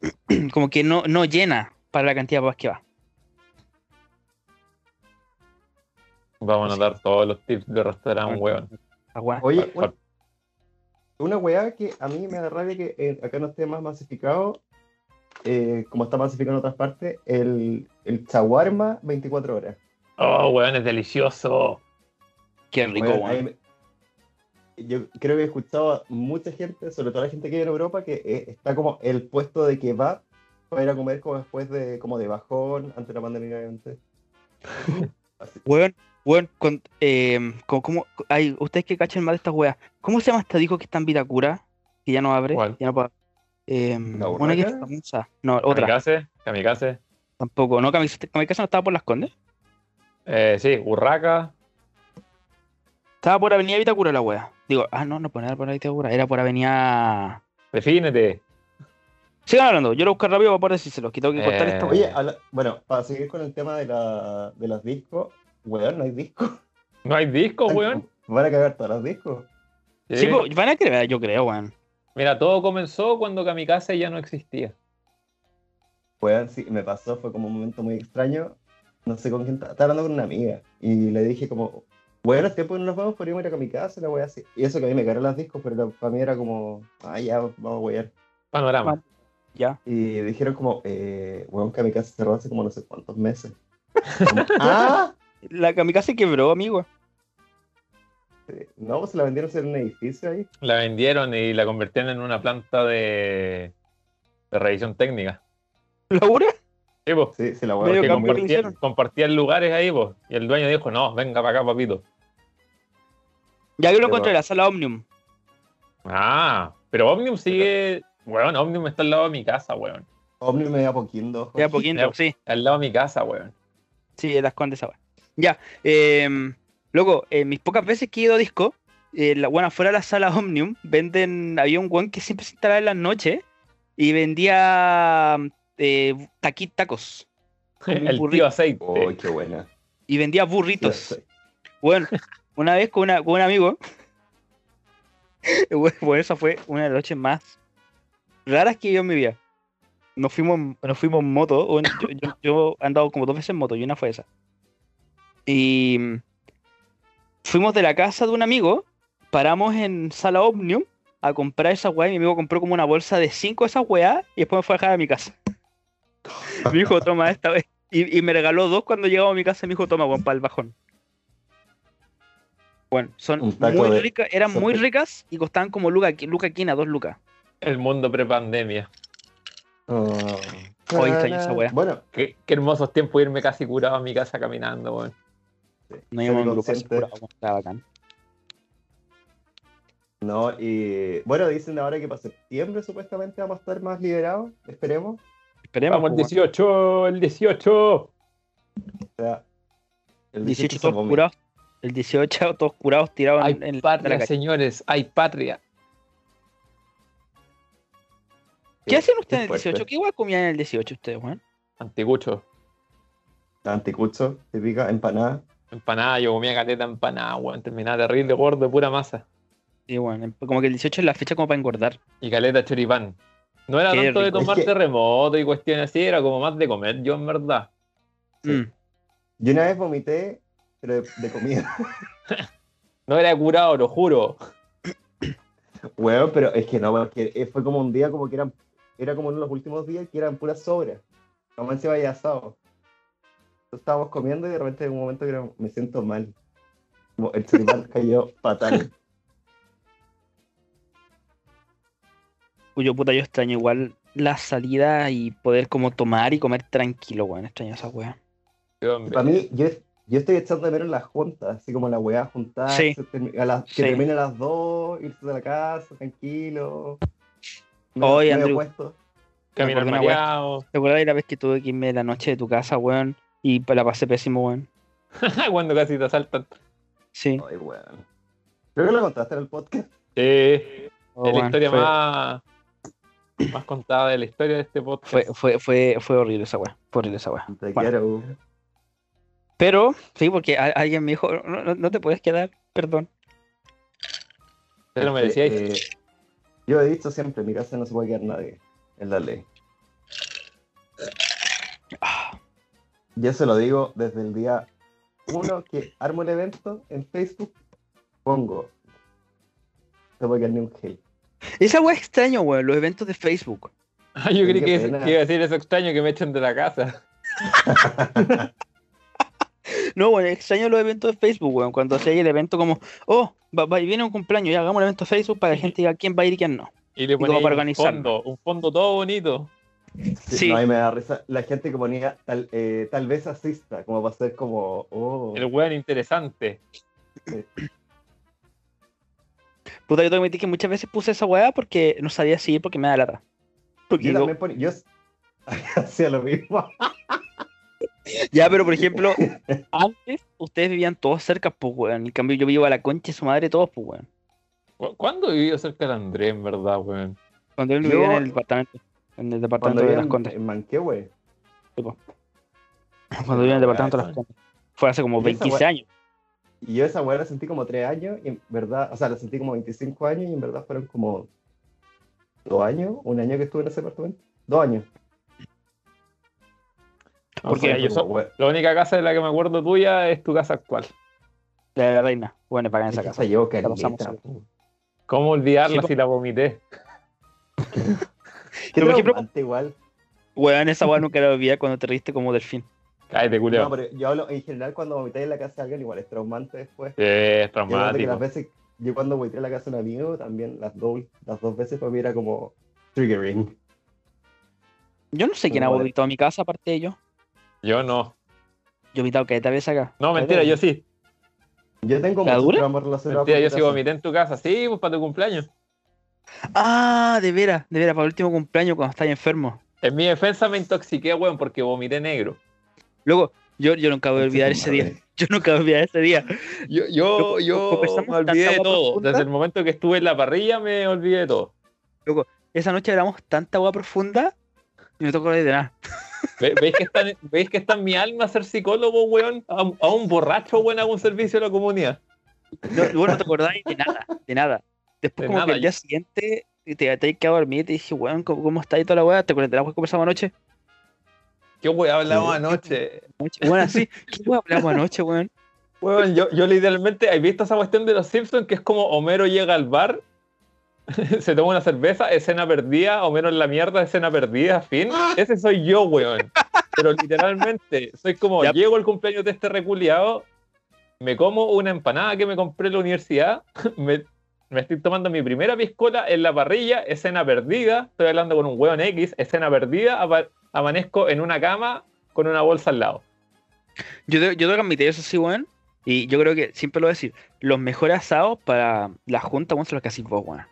como que no, no llena para la cantidad de papas que va. Vamos a dar todos los tips de restaurante, weón. Oye, una, una weá que a mí me da rabia que eh, acá no esté más masificado, eh, como está masificado en otras partes, el, el chaguarma 24 horas. Oh, weón, es delicioso. Qué rico, Weón, Yo creo que he escuchado a mucha gente, sobre todo la gente que vive en Europa, que eh, está como el puesto de kebab para ir a comer como después de, como de bajón, antes de la pandemia. Así. Weón, weón, con, eh, como, como- ay, ustedes que cachen más de estas weas. ¿Cómo se llama esta disco que está en Vitacura? Que ya no abre. ¿Cuál? Ya no puede- Eh, ¿La una que es famosa. No, otra. Kamikaze, Kamikaze. Tampoco. No, Kamikaze Kamikaze no estaba por Las Condes. Eh, sí, Urraca. Estaba por Avenida Vitacura la wea. Digo, ah, no, no, era por Vitacura. Era por Avenida. Defínete. Sigan hablando. Yo lo busco rápido para poder decírselo. Que tengo que cortar Eh, esta Oye, habla- bueno, para seguir con el tema de, la, de los discos, weón, no hay discos. No hay discos, weón. Van a cagar todos los discos. Sí, Sí. pues, van a creer, yo creo, weón. Mira, todo comenzó cuando Kamikaze ya no existía. Weón, sí, me pasó, fue como un momento muy extraño. No sé con quién estaba, estaba hablando con una amiga. Y le dije como, bueno, tiempo que no nos vamos, podríamos ir a mi casa, la wea así. Y eso que a mí me cargan los discos, pero para mí era como, ah, ya, vamos a wear. Panorama. Ya. Y dijeron como, eh, weón, que mi casa cerró hace como no sé cuántos meses. Como, ah, La Kamikaze quebró, amigo. no, pues se la vendieron en un edificio ahí. La vendieron y la convirtieron en una planta de, de revisión técnica. ¿La jura? Sí, po. Sí, sí, la. Porque compartían, lugares ahí, po. Y el dueño dijo, no, venga para acá, papito. Ya yo lo encontré, la sala Omnium. Ah, pero Omnium sigue. Weón, Omnium está al lado de mi casa, weón. Omni me da poquito. Ya poquito, Ya. sí. Al lado de mi casa, weón. Sí, de las condes ahora. Ya, eh, luego, eh, mis pocas veces que he ido a disco, eh, la, bueno, afuera de la sala Omnium, venden, había un guan que siempre se instalaba en las noches y vendía eh, taqui- tacos. El burrito. tío aceite. Uy, qué buena. Y vendía burritos. Bueno, una vez con, una, con un amigo, bueno, esa fue una de las noches más raras que vivido en mi vida. nos fuimos, en- nos fuimos en moto. yo, yo- yo he andado como dos veces en moto y una fue esa. Y mm, fuimos de la casa de un amigo, paramos en Sala Omnium a comprar esa weá y mi amigo compró como una bolsa de cinco de esas weá y después me fue a dejar a mi casa. Me dijo, toma esta vez. Y, y me regaló dos cuando llegamos a mi casa y me dijo, toma, weón, para el bajón. Bueno, son muy de- ricas, eran muy ricas y costaban como luca, luca quina, dos lucas. El mundo prepandemia. Oh. Hoy esa wea. Bueno, Qué, qué hermosos tiempos irme casi curado a mi casa caminando, weón. No íbamos grupo Semiconsciente. asegurado, weón, estaba bacán. no, y bueno, dicen ahora que para septiembre supuestamente vamos a estar más liberados, esperemos. Esperemos, Vamos, el pues, weón. 18, el 18. O sea, el 18 se todos vomita. curados. El 18 todos curados tirados Hay en, patria, la calle. señores, hay patria. ¿Qué hacían ustedes en el fuerte. 18? ¿Qué hueá comían en el 18 ustedes, weón? Anticucho. Anticucho, típica, empanada. Empanada, yo comía caleta empanada, weón. Terminaba terrible, gordo, de pura masa. Sí, bueno, em- como que el 18 es la fecha como para engordar. Y caleta choripán. No era Qué tanto de tomar Es que- terremoto y cuestiones así, era como más de comer yo en verdad. Sí. Mm. Yo una vez vomité, pero de, de comida. No era curado, lo juro. Bueno, pero es que no, porque eh, fue como un día como que eran, era como uno de los últimos días que eran puras sobras. Como encima había asado. Entonces estábamos comiendo y de repente en un momento que era- me siento mal. Como el choripán cayó fatal. Cuyo puta yo extraño igual la salida y poder como tomar y comer tranquilo, weón. Extraño esa weá. Para mí, yo, yo estoy echando de menos las juntas, así como la weá juntar, Sí. a las, que Sí. termine a las dos, irse de la casa, tranquilo. Medio Andrew. puesto. caminar mareado. ¿Te acuerdas de la vez que tuve que irme de la noche de tu casa, weón? Y la pasé pésimo, weón. Cuando casi te asaltan. Sí. Ay, weón. Creo que lo contaste en el podcast. Sí, Oh, es la historia fue, más, más contada de la historia de este podcast. fue, fue, fue, fue horrible esa weá. Fue horrible esa weá. Te Bueno. quiero. Pero, sí, porque a- alguien me dijo, no, no- no te puedes quedar, perdón. Te lo merecíais. eh, yo he dicho siempre, en mi casa no se puede quedar nadie. Es la ley. Yo se lo digo desde el día uno que armo el evento en Facebook, pongo. Un gel. Esa weá es extraño, weón, los eventos de Facebook. Ah, yo creí que, que iba a decir eso extraño que me echen de la casa. No, bueno, extraño los eventos de Facebook, weón. Cuando hacía el evento como, oh, va, va- viene un cumpleaños, ya hagamos un evento de Facebook para que la gente diga quién va a ir y quién no. Y le para un fondo, un fondo todo bonito. Sí. No, a mí me da risa la gente que ponía tal, eh, tal vez asista, como para ser como. Oh, El weón interesante. Puta, yo tengo que admitir que muchas veces puse esa weá porque no sabía si ir porque me da lata. Porque yo digo, también ponía. Yo hacía lo mismo. ya, pero por ejemplo, antes ustedes vivían todos cerca, pues weón. En cambio, yo vivo a la concha de su madre todos, pues weón. ¿Cu- ¿Cuándo vivió cerca de Andrés, en verdad, weón? Cuando él Yo- vivía en el departamento. En el departamento de las en, Condes. en Manquehue. Cuando vivía en el departamento de las. Condes. Fue hace como Y esa 25 weá- años. Y yo esa weá la sentí como tres años, y en verdad, o sea, la sentí como 25 años, y en verdad fueron como dos años, un año que estuve en ese departamento. Dos años. O Porque yo como, so- weá, la única casa de la que me acuerdo tuya es tu casa actual. De la reina. Bueno, pagan es esa que casa. esa llevo La pasamos. ¿Cómo olvidarla Sí, si la vomité? Pero, por ejemplo- igual. Weón, esa weá nunca la olvidé cuando te reíste como delfín. Cállate, No, culeo. pero yo hablo en general cuando vomité en la casa de alguien, igual es traumante después. Sí, es Yo traumático. las veces, yo cuando vomité en la casa de un amigo, también las dos, las dos veces para mí era como triggering. Yo no sé quién ha vomitado en mi casa aparte de yo. Yo no. Yo he vomitado que esta vez acá. No, mentira, yo sí. Yo tengo ¿La muchos dura? traumas relacionados Mentira, con yo sí vomité en tu casa. Sí, pues para tu cumpleaños. Ah, de veras, de veras, para el último cumpleaños cuando estás enfermo. En mi defensa me intoxiqué, weón, porque vomité negro. Luego, yo, yo nunca voy a olvidar ese día. Yo nunca voy a olvidar ese día. Yo, yo, Loco, yo me olvidé de todo. profunda. Desde el momento que estuve en la parrilla me olvidé de todo. Esa noche éramos tanta agua profunda y me tocó de nada. Ve- ¿Veis que, está, en- ¿Veis que está en mi alma ser psicólogo, weón? A, un- a un borracho, weón, hago un servicio a la comunidad. No, vos no te acordáis de nada, de nada. Después De como nada, que el día siguiente y te, te quedado a dormir y te dije, weón, ¿cómo, cómo está ahí toda la weá? ¿Te weá que conversamos anoche? ¿Qué weón hablamos anoche? Bueno, así, ¿qué weá hablamos anoche, weón? Weón, yo, yo literalmente, ¿has visto esa cuestión de los Simpsons que es como Homero llega al bar, se toma una cerveza, escena perdida, Homero en la mierda, escena perdida, fin? Ese soy yo, weón. Pero literalmente, soy como, Ya. llego al cumpleaños de este reculiado, me como una empanada que me compré en la universidad, me, me estoy tomando mi primera piscola en la parrilla, escena perdida, estoy hablando con un weón X, escena perdida, amanezco en una cama con una bolsa al lado. Yo, te- yo tengo que admitir eso sí, weón. Y yo creo que siempre lo voy a decir. Los mejores asados para la junta, weón, son los que hacís vos, weón.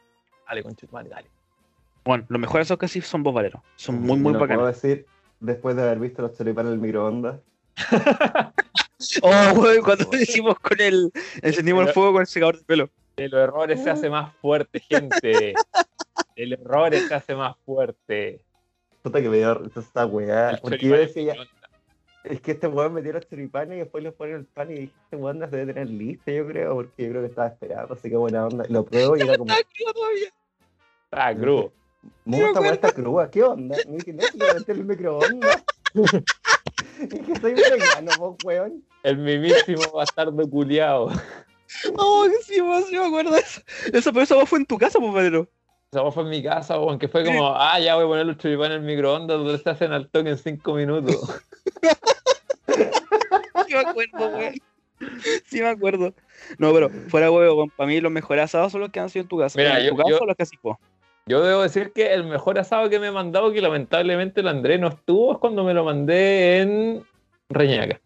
Dale, conchetumare, dale. Bueno, los mejores asados que hacís son vos, Valero. Son muy, Y muy lo bacanos. puedo decir después de haber visto los choripanes en el microondas. Oh, weón, cuando decimos con el. Encendimos el fuego con el secador de pelo. De los errores se hace más fuerte, gente. El error se hace más fuerte. Puta que me dio esta weá. El Porque yo decía, es ya, es que este weón metió los choripanes y después les pone el pan y dije, este weón las debe tener lista, yo creo, porque yo creo que estaba esperando, así que buena onda. Lo pruebo y era como, Ah, crudo. me gusta weá esta cruda, ¿qué onda? Y dije, no, si lo metí el microondas. y que soy vegano, vos, weón. El mismísimo bastardo culiao. Oh, que sí, weón, sí me acuerdo eso. Eso, pero eso fue en tu casa, pues, Valero. Esa fue en mi casa, aunque fue como, ah, ya voy a poner los choripanes en el microondas, donde se hacen al toque en cinco minutos. Sí me acuerdo, weón. Sí me acuerdo. No, pero fuera huevo, weón. Para mí los mejores asados son los que han sido en tu casa. Mira, en yo- tu casa yo- son los que hacís vos. Yo debo decir que el mejor asado que me he mandado, que lamentablemente el Andrés no estuvo, es cuando me lo mandé en Reñaca.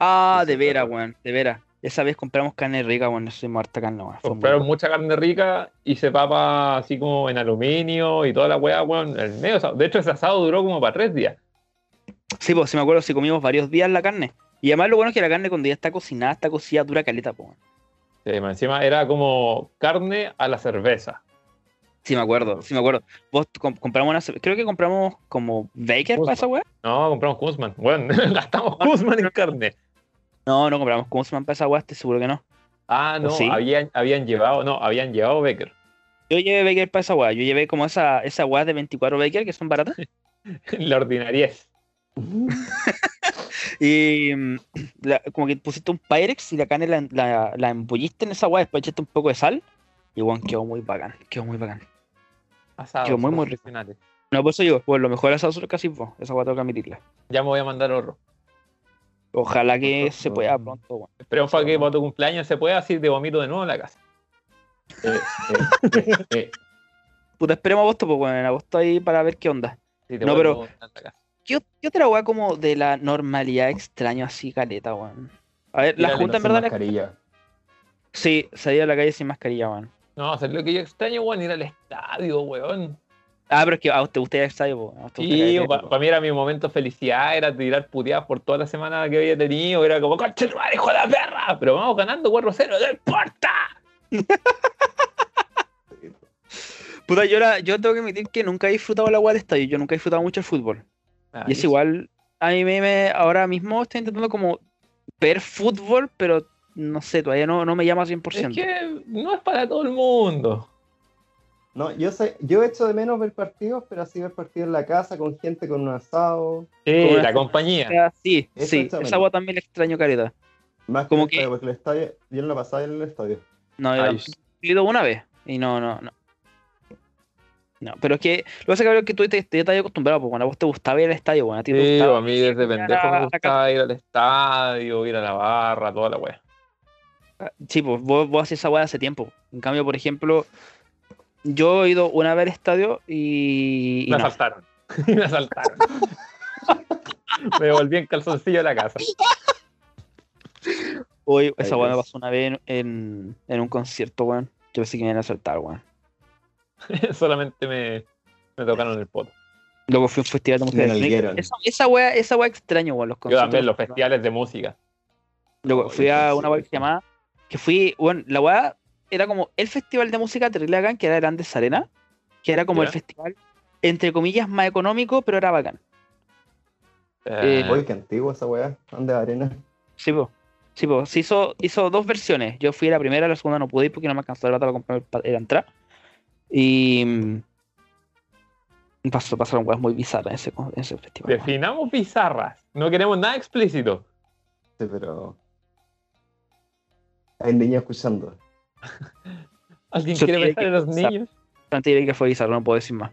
Ah, de veras, weón. De veras. Esa vez compramos carne rica, weón. Eso hicimos harta carne, muy Compraron bueno. mucha carne rica, hice papa así como en aluminio y toda la weá, weón, el medio asado. De hecho, ese asado duró como para tres días. Sí, pues sí me acuerdo si comimos varios días la carne. Y además lo bueno es que la carne cuando ya está cocinada, está cocida dura caleta, pues. weón. Sí, encima era como carne a la cerveza. Sí me acuerdo, sí me acuerdo. Vos com- compramos una, ce- creo que compramos como Baker para esa weá. No, compramos Kuzman. Bueno, gastamos Kuzman en carne. No, no compramos Kunzman para esa estoy seguro que no. Ah, no, sí? habían, habían llevado, no, habían llevado Becker. Yo llevé Baker para esa weá. Yo llevé como esa, esa weá de 24 Baker que son baratas. La ordinariez. Y mm, la- como que pusiste un Pyrex y la carne la, la, la embulliste en esa weá, después echaste un poco de sal. Y weón, quedó muy bacán, quedó muy bacán. Asados Quedó muy, muy rico. No, por eso digo, pues lo mejor asado que hacís vos. Esa weá tengo que admitirla. Ya me voy a mandar oro. Ojalá que se pueda pronto, weón. Esperemos para que para tu cumpleaños se pueda, así te vomito de nuevo en la casa. Eh, eh, eh, eh. Puta, esperemos agosto, pues weón, en agosto ahí para ver qué onda. Sí, te No, la casa. ¿Qué, ot- qué otra weá como de la normalidad extraño así, caleta, weón? A ver, la junta en Sin verdad. la- mascarilla. Sí, salir a la calle sin mascarilla, weón. No, sea, lo que yo extraño, weón, ir al estadio, weón. Ah, pero es que a usted, usted ya gusta Sí, para mí era mi momento de felicidad, era tirar puteadas por toda la semana que había tenido, era como, concha tu madre, hijo de la perra, pero vamos ganando 4-0, no importa. Puta, yo, la- yo tengo que admitir que nunca he disfrutado la weá del estadio. Yo nunca he disfrutado mucho el fútbol. Ah, y es igual, a mí me, me- ahora mismo estoy intentando como ver fútbol, pero no sé, todavía no, no me llama 100%. Es que no es para todo el mundo. No, yo sé, yo echo de menos ver partidos, pero así ver partidos en la casa con gente con un asado. Sí, una- la compañía. Sí, Eso sí, esa weá también extraño, careta. Más Como que, que- el estadio, porque el estadio, yo no la pasaba en el estadio. No, yo he ido una vez y no, no, no. No, pero es que lo que pasa es que tú te, te estás acostumbrado, porque cuando a vos te gustaba ir al estadio, bueno, a ti te Sí, gustaba. a mí desde pendejo me gustaba ir al estadio, ir a la barra, toda la wea. Sí, pues vos, vos hacías esa weá hace tiempo. En cambio, por ejemplo, yo he ido una vez al estadio y. y Me no. asaltaron. me asaltaron. me volví en calzoncillo a la casa. Hoy esa weá me pasó una vez en, en, en un concierto, weón. Yo pensé que me iban a saltar, weón. Solamente me, me tocaron el poto. Luego fui a un festival de música nalgueron. Esa, esa weá, esa extraño, weón, los Yo conciertos. también, los festivales de música. Luego Oh, fui el a una weá que se llamaba. Que fui, bueno, la weá era como el festival de música terrible bacán, que era Grandes Arena. Que era como Ya. el festival, entre comillas, más económico, pero era bacán. Eh, Oye, qué antiguo esa weá. ¿Dónde arena? Sí, po. Sí, po. Se hizo, hizo dos versiones. Yo fui a la primera, la segunda no pude ir porque no me alcanzó la plata para comprar el entrada. Y. mm, Pasó, pasaron weas muy bizarras en ese, en ese festival. Definamos bizarras. No queremos nada explícito. Sí, pero. Hay niños escuchando. ¿Alguien quiere que en los pensar. niños? Diré que fue bizarro, no puedo decir más.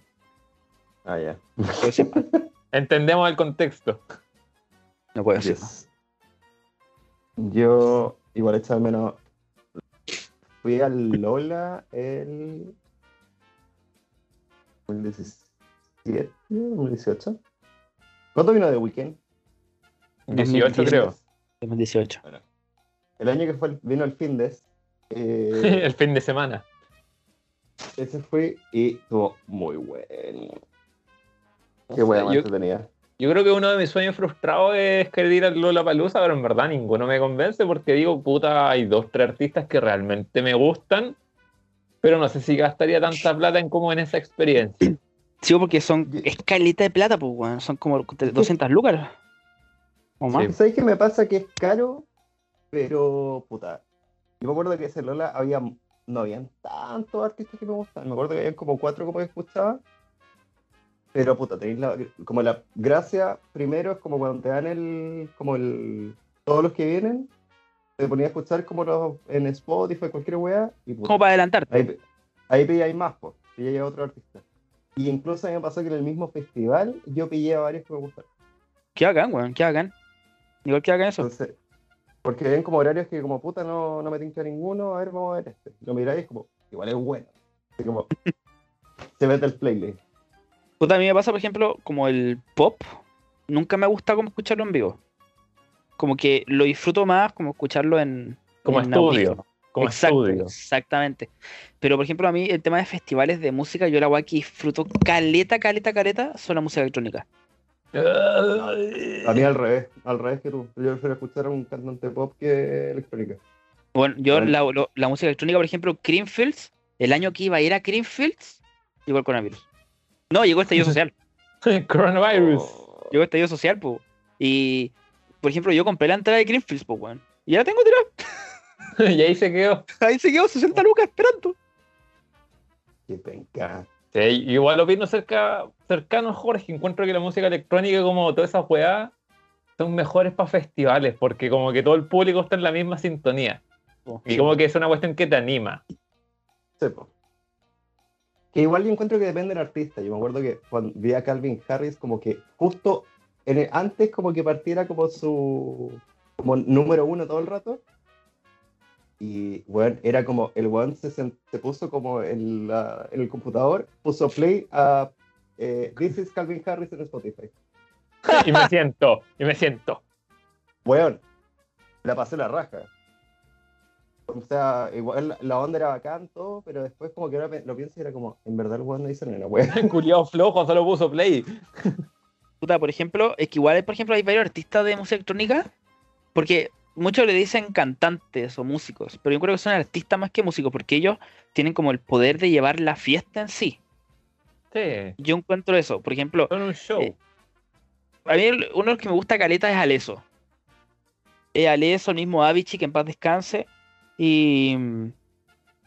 Ah, ya. No puedo decir más. Entendemos el contexto. No puedo decir más. Yo igual echaba de menos. Fui al Lola el 2017, 2018. ¿Cuándo vino de Weekend? 18 creo. 2018. El año que fue el- vino el Findes. Eh, el fin de semana. ese fue y estuvo muy bueno. Qué más yo-. Yo creo que uno de mis sueños frustrados es querer ir al Lola Palusa, pero en verdad ninguno me convence porque digo, puta, hay dos, tres artistas que realmente me gustan, pero no sé si gastaría tanta plata en como en esa experiencia. Sí, porque son escalita de plata, pues, weón. Son como 200 lucas. O más. Sí. ¿Sabes qué me pasa? Que es caro, pero puta. Yo me acuerdo que ese Lola había, no habían tantos artistas que me gustaban. Me acuerdo que habían como cuatro como que escuchaba. Pero puta, tenéis la, como la gracia primero es como cuando te dan el, como el, todos los que vienen, te ponías a escuchar como los en Spotify, cualquier weá, y puta, Como para adelantarte. ahí, ahí pilláis más, pues, pilláis a otro artista. Y incluso a mí me pasó que en el mismo festival yo pillé a varios que me gustaron. Qué bacán, weón. Qué bacán. Igual que bacán eso. Entonces, porque ven como horarios que como puta no, no me tinca ninguno, a ver, vamos a ver este. Lo miráis y es como, igual es bueno. Así como, se mete el playlist. Puta, a mí me pasa, por ejemplo, como el pop. Nunca me ha gustado como escucharlo en vivo. Como que lo disfruto más como escucharlo en. Como en estudio. audífono. Como Exacto, estudio. exactamente. Pero por ejemplo, a mí el tema de festivales de música, yo la weá que disfruto caleta, caleta, caleta, son la música electrónica. A mí al revés, al revés que tú. Yo prefiero escuchar a un cantante pop que electrónica. Bueno, yo la, lo- la música electrónica, por ejemplo, Creamfields, el año que iba a ir a Creamfields, llegó el coronavirus. No, llegó el estallido social. Coronavirus. Oh, Llegó el estallido social, pues. Y, por ejemplo, yo compré la entrada de Creamfields, pues, weón. Y ya la tengo tirada. y ahí se quedó. Ahí se quedó 60 lucas esperando. qué penca. Sí, igual opino cerca, cercano a Jorge, encuentro que la música electrónica, como todas esas weas, son mejores para festivales, porque como que todo el público está en la misma sintonía. Y como que es una cuestión que te anima. Sí, po. Que igual yo encuentro que depende del artista. Yo me acuerdo que cuando vi a Calvin Harris, como que justo en el- antes como que partiera como su como número uno todo el rato. Y bueno, era como el weón se, se puso como en, la- en el computador, puso play a eh, This is Calvin Harris en Spotify. Y me siento, y me siento. Weón, la pasé la raja. O sea, igual la- onda era bacán, todo, pero después como que ahora lo pienso y era como, en verdad el weón no dice nada, weón. Culiado flojo, solo puso play. Puta, por ejemplo, es que igual, por ejemplo, hay varios artistas de música electrónica, porque muchos le dicen cantantes o músicos, pero yo creo que son artistas más que músicos, porque ellos tienen como el poder de llevar la fiesta en sí. Sí, Yo encuentro eso. Por ejemplo, son un show. Eh, a mí uno de los que me gusta caleta es Aleso. Es Aleso, el mismo Avicii, que en paz descanse. Y mm,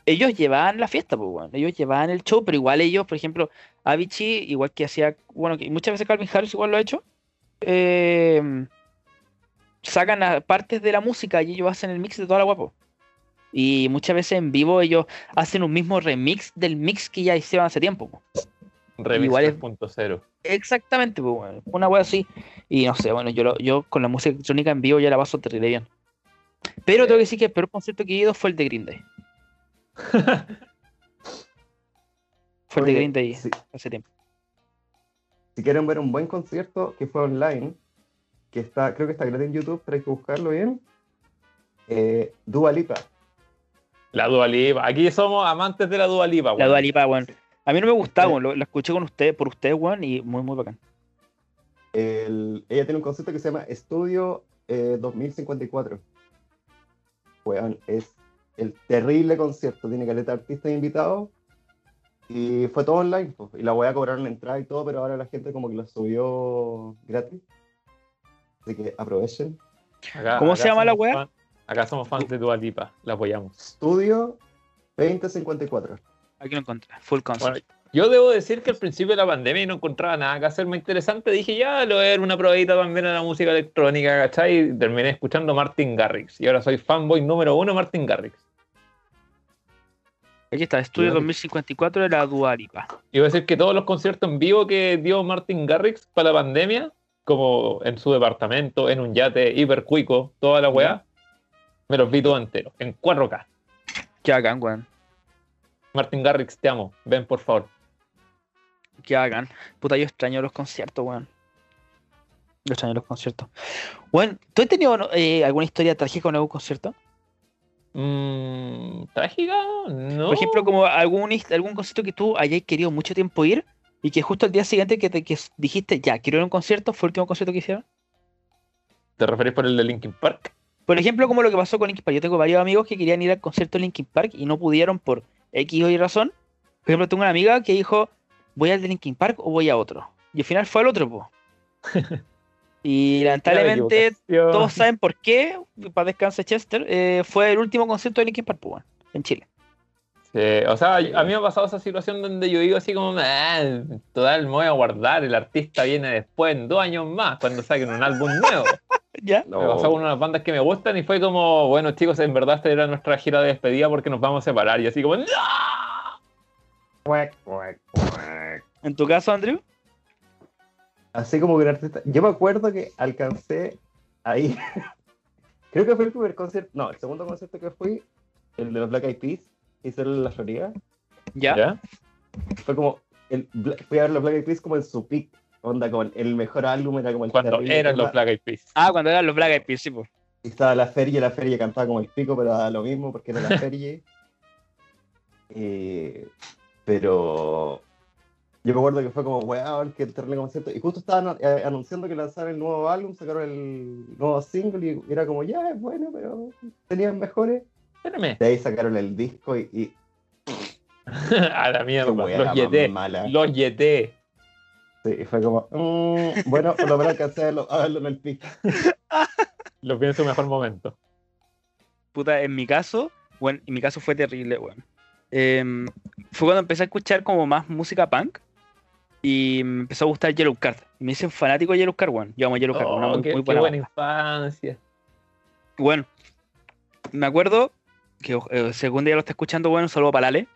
ellos llevaban la fiesta, pues, weón. Ellos llevaban el show, pero igual ellos, por ejemplo, Avicii, igual que hacía, bueno, que muchas veces Calvin Harris igual lo ha hecho, eh, sacan a partes de la música y ellos hacen el mix de toda la guapo. Y muchas veces en vivo ellos hacen un mismo remix del mix que ya hicieron hace tiempo. po. Remix igual es- 3.0. Exactamente, pues, bueno, una wea así. Y no sé, bueno, yo, lo- yo con la música electrónica en vivo ya la paso terrible bien. Pero tengo que decir que el peor concierto que he ido fue el de Green Day. Fue el de Green Day sí. hace tiempo. Si quieren ver un buen concierto que fue online, que está, creo que está gratis en YouTube, pero hay que buscarlo bien. Eh, Dua Lipa. La Dualipa. Aquí somos amantes de la Dualipa. La Dua Lipa, weón. A mí no me gustaba. Lo, lo escuché con usted, por usted, weón, y muy, muy bacán. El- ella tiene un concierto que se llama Estudio eh, 2054. Weón, es el terrible concierto. Tiene caleta artistas invitados. Y fue todo online. pues, Y la voy a cobrar la entrada y todo, pero ahora la gente como que lo subió gratis. Así que aprovechen. Acá- ¿Cómo acá se llama la wea? fan- Acá somos fans de Dualipa. La apoyamos. Estudio 2054. Aquí lo encontré. Full concert. Bueno, yo debo decir que al principio de la pandemia no encontraba nada que hacer más interesante. Dije, ya, lo voy a ver una probadita también a la música electrónica, ¿cachai? Y terminé escuchando Martin Garrix. Y ahora soy fanboy número uno de Martin Garrix. Aquí está, Estudio Ya. 2054 de la Dualipa. Iba a decir que todos los conciertos en vivo que dio Martin Garrix para la pandemia, como en su departamento, en un yate hipercuico, toda la weá, me los vi todos enteros, en 4K. Qué hagan, weón. Martin Garrix, te amo. Ven, por favor. Qué hagan. Puta, yo extraño los conciertos, weón. Yo extraño los conciertos. Weón, ¿tú has tenido eh, alguna historia trágica en algún concierto? Mm, ¿Trágica? No. Por ejemplo, como algún, algún concierto que tú hayas querido mucho tiempo ir y que justo al día siguiente que, te, que dijiste, ya, quiero ir a un concierto, fue el último concierto que hicieron. ¿Te referís por el de Linkin Park? Por ejemplo, como lo que pasó con Linkin Park. Yo tengo varios amigos que querían ir al concierto de Linkin Park y no pudieron por X o Y razón. Por ejemplo, tengo una amiga que dijo, voy al de Linkin Park o voy a otro. Y al final fue al otro, po. Y lamentablemente todos saben por qué, para descanse Chester, eh, fue el último concierto de Linkin Park, po, en Chile. Sí, o sea, a mí me ha pasado esa situación donde yo digo así como, ah, total, me voy a guardar, el artista viene después, en dos años más, cuando saquen un álbum nuevo. ¿Ya? No. Me pasó con unas bandas que me gustan y fue como, bueno chicos, en verdad esta era nuestra gira de despedida porque nos vamos a separar. Y así como, ¡No! ¿En tu caso, Andrew? Así como que un artista. Yo me acuerdo que alcancé ahí. Creo que fue el primer concierto. No, el segundo concierto que fui, el de los Black Eyed Peas, hicieron en la Florida. ¿Ya? ¿Ya? Fue como. El, fui a ver los Black Eyed Peas como en su peak. Onda, como el, el mejor álbum era como el Cuando terrible eran los Black Eyed Peas. Ah, cuando eran los Black Eyed Peas, sí, po. Y estaba la feria, la feria cantaba como el pico, pero daba lo mismo porque era la feria. Eh, pero yo me acuerdo que fue como, weón, que terrible concierto. Y justo estaban eh, anunciando que lanzaron el nuevo álbum, sacaron el nuevo single y era como, ya, es bueno, pero tenían mejores. Espérame. De ahí sacaron el disco y, y a la mierda. Los mala. Los yeté. Sí, y fue como, mm, bueno, por lo menos alcancé a verlo, a verlo en el pico. Los vi en su mejor momento. Puta, en mi caso, bueno, en mi caso fue terrible, weón. Em, fue cuando empecé a escuchar como más música punk y me empezó a gustar Yellow Card. Y me hice fanático de Yellow Card, weón. Yo amo Yellow Card, una Oh, muy, qué, muy qué buena infancia. Bueno, me acuerdo que eh, según día lo está escuchando, bueno, un saludo para el Ale.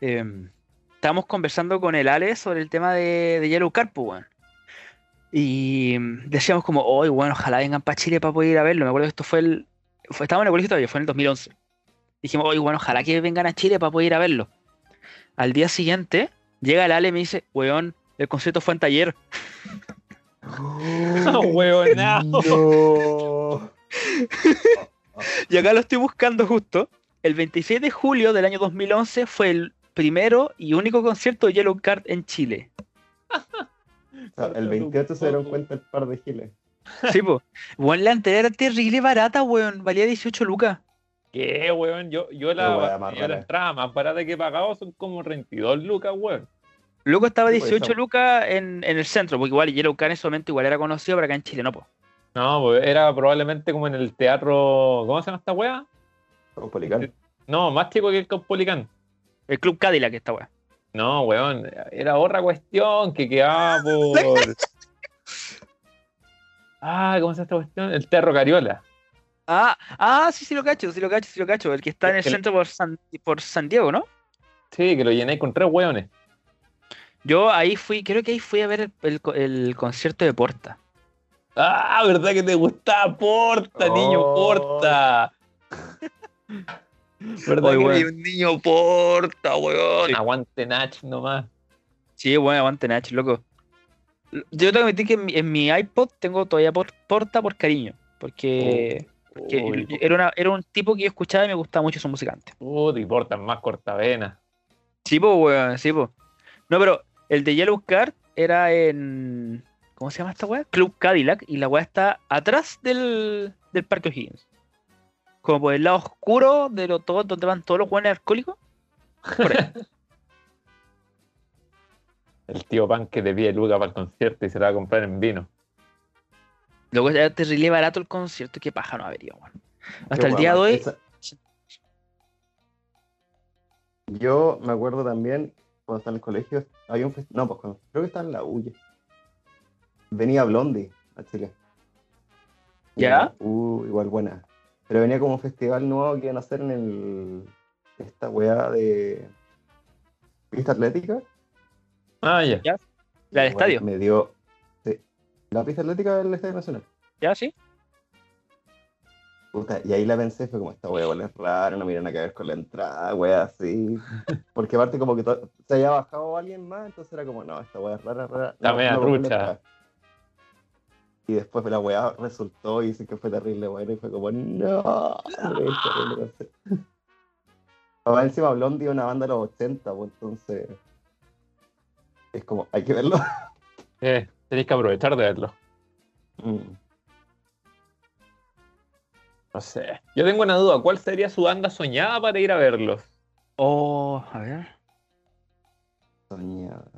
em, estábamos conversando con el Ale sobre el tema de, de Yellow pues, weón. Y decíamos como, hoy, bueno, ojalá vengan para Chile para poder ir a verlo. Me acuerdo que esto fue el... Fue, estábamos en el colegio todavía, fue en el 2011. Dijimos, hoy, bueno, ojalá que vengan a Chile para poder ir a verlo. Al día siguiente, llega el Ale y me dice, weón, el concierto fue en taller. No. Y acá lo estoy buscando justo. El 26 de julio del año 2011 fue el primero y único concierto de Yellow Card en Chile. Sea, el 28 se dieron cuenta el par de giles. Sí, pues. Bueno, la entrada era terrible barata, weón. Valía 18 lucas. ¿Qué, weón? Yo, yo la, yo la entrada más barata que he pagado son como 32 lucas, weón. Luego estaba Sí, pues, 18 esa- lucas en, en el centro, porque igual Yellow Card en ese momento igual era conocido, pero acá en Chile no, pues. No, pues era probablemente como en el teatro. ¿Cómo se llama esta weá? Caupolicán. No, más chico que el Caupolicán. El Club Cadillac esta weón. No, weón, era otra cuestión que quedaba por. Ah, ¿cómo se llama esta cuestión? El Terro Cariola. Ah, ah, sí, sí lo cacho, sí lo cacho, sí lo cacho. El que está en el El- centro por San, por San Diego, ¿no? Sí, que lo llené con tres weones. Yo ahí fui, creo que ahí fui a ver el, el co- el concierto de Porta. Ah, ¿verdad que te gustaba Porta, niño Oh. Porta? ¿Verdad Oye, que weón. un niño Porta, weón? Sí. Aguante Nach nomás. Sí, bueno, aguante Nach, loco. Yo tengo que admitir que en mi, en mi iPod tengo todavía por- Porta por cariño. Porque, porque Uy, era, una- era un tipo que yo escuchaba y me gustaba mucho su música antes. puta, y Porta más cortavena. Sí, po, weón, sí, po. No, pero el de Yellow Card era en. ¿Cómo se llama esta weá? Club Cadillac. Y la weá está atrás del, del Parque O'Higgins. Como por el lado oscuro de lo, todo, donde van todos los weones alcohólicos. Por ahí. El tío Pan que te pide Luca para el concierto y se la va a comprar en vino. Luego era terrible barato el concierto. Qué paja no habría, weón. Hasta Qué el día de hoy. Esa- Yo me acuerdo también, cuando estaba en el colegio, había un fest- No, pues cuando- creo que estaba en la UYA. Venía Blondie a Chile. ¿Ya? Uh, igual buena. Pero venía como un festival nuevo que iban a hacer en el. Esta weá de. Pista atlética. Ah, ya. Ya. La del estadio. Me dio. sí, La pista atlética del Estadio Nacional. ¿Ya? ¿Sí? Puta, y ahí la pensé, fue como esta wea igual es rara, no miran a caer con la entrada, wea así. Porque aparte como que se había bajado alguien más, entonces era como, no, esta wea es rara, rara. Está no, no la trucha. Y después la wea resultó y dicen que fue terrible, bueno, y fue como, no. Papá encima Blondie es una banda de los 80, pues entonces es como, hay que verlo. Eh, tenéis que aprovechar de verlo. Mm. No sé. Yo tengo una duda. ¿Cuál sería su banda soñada para ir a verlos? Oh, a ver. Soñada.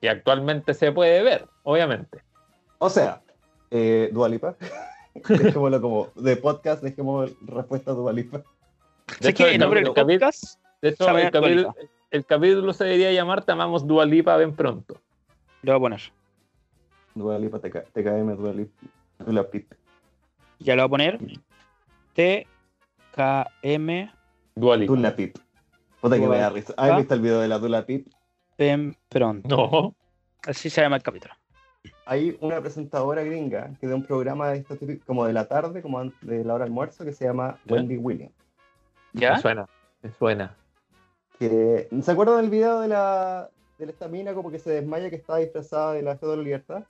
Que actualmente se puede ver, obviamente. O sea, eh, Dualipa. dejémoslo como de podcast, dejemos respuesta a Dualipa. De ¿Sé hecho, que el nombre del podcast? De hecho, el capítulo, el capítulo se debería llamar Te amamos Dualipa, ven pronto. Le voy a poner. Dualipa, TK, TKM, Dualipa. Dualipip. Ya le voy a poner. T K M Dualipa. Puta que me da risa. ¿Has visto el video de la Dulapip? Pen pronto. No. Así se llama el capítulo. Hay una presentadora gringa que de un programa de estos típicos- como de la tarde, como de la hora de almuerzo, que se llama ¿Ya? Wendy Williams. Me ¿Ya? suena. Me suena. Que, ¿Se acuerdan del video de la de esta mina como que se desmaya que estaba disfrazada de la Estatua de la Libertad?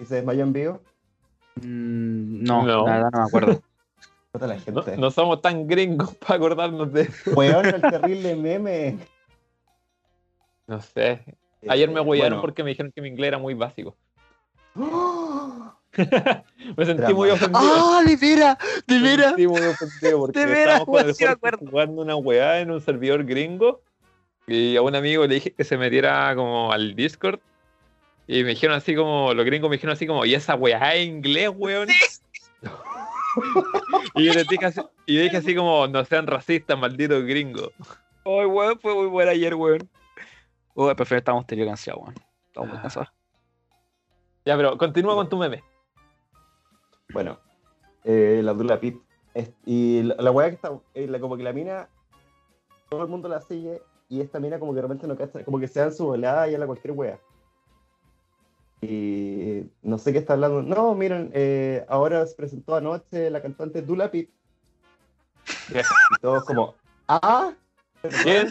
Y se desmayó en vivo. Mm, no, No. la verdad no me acuerdo. La No, gente. no somos tan gringos para acordarnos de eso. Weón, el terrible meme. No sé. Ayer me huellaron Bueno. porque me dijeron que mi inglés era muy básico. ¡Oh! Me sentí Drama. muy ofendido. ¡Ah, de veras! ¡De Me veras! sentí muy ofendido porque De veras, estábamos sí me jugando una weá en un servidor gringo y a un amigo le dije que se metiera como al Discord y me dijeron así como, los gringos me dijeron así como, ¿y esa weá es inglés, weón? y yo le dije así, y dije así como, no sean racistas, malditos gringos. Ay, weón, fue muy buena ayer, weón. Uy, prefiero estábamos teniendo cansados, weón. Estamos muy Ah. cansados. Ya, pero continúa con tu meme. Bueno, eh, la Dula Pip. Es- y la, la weá que está, eh, la- como que la mina, todo el mundo la sigue y esta mina como que de repente no cacha, como que se da en su volada y habla cualquier weá. Y no sé qué está hablando. No, miren, eh, ahora se presentó anoche la cantante Dula Pip. Ya. Y todos como, ah, ¿Quién?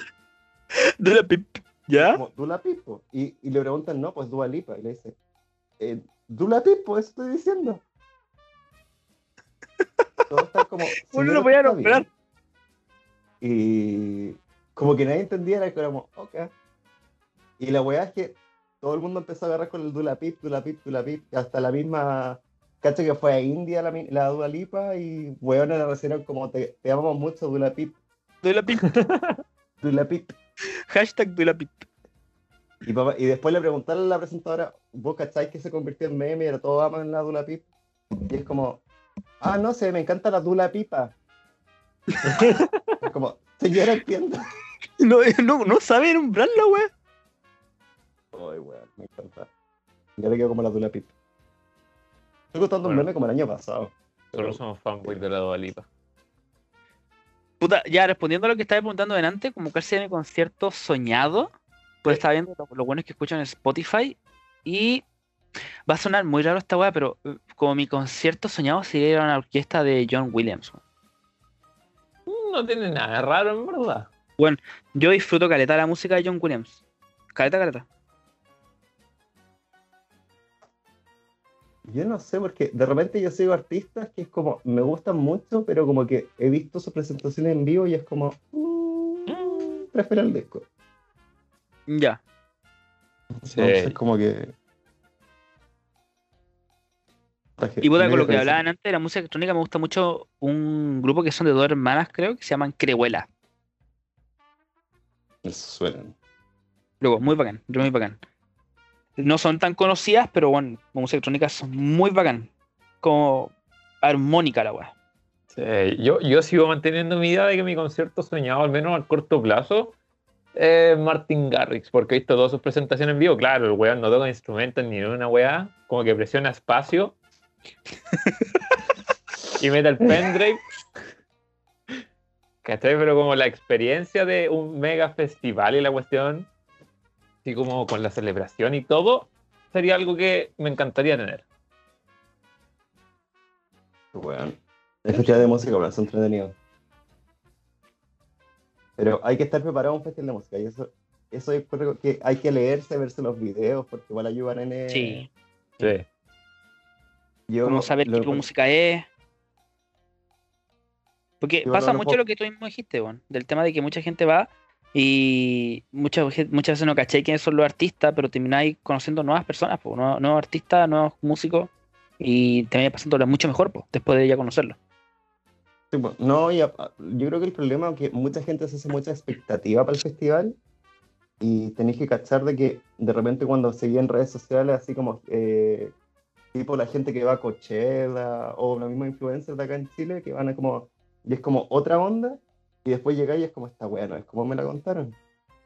De la pip. ¿Ya? como Dula Pip. po". Y, y le preguntan, no, pues Dua Lipa. Y le dice, eh, Dula Pip, pues eso estoy diciendo. Todos están como. Uno "Señora, lo voy a nombrar. bien". Y como que nadie entendía, era como, ok. Y la weá es que todo el mundo empezó a agarrar con el Dula Pip, Dula Pip, Dula Pip, hasta la misma. Cacha que fue a India la, mi- la Dua Lipa y weones la recibieron como te, te amamos mucho, Dula Pip, De la pip. Dula Pip. Hashtag de la pip. Y, papá- y después le preguntaron a la presentadora, ¿vos cacháis que se convirtió en meme y era todo aman la Dula Pip? Y es como, ah, no sé, me encanta la Dula Pipa. es como, señora, entienda. No, no, no sabe nombrarla, weón. Ay, weón, me encanta. Ya le quedo como la Dula Pip. Estoy contando un Bueno. meme como el año pasado. Nosotros somos fanboys de la Dualipa. Puta, ya respondiendo a lo que estaba preguntando delante, como cuál sería mi concierto soñado, pues estaba viendo lo, lo bueno es que escucho en Spotify y va a sonar muy raro esta weá, pero eh, como mi concierto soñado sería ir a una orquesta de John Williams. No tiene nada raro, en verdad. Yo disfruto caleta la música de John Williams. Caleta, caleta. Yo no sé, porque de repente yo sigo artistas que es como, me gustan mucho, pero como que he visto sus presentaciones en vivo y es como, mm, prefiero el disco. Ya. Sí. Entonces, como que. Y puta, con lo que hablaban antes de la música electrónica, me gusta mucho un grupo que son de dos hermanas, creo, que se llaman Crehuela. Me suenan. Luego, muy bacán, muy bacán. No son tan conocidas, pero bueno, la música electrónica son muy bacán. Como armónica la weá. Yo, yo sigo manteniendo mi idea de que mi concierto soñado, al menos a corto plazo, es Martin Garrix, porque he visto todas sus presentaciones en vivo. Claro, el weón no toca instrumentos ni una weá, como que presiona espacio y mete el pendrive. ¿Cachai? Pero como la experiencia de un mega festival y la cuestión, así como con la celebración y todo, sería algo que me encantaría tener. Weón. Escuchar de música, pero es entretenido. Pero hay que estar preparado a un festival de música. Y eso, eso es por- que hay que leerse, verse los videos, porque igual ayudan en el. Sí. Sí. Yo Como saber lo- qué tipo de música es. Porque pasa mucho lo que tú mismo dijiste, weón, del tema de que mucha gente va y muchas, muchas veces no caché quiénes son los artistas, pero termináis conociendo nuevas personas, po, nuevos, nuevos artistas, nuevos músicos, y te vaya pasando mucho mejor po, después de ya conocerlos. Sí, pues, no, yo creo que el problema es que mucha gente se hace mucha expectativa para el festival y tenéis que cachar de que de repente cuando seguía en redes sociales, así como eh, tipo la gente que va a Coachella o los mismos influencers de acá en Chile que van a como, y es como otra onda y después llegáis y es como está bueno, es como me la contaron.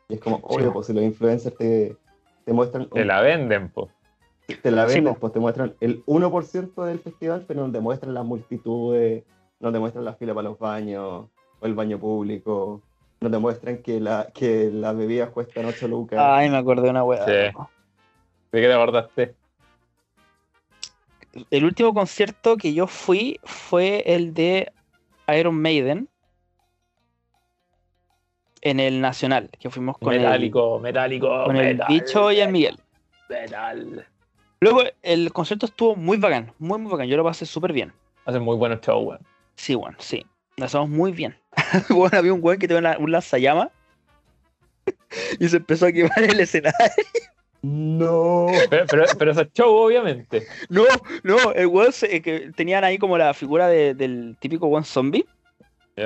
Y es como, obvio, pues si los influencers te, te muestran, Te la venden, po. te la Sí, venden, po. pues te muestran el 1% del festival, pero no te muestran las multitudes, no te muestran la fila para los baños o el baño público, no te muestran que la que las bebidas cuestan 8 lucas. Ay, me acordé de una weá. Sí. ¿De qué te acordaste? El último concierto que yo fui fue el de Iron Maiden en el Nacional, que fuimos con el, metálico, metálico, con el metal, bicho y el Miguel. Metal. Luego el concierto estuvo muy bacán, muy muy bacán. Yo lo pasé súper bien. Hacen muy buenos shows, weón. Sí, weón, sí. Lo hacemos muy bien. bueno, había un weón que tenía un lanzallamas y se empezó a quemar el escenario. No. Pero, pero, pero show, obviamente. No, no, el weón se- que tenían ahí como la figura de- del típico weón zombie.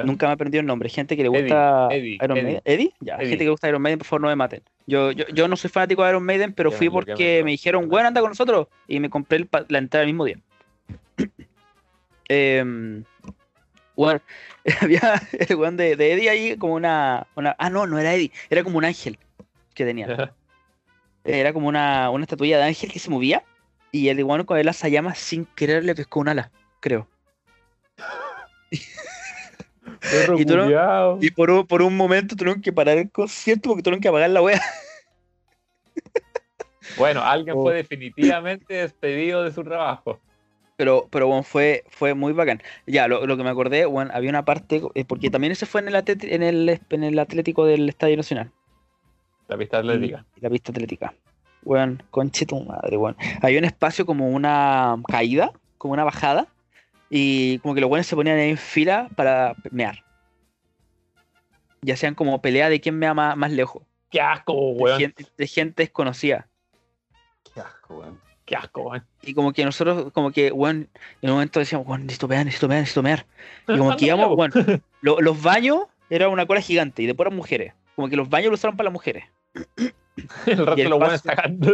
Nunca me aprendió el nombre. Gente que le gusta Eddie, Iron Eddie. Maiden. ¿Eddie? Ya, gente que le gusta Iron Maiden, por favor no me maten. Yo, yo, yo no soy fanático de Iron Maiden, pero fui porque me dijeron, bueno, anda con nosotros. Y me compré el la entrada el mismo día. Em, bueno, había el weón de, de Eddie ahí como una, una. Ah, no, no era Eddie, era como un ángel que tenía. Era como una, una estatuilla de ángel que se movía. Y el weón con el llamas sin querer le pescó un ala, creo. Y por un, por un momento tuvieron que parar el concierto porque tuvieron que apagar la wea. Bueno, alguien Oh. fue definitivamente despedido de su trabajo. Pero, pero bueno, fue, fue muy bacán. Ya, lo, lo que me acordé, bueno, había una parte, eh, porque también ese fue en el, atleti- en el, en el Atlético del Estadio Nacional. La pista atlética. y la pista atlética. Weón, conche tu madre, weón. Había un espacio como una caída, como una bajada, y como que los weones se ponían ahí en fila para mear. Y hacían como pelea de quién mea más, más lejos. Qué asco, De weón. gente, de gente desconocida. Qué asco, weón. Qué asco, weón. Y como que nosotros, como que, weón, en un momento decíamos, weón, necesito mear, necesito mear, necesito mear. Y como que íbamos, weón, lo- los baños era una cola gigante y de puras mujeres. Como que los baños lo usaron para las mujeres. El Y buenos espacio- sacando.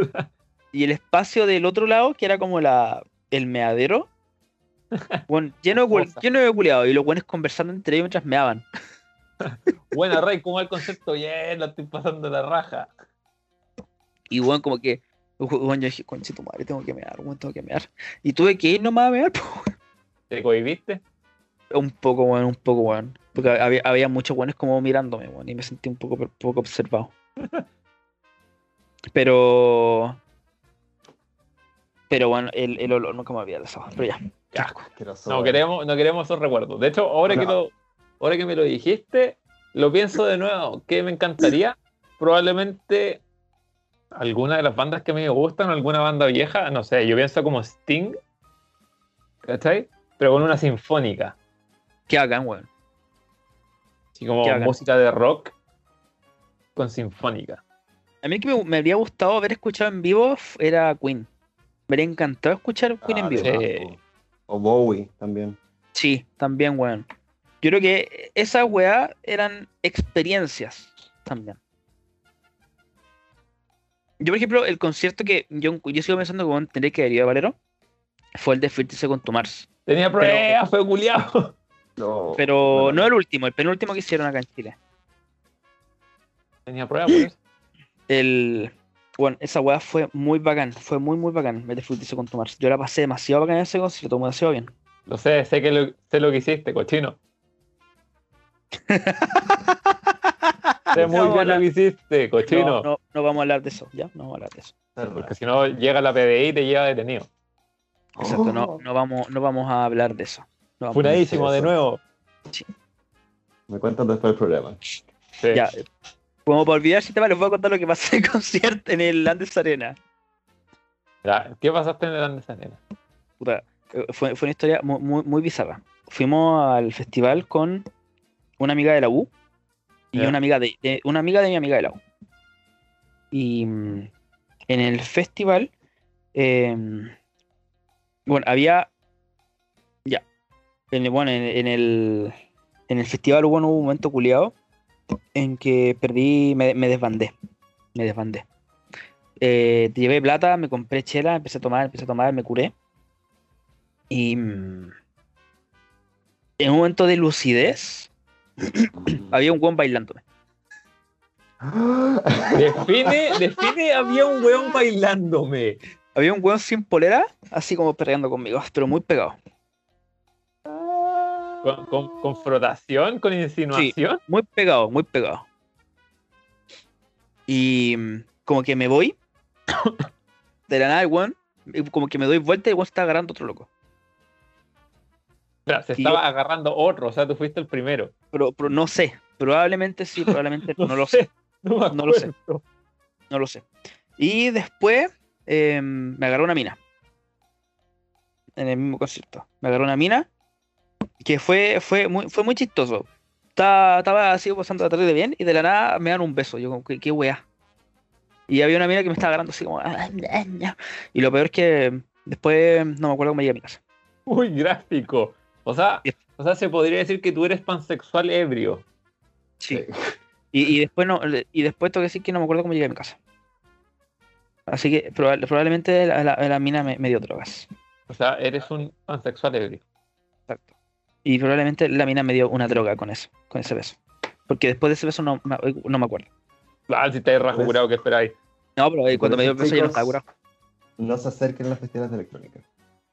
Y el espacio del otro lado, que era como la, el meadero, bueno, lleno, de, lleno de culiados. Y los buenos conversando entre ellos mientras meaban. Buena, Rey, ¿cómo va el concepto? Bien, la estoy pasando la raja. Y bueno, como que, bueno, yo dije, conche tu madre, tengo que mear, weón, tengo que mear. Y tuve que ir nomás a mear, ¿Te cohibiste? un poco, weón, un poco, weón. Porque había, había muchos buenos como mirándome, weón, y me sentí un poco, poco observado. Pero. Pero bueno, el, el olor nunca me había pasado. Pero ya. Qué asco. Asqueroso, No queremos, no queremos esos recuerdos. De hecho, ahora, que lo, ahora que me lo dijiste, lo pienso de nuevo. Que me encantaría, probablemente, alguna de las bandas que me gustan, alguna banda vieja, no sé, yo pienso como Sting, ¿cachai? Pero con una sinfónica, Qué hagan, weón. así como música de rock con sinfónica. A mí que me, me habría gustado haber escuchado en vivo era Queen. Me habría encantado escuchar Queen en Ah, vivo. Sí. O Bowie también. Sí, también, weón. Yo creo que esas weas eran experiencias también. Yo, por ejemplo, el concierto que yo, yo sigo pensando que tendría que haber ido a Valero fue el de 50 Second to Mars. Tenía pruebas, fue culiado. No, Pero bueno, no el último, el penúltimo que hicieron acá en Chile. Tenía pruebas por eso. El. Bueno, esa weá fue muy bacán, fue muy muy bacán, Mete Frutizo con tu Mars. Yo la pasé demasiado bacán en ese concierto, demasiado bien. Lo sé, sé que lo, sé lo que hiciste, cochino. sé muy No, bien no. lo que hiciste, cochino. No, no, no vamos a hablar de eso, ya, no vamos a hablar de eso. Porque si no, llega la PDI y te lleva detenido. Exacto, no, Oh, no, vamos, no vamos a hablar de eso. No Funadísimo de nuevo. Me cuentan después del programa. Sí. Ya, como para olvidar si te les voy a contar lo que pasó en el concierto en el Andes Arena. ¿Qué pasaste en el Andes Arena? Puta, eh, fue, fue una historia muy, muy, muy bizarra. Fuimos al festival con una amiga de la U y una amiga de, de- una amiga de mi amiga de la U. Y mm, en el festival, em, bueno, había ya, en, bueno, en, en el en el festival hubo un momento culiado en que perdí, me, me desbandé, me desbandé. Eh, llevé plata, me compré chela, empecé a tomar, empecé a tomar, me curé. Y mm, en un momento de lucidez, había un buen bailándome. Define, define, había un weón bailándome. Había un weón sin polera, así como perreando conmigo, pero muy pegado. Con, con, con frotación, con insinuación. Muy pegado, muy pegado. Y mm, como que me voy. De la nada, weón, y como que me doy vuelta y el weón está agarrando otro loco. Se Y estaba yo- agarrando otro, o sea, tú fuiste el primero. Pero, pero no sé. Probablemente sí, probablemente no, lo sé. No, lo sé. No lo sé. Y después eh, me agarró una mina. En el mismo concierto. Me agarró una mina. Que fue, fue, muy, fue muy chistoso. Estaba, estaba así pasando la tarde bien y de la nada me dan un beso. Yo como, ¿qué, qué weá? Y había una mina que me estaba agarrando así como... "Ah, ah, ah". Y lo peor es que después no me acuerdo cómo llegué a mi casa. Muy gráfico. O sea, o sea, se podría decir que tú eres pansexual ebrio. Sí. Y, y después no, y después tengo que decir que no me acuerdo cómo llegué a mi casa. Así que proba- probablemente la, la- la mina me, me dio drogas. O sea, eres un pansexual ebrio. Exacto. Y probablemente la mina me dio una droga con eso, con ese beso. Porque después de ese beso no, me- no me acuerdo. Ah, si estáis rajo Pues- curado, ¿qué esperáis? No, pero eh, cuando me dio el eso, beso ya no estaba curado. No se acerquen a las festivales de electrónica.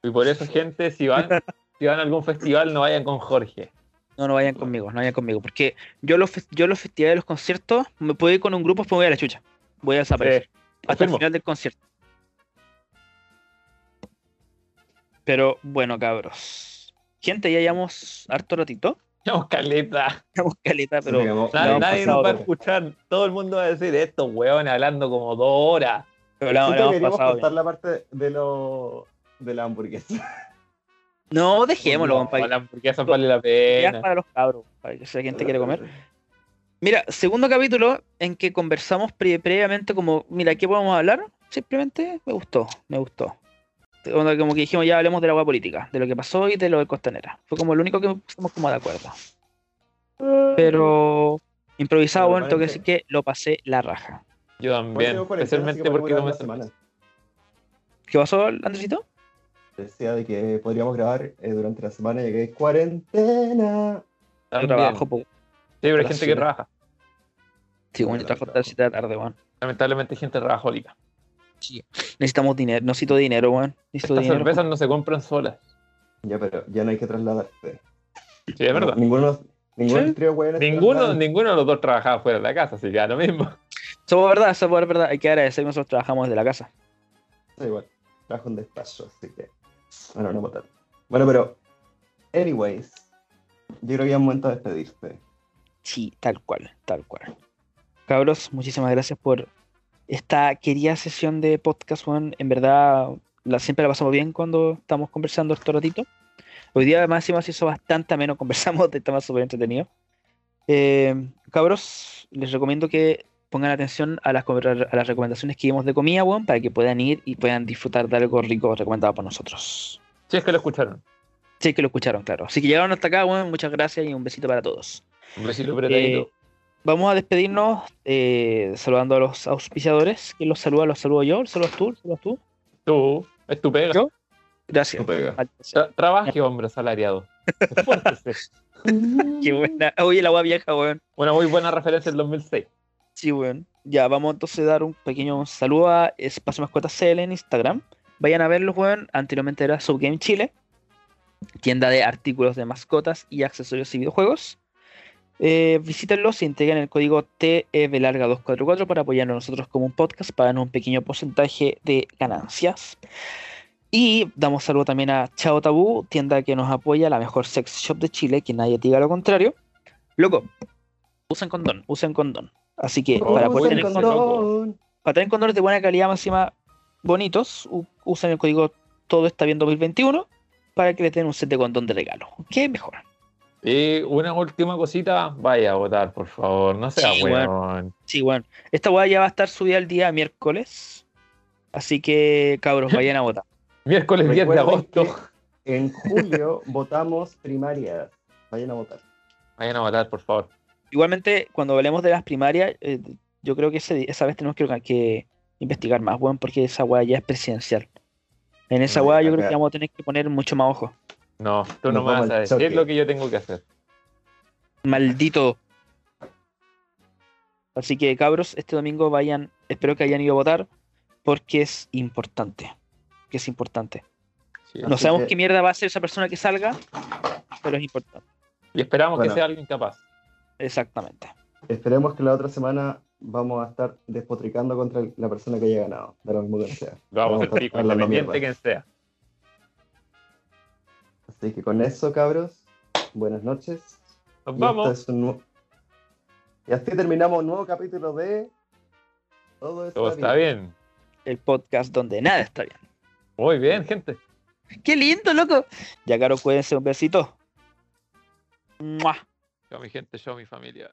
Y por eso, gente, si van, si van a algún festival, no vayan con Jorge. No, no vayan conmigo, no vayan conmigo. Porque yo los, yo los festivales, los conciertos, me puedo ir con un grupo, después voy a la chucha. Voy a desaparecer. Sí, hasta el final del concierto. Pero bueno, cabros. Gente, ya llevamos harto ratito. Vamos, caleta. Llevamos caleta, pero Sí, digamos, Nadie, nos va a escuchar. Todo el mundo va a decir estos huevones hablando como dos horas. pero la, que hemos queríamos pasado contar bien. la parte de lo de la hamburguesa. No, dejémoslo, No, compadre. la hamburguesa vale la Ya pena. para los cabros, para que si la gente quiere comer. Mira, segundo capítulo en que conversamos pre- previamente como, mira, ¿qué podemos hablar? Simplemente me gustó, me gustó. Como como que dijimos, ya hablemos de la agua política, de lo que pasó y de lo de Costanera. Fue como lo único que pusimos como de acuerdo. Pero improvisado, bueno, tengo que decir que lo pasé la raja. Yo también. Especialmente porque me semana. ¿Qué pasó, Andresito? Decía de que podríamos grabar eh, durante la semana ya que hay cuarentena. Yo También. trabajo, po. Sí, pero hay gente que trabaja. Sí, bueno, yo trabajo hasta las 7 de la tarde, weón. Lamentablemente hay gente trabajólica. Necesitamos dinero, necesito dinero, weón. Necesito Estas dinero. cervezas no se compran solas. Ya, pero ya no hay que trasladarte. Sí, es verdad. Ninguno, ninguno Sí. trío Ninguno, ninguno de los dos trabajaba fuera de la casa, así que da lo mismo. Eso es verdad, eso es verdad. Hay que agradecer que nosotros trabajamos desde la casa. Da igual. Trabajo en despacho, así que. Bueno, no votar. Bueno, pero. Anyways. Yo creo que ya es momento de despedirse. Sí, tal cual, tal cual. Cabros, muchísimas gracias por esta querida sesión de podcast, weón. En verdad, la, siempre la pasamos bien cuando estamos conversando este ratito. Hoy día, además, hemos hizo bastante menos, conversamos, estamos súper entretenidos. Eh, cabros, les recomiendo que pongan atención a las, a las recomendaciones que dimos de comida, weón, para que puedan ir y puedan disfrutar de algo rico recomendado por nosotros. Si es que lo escucharon. Sí, que lo escucharon, claro. Así que llegaron hasta acá, weón, muchas gracias y un besito para todos. Un besito apretadito. Eh, vamos a despedirnos eh, saludando a los auspiciadores. ¿Quién los saluda? ¿Los saludo yo? ¿Los saludas tú? ¿Los saludas tú? Tú, es tu pega. ¿Yo? Gracias. No pega. Maldita sea. Tra- trabaje, hombre asalariado. Qué buena. Oye, la agua vieja, weón. Una muy buena referencia del 2006. Sí, weón. Ya, vamos entonces a dar un pequeño saludo a Espacio Mascotas CL en Instagram. Vayan a verlos, weón. Anteriormente era Subgame Chile, tienda de artículos de mascotas y accesorios y videojuegos. Eh, visítenlos y integren el código TEVLarga244 para apoyarnos a nosotros como un podcast, para darnos un pequeño porcentaje de ganancias. Y damos saludo también a Chao Tabú, tienda que nos apoya, la mejor sex shop de Chile, que nadie diga lo contrario. Loco, usen condón, usen condón. Así que Oh, para poder tener condón. condón, para tener condones de buena calidad máxima bonitos, u- usen el código Todo está bien 2021 para que les den un set de condón de regalo. ¿Qué mejor? Y una última cosita, vaya a votar, por favor. No sea Sí, weón. Sí, bueno, esta weá ya va a estar subida el día miércoles. Así que, cabros, vayan a votar. Miércoles 10 de agosto. En julio votamos primarias. Vayan a votar. Vayan a votar, por favor. Igualmente, cuando hablemos de las primarias, eh, yo creo que ese- esa vez tenemos que, que investigar más, weón, porque esa weá ya es presidencial. En esa No, weá yo creo que vamos a tener que poner mucho más ojo. No, tú no vas vamos a decir choque. lo que yo tengo que hacer. Maldito. Así que cabros, este domingo vayan, espero que hayan ido a votar, porque es importante. Que es importante. Sí. No sabemos que- qué mierda va a ser esa persona que salga, pero es importante. Y esperamos Bueno. que sea alguien capaz. Exactamente. Esperemos que la otra semana vamos a estar despotricando contra la persona que haya ganado. Da lo mismo que sea. Lo vamos a estar independiente mierda. quien sea. Así que con eso, cabros, buenas noches. Nos Y vamos. este es un nu- Y así terminamos un nuevo capítulo de Todo está, Todo está bien. El podcast donde nada está bien. Muy bien, gente. ¡Qué lindo, loco! Ya, caro, cuídense, un besito. ¡Mua! Chao, mi gente, chao, mi familia.